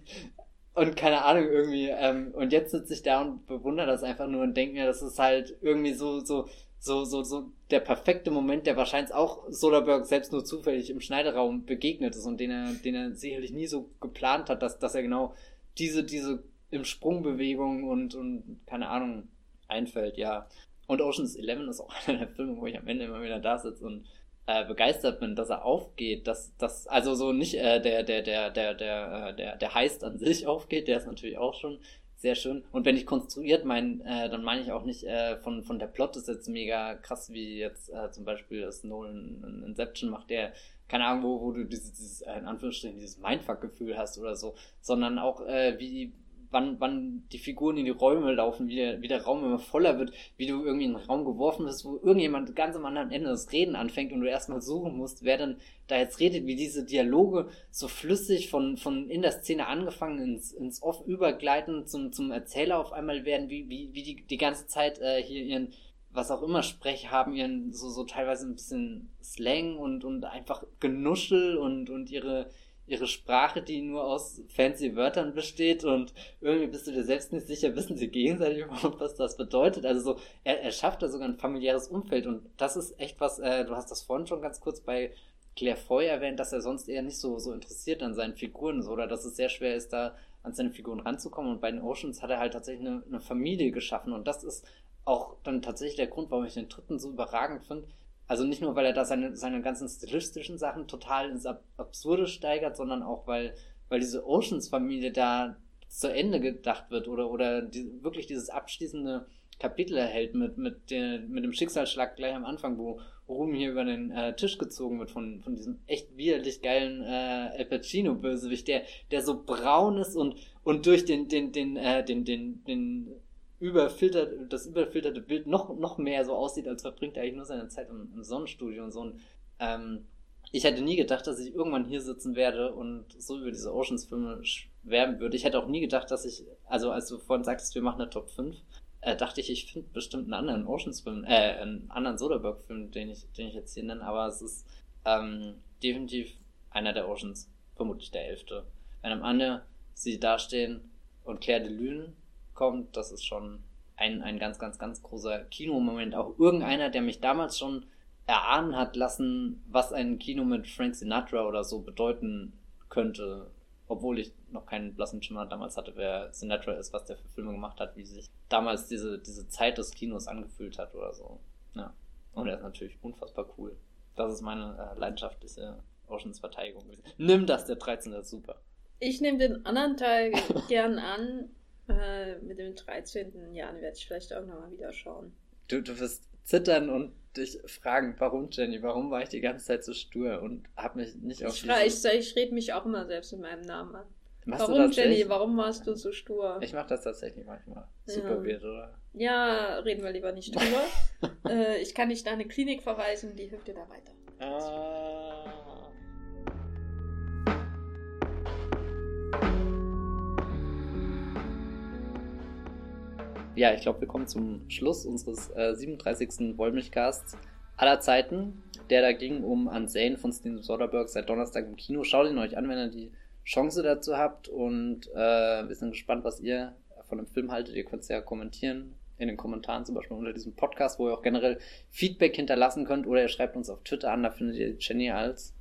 und keine Ahnung, irgendwie, ähm, und jetzt sitze ich da und bewundere das einfach nur und denke mir, das ist halt irgendwie so, so, so, so, so der perfekte Moment, der wahrscheinlich auch Soderbergh selbst nur zufällig im Schneideraum begegnet ist und den er, den er sicherlich nie so geplant hat, dass, dass er genau diese, diese im Sprungbewegung und, und keine Ahnung einfällt, ja. Und Ocean's Eleven ist auch [LAUGHS] einer der Filme, wo ich am Ende immer wieder da sitze und äh, begeistert bin, dass er aufgeht, dass das also so nicht äh, der der der der der äh, der der Heist an sich [LAUGHS] aufgeht, der ist natürlich auch schon sehr schön. Und wenn ich konstruiert meine, äh, dann meine ich auch nicht äh, von von der Plot ist jetzt mega krass wie jetzt äh, zum Beispiel das Nolan in Inception macht, der keine Ahnung wo wo du dieses, dieses äh, in Anführungsstrichen dieses Mindfuck-Gefühl hast oder so, sondern auch äh, wie wann, wann die Figuren in die Räume laufen, wie der, wie der Raum immer voller wird, wie du irgendwie in einen Raum geworfen bist, wo irgendjemand ganz am anderen Ende das Reden anfängt und du erstmal suchen musst, wer denn da jetzt redet, wie diese Dialoge so flüssig von, von in der Szene angefangen ins, ins Off übergleiten zum, zum Erzähler auf einmal werden, wie, wie, wie die, die ganze Zeit äh, hier ihren was auch immer Sprech haben, ihren so, so teilweise ein bisschen Slang und, und einfach Genuschel und, und ihre, ihre Sprache, die nur aus fancy Wörtern besteht und irgendwie bist du dir selbst nicht sicher, wissen sie gegenseitig überhaupt, was das bedeutet. Also so, er, er schafft da sogar ein familiäres Umfeld und das ist echt was, äh, du hast das vorhin schon ganz kurz bei Claire Foy erwähnt, dass er sonst eher nicht so, so interessiert an seinen Figuren ist oder dass es sehr schwer ist, da an seine Figuren ranzukommen und bei den Oceans hat er halt tatsächlich eine, eine Familie geschaffen und das ist auch dann tatsächlich der Grund, warum ich den dritten so überragend finde, also nicht nur, weil er da seine, seine ganzen stilistischen Sachen total ins Ab Absurde steigert, sondern auch, weil, weil diese Oceans-Familie da zu Ende gedacht wird oder, oder die, wirklich dieses abschließende Kapitel erhält mit, mit, der, mit dem Schicksalsschlag gleich am Anfang, wo Ruhm hier über den äh, Tisch gezogen wird von, von diesem echt widerlich geilen äh, El Pacino-Bösewicht, der, der so braun ist und, und durch den, den, den, äh, den, den, den überfiltert, das überfilterte Bild noch, noch mehr so aussieht, als verbringt er eigentlich nur seine Zeit im, im Sonnenstudio und so. Und, ähm, ich hätte nie gedacht, dass ich irgendwann hier sitzen werde und so über diese Oceans-Filme schwärmen würde. Ich hätte auch nie gedacht, dass ich, also als du vorhin sagtest, wir machen eine Top 5, äh, dachte ich, ich finde bestimmt einen anderen Oceans-Film, äh, einen anderen Soderbergh-Film, den ich, den ich jetzt hier nenne, aber es ist ähm, definitiv einer der Oceans, vermutlich der elfte. Wenn am Ende sie dastehen und Claire de Lune kommt, das ist schon ein, ein ganz, ganz, ganz großer Kinomoment. Auch irgendeiner, der mich damals schon erahnen hat lassen, was ein Kino mit Frank Sinatra oder so bedeuten könnte. Obwohl ich noch keinen blassen Schimmer damals hatte, wer Sinatra ist, was der für Filme gemacht hat, wie sich damals diese, diese Zeit des Kinos angefühlt hat oder so. Ja. Und er ist natürlich unfassbar cool. Das ist meine äh, leidenschaftliche Oceans-Verteidigung. Nimm das, der 13. ist super. Ich nehme den anderen Teil [LAUGHS] gern an, äh, mit dem 13. Jahren werde ich vielleicht auch nochmal wieder schauen. Du, du wirst zittern und dich fragen, warum, Jenny, warum war ich die ganze Zeit so stur und hab mich nicht auf Ich, ich, ich rede mich auch immer selbst mit meinem Namen an. Machst warum, Jenny, warum warst du so stur? Ich mache das tatsächlich manchmal. Super ja. weird, oder? Ja, reden wir lieber nicht drüber. [LAUGHS] äh, ich kann dich da eine Klinik verweisen, die hilft dir da weiter. Ah. Ja, ich glaube, wir kommen zum Schluss unseres äh, 37. Wollmilchcasts aller Zeiten, der da ging um Unsane von Steven Soderbergh seit Donnerstag im Kino. Schaut ihn euch an, wenn ihr die Chance dazu habt und äh, wir sind gespannt, was ihr von dem Film haltet. Ihr könnt es ja kommentieren in den Kommentaren, zum Beispiel unter diesem Podcast, wo ihr auch generell Feedback hinterlassen könnt oder ihr schreibt uns auf Twitter an, da findet ihr Jenny als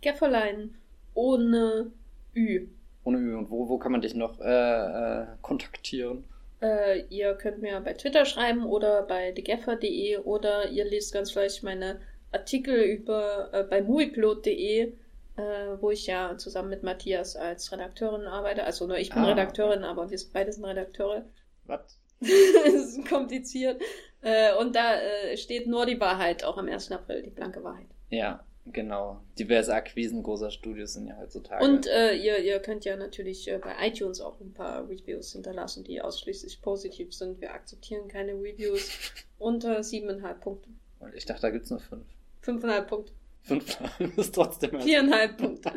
Gefferlein ohne Ü. Ohne Ü. Und wo, wo kann man dich noch äh, äh, kontaktieren? Äh, ihr könnt mir bei Twitter schreiben oder bei thegaffer.de oder ihr lest ganz vielleicht meine Artikel über äh, bei movieplot.de, äh, wo ich ja zusammen mit Matthias als Redakteurin arbeite. Also nur ich bin ah, Redakteurin, aber wir beide sind Redakteure. Was? [LAUGHS] das ist kompliziert. Äh, und da äh, steht nur die Wahrheit, auch am 1. April, die blanke Wahrheit. Ja, Genau. Diverse Akquisen großer Studios sind ja heutzutage. Und äh, ihr, ihr könnt ja natürlich äh, bei iTunes auch ein paar Reviews hinterlassen, die ausschließlich positiv sind. Wir akzeptieren keine Reviews [LAUGHS] unter siebeneinhalb Punkte. Und ich dachte, da gibt's nur fünf. Fünfeinhalb Punkte. Fünfeinhalb [LAUGHS] ist trotzdem. Viereinhalb Punkte.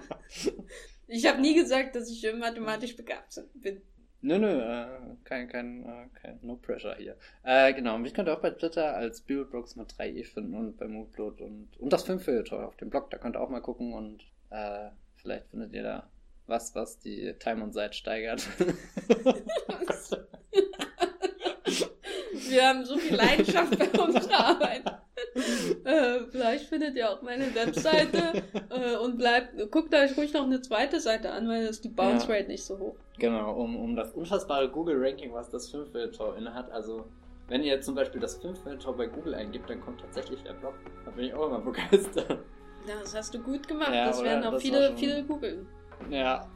[LAUGHS] ich habe nie gesagt, dass ich mathematisch begabt bin. Nö, nö, äh, kein, kein, äh, kein, no pressure hier. Äh, genau, mich könnt ihr auch bei Twitter als Bibelbrooks mit 3e finden und bei Moodblood und, und das Filmfilter auf dem Blog, da könnt ihr auch mal gucken und äh, vielleicht findet ihr da was, was die Time on Site steigert. [LAUGHS] [LAUGHS] Wir haben so viel Leidenschaft bei [LAUGHS] unserer Arbeit. äh, vielleicht findet ihr auch meine Webseite äh, und bleibt, guckt euch ruhig noch eine zweite Seite an, weil ist die Bounce Rate nicht so hoch. Genau, um, um das unfassbare Google-Ranking, was das Filmfilter inne hat. Also, wenn ihr zum Beispiel das Filmfilter bei Google eingibt, dann kommt tatsächlich der Blog. Da bin ich auch immer begeistert. Ja, das hast du gut gemacht. Ja, das werden auch viele, schon... viele googeln. Ja.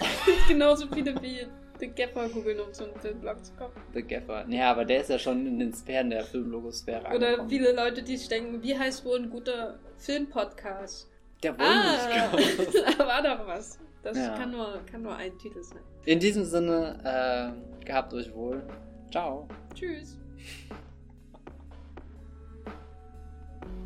[LAUGHS] Genauso viele wie The Gaffer googeln, um zum Filmblog zu kommen. The Gaffer. Ja, aber der ist ja schon in den Sphären der Filmlogosphäre Oder angekommen. viele Leute, die sich denken, wie heißt wohl ein guter Filmpodcast? Der Wollmilchcast. Ah, [LAUGHS] da war doch was. Das ja. kann, nur, kann nur ein Titel sein. In diesem Sinne, äh, gehabt euch wohl. Ciao. Tschüss.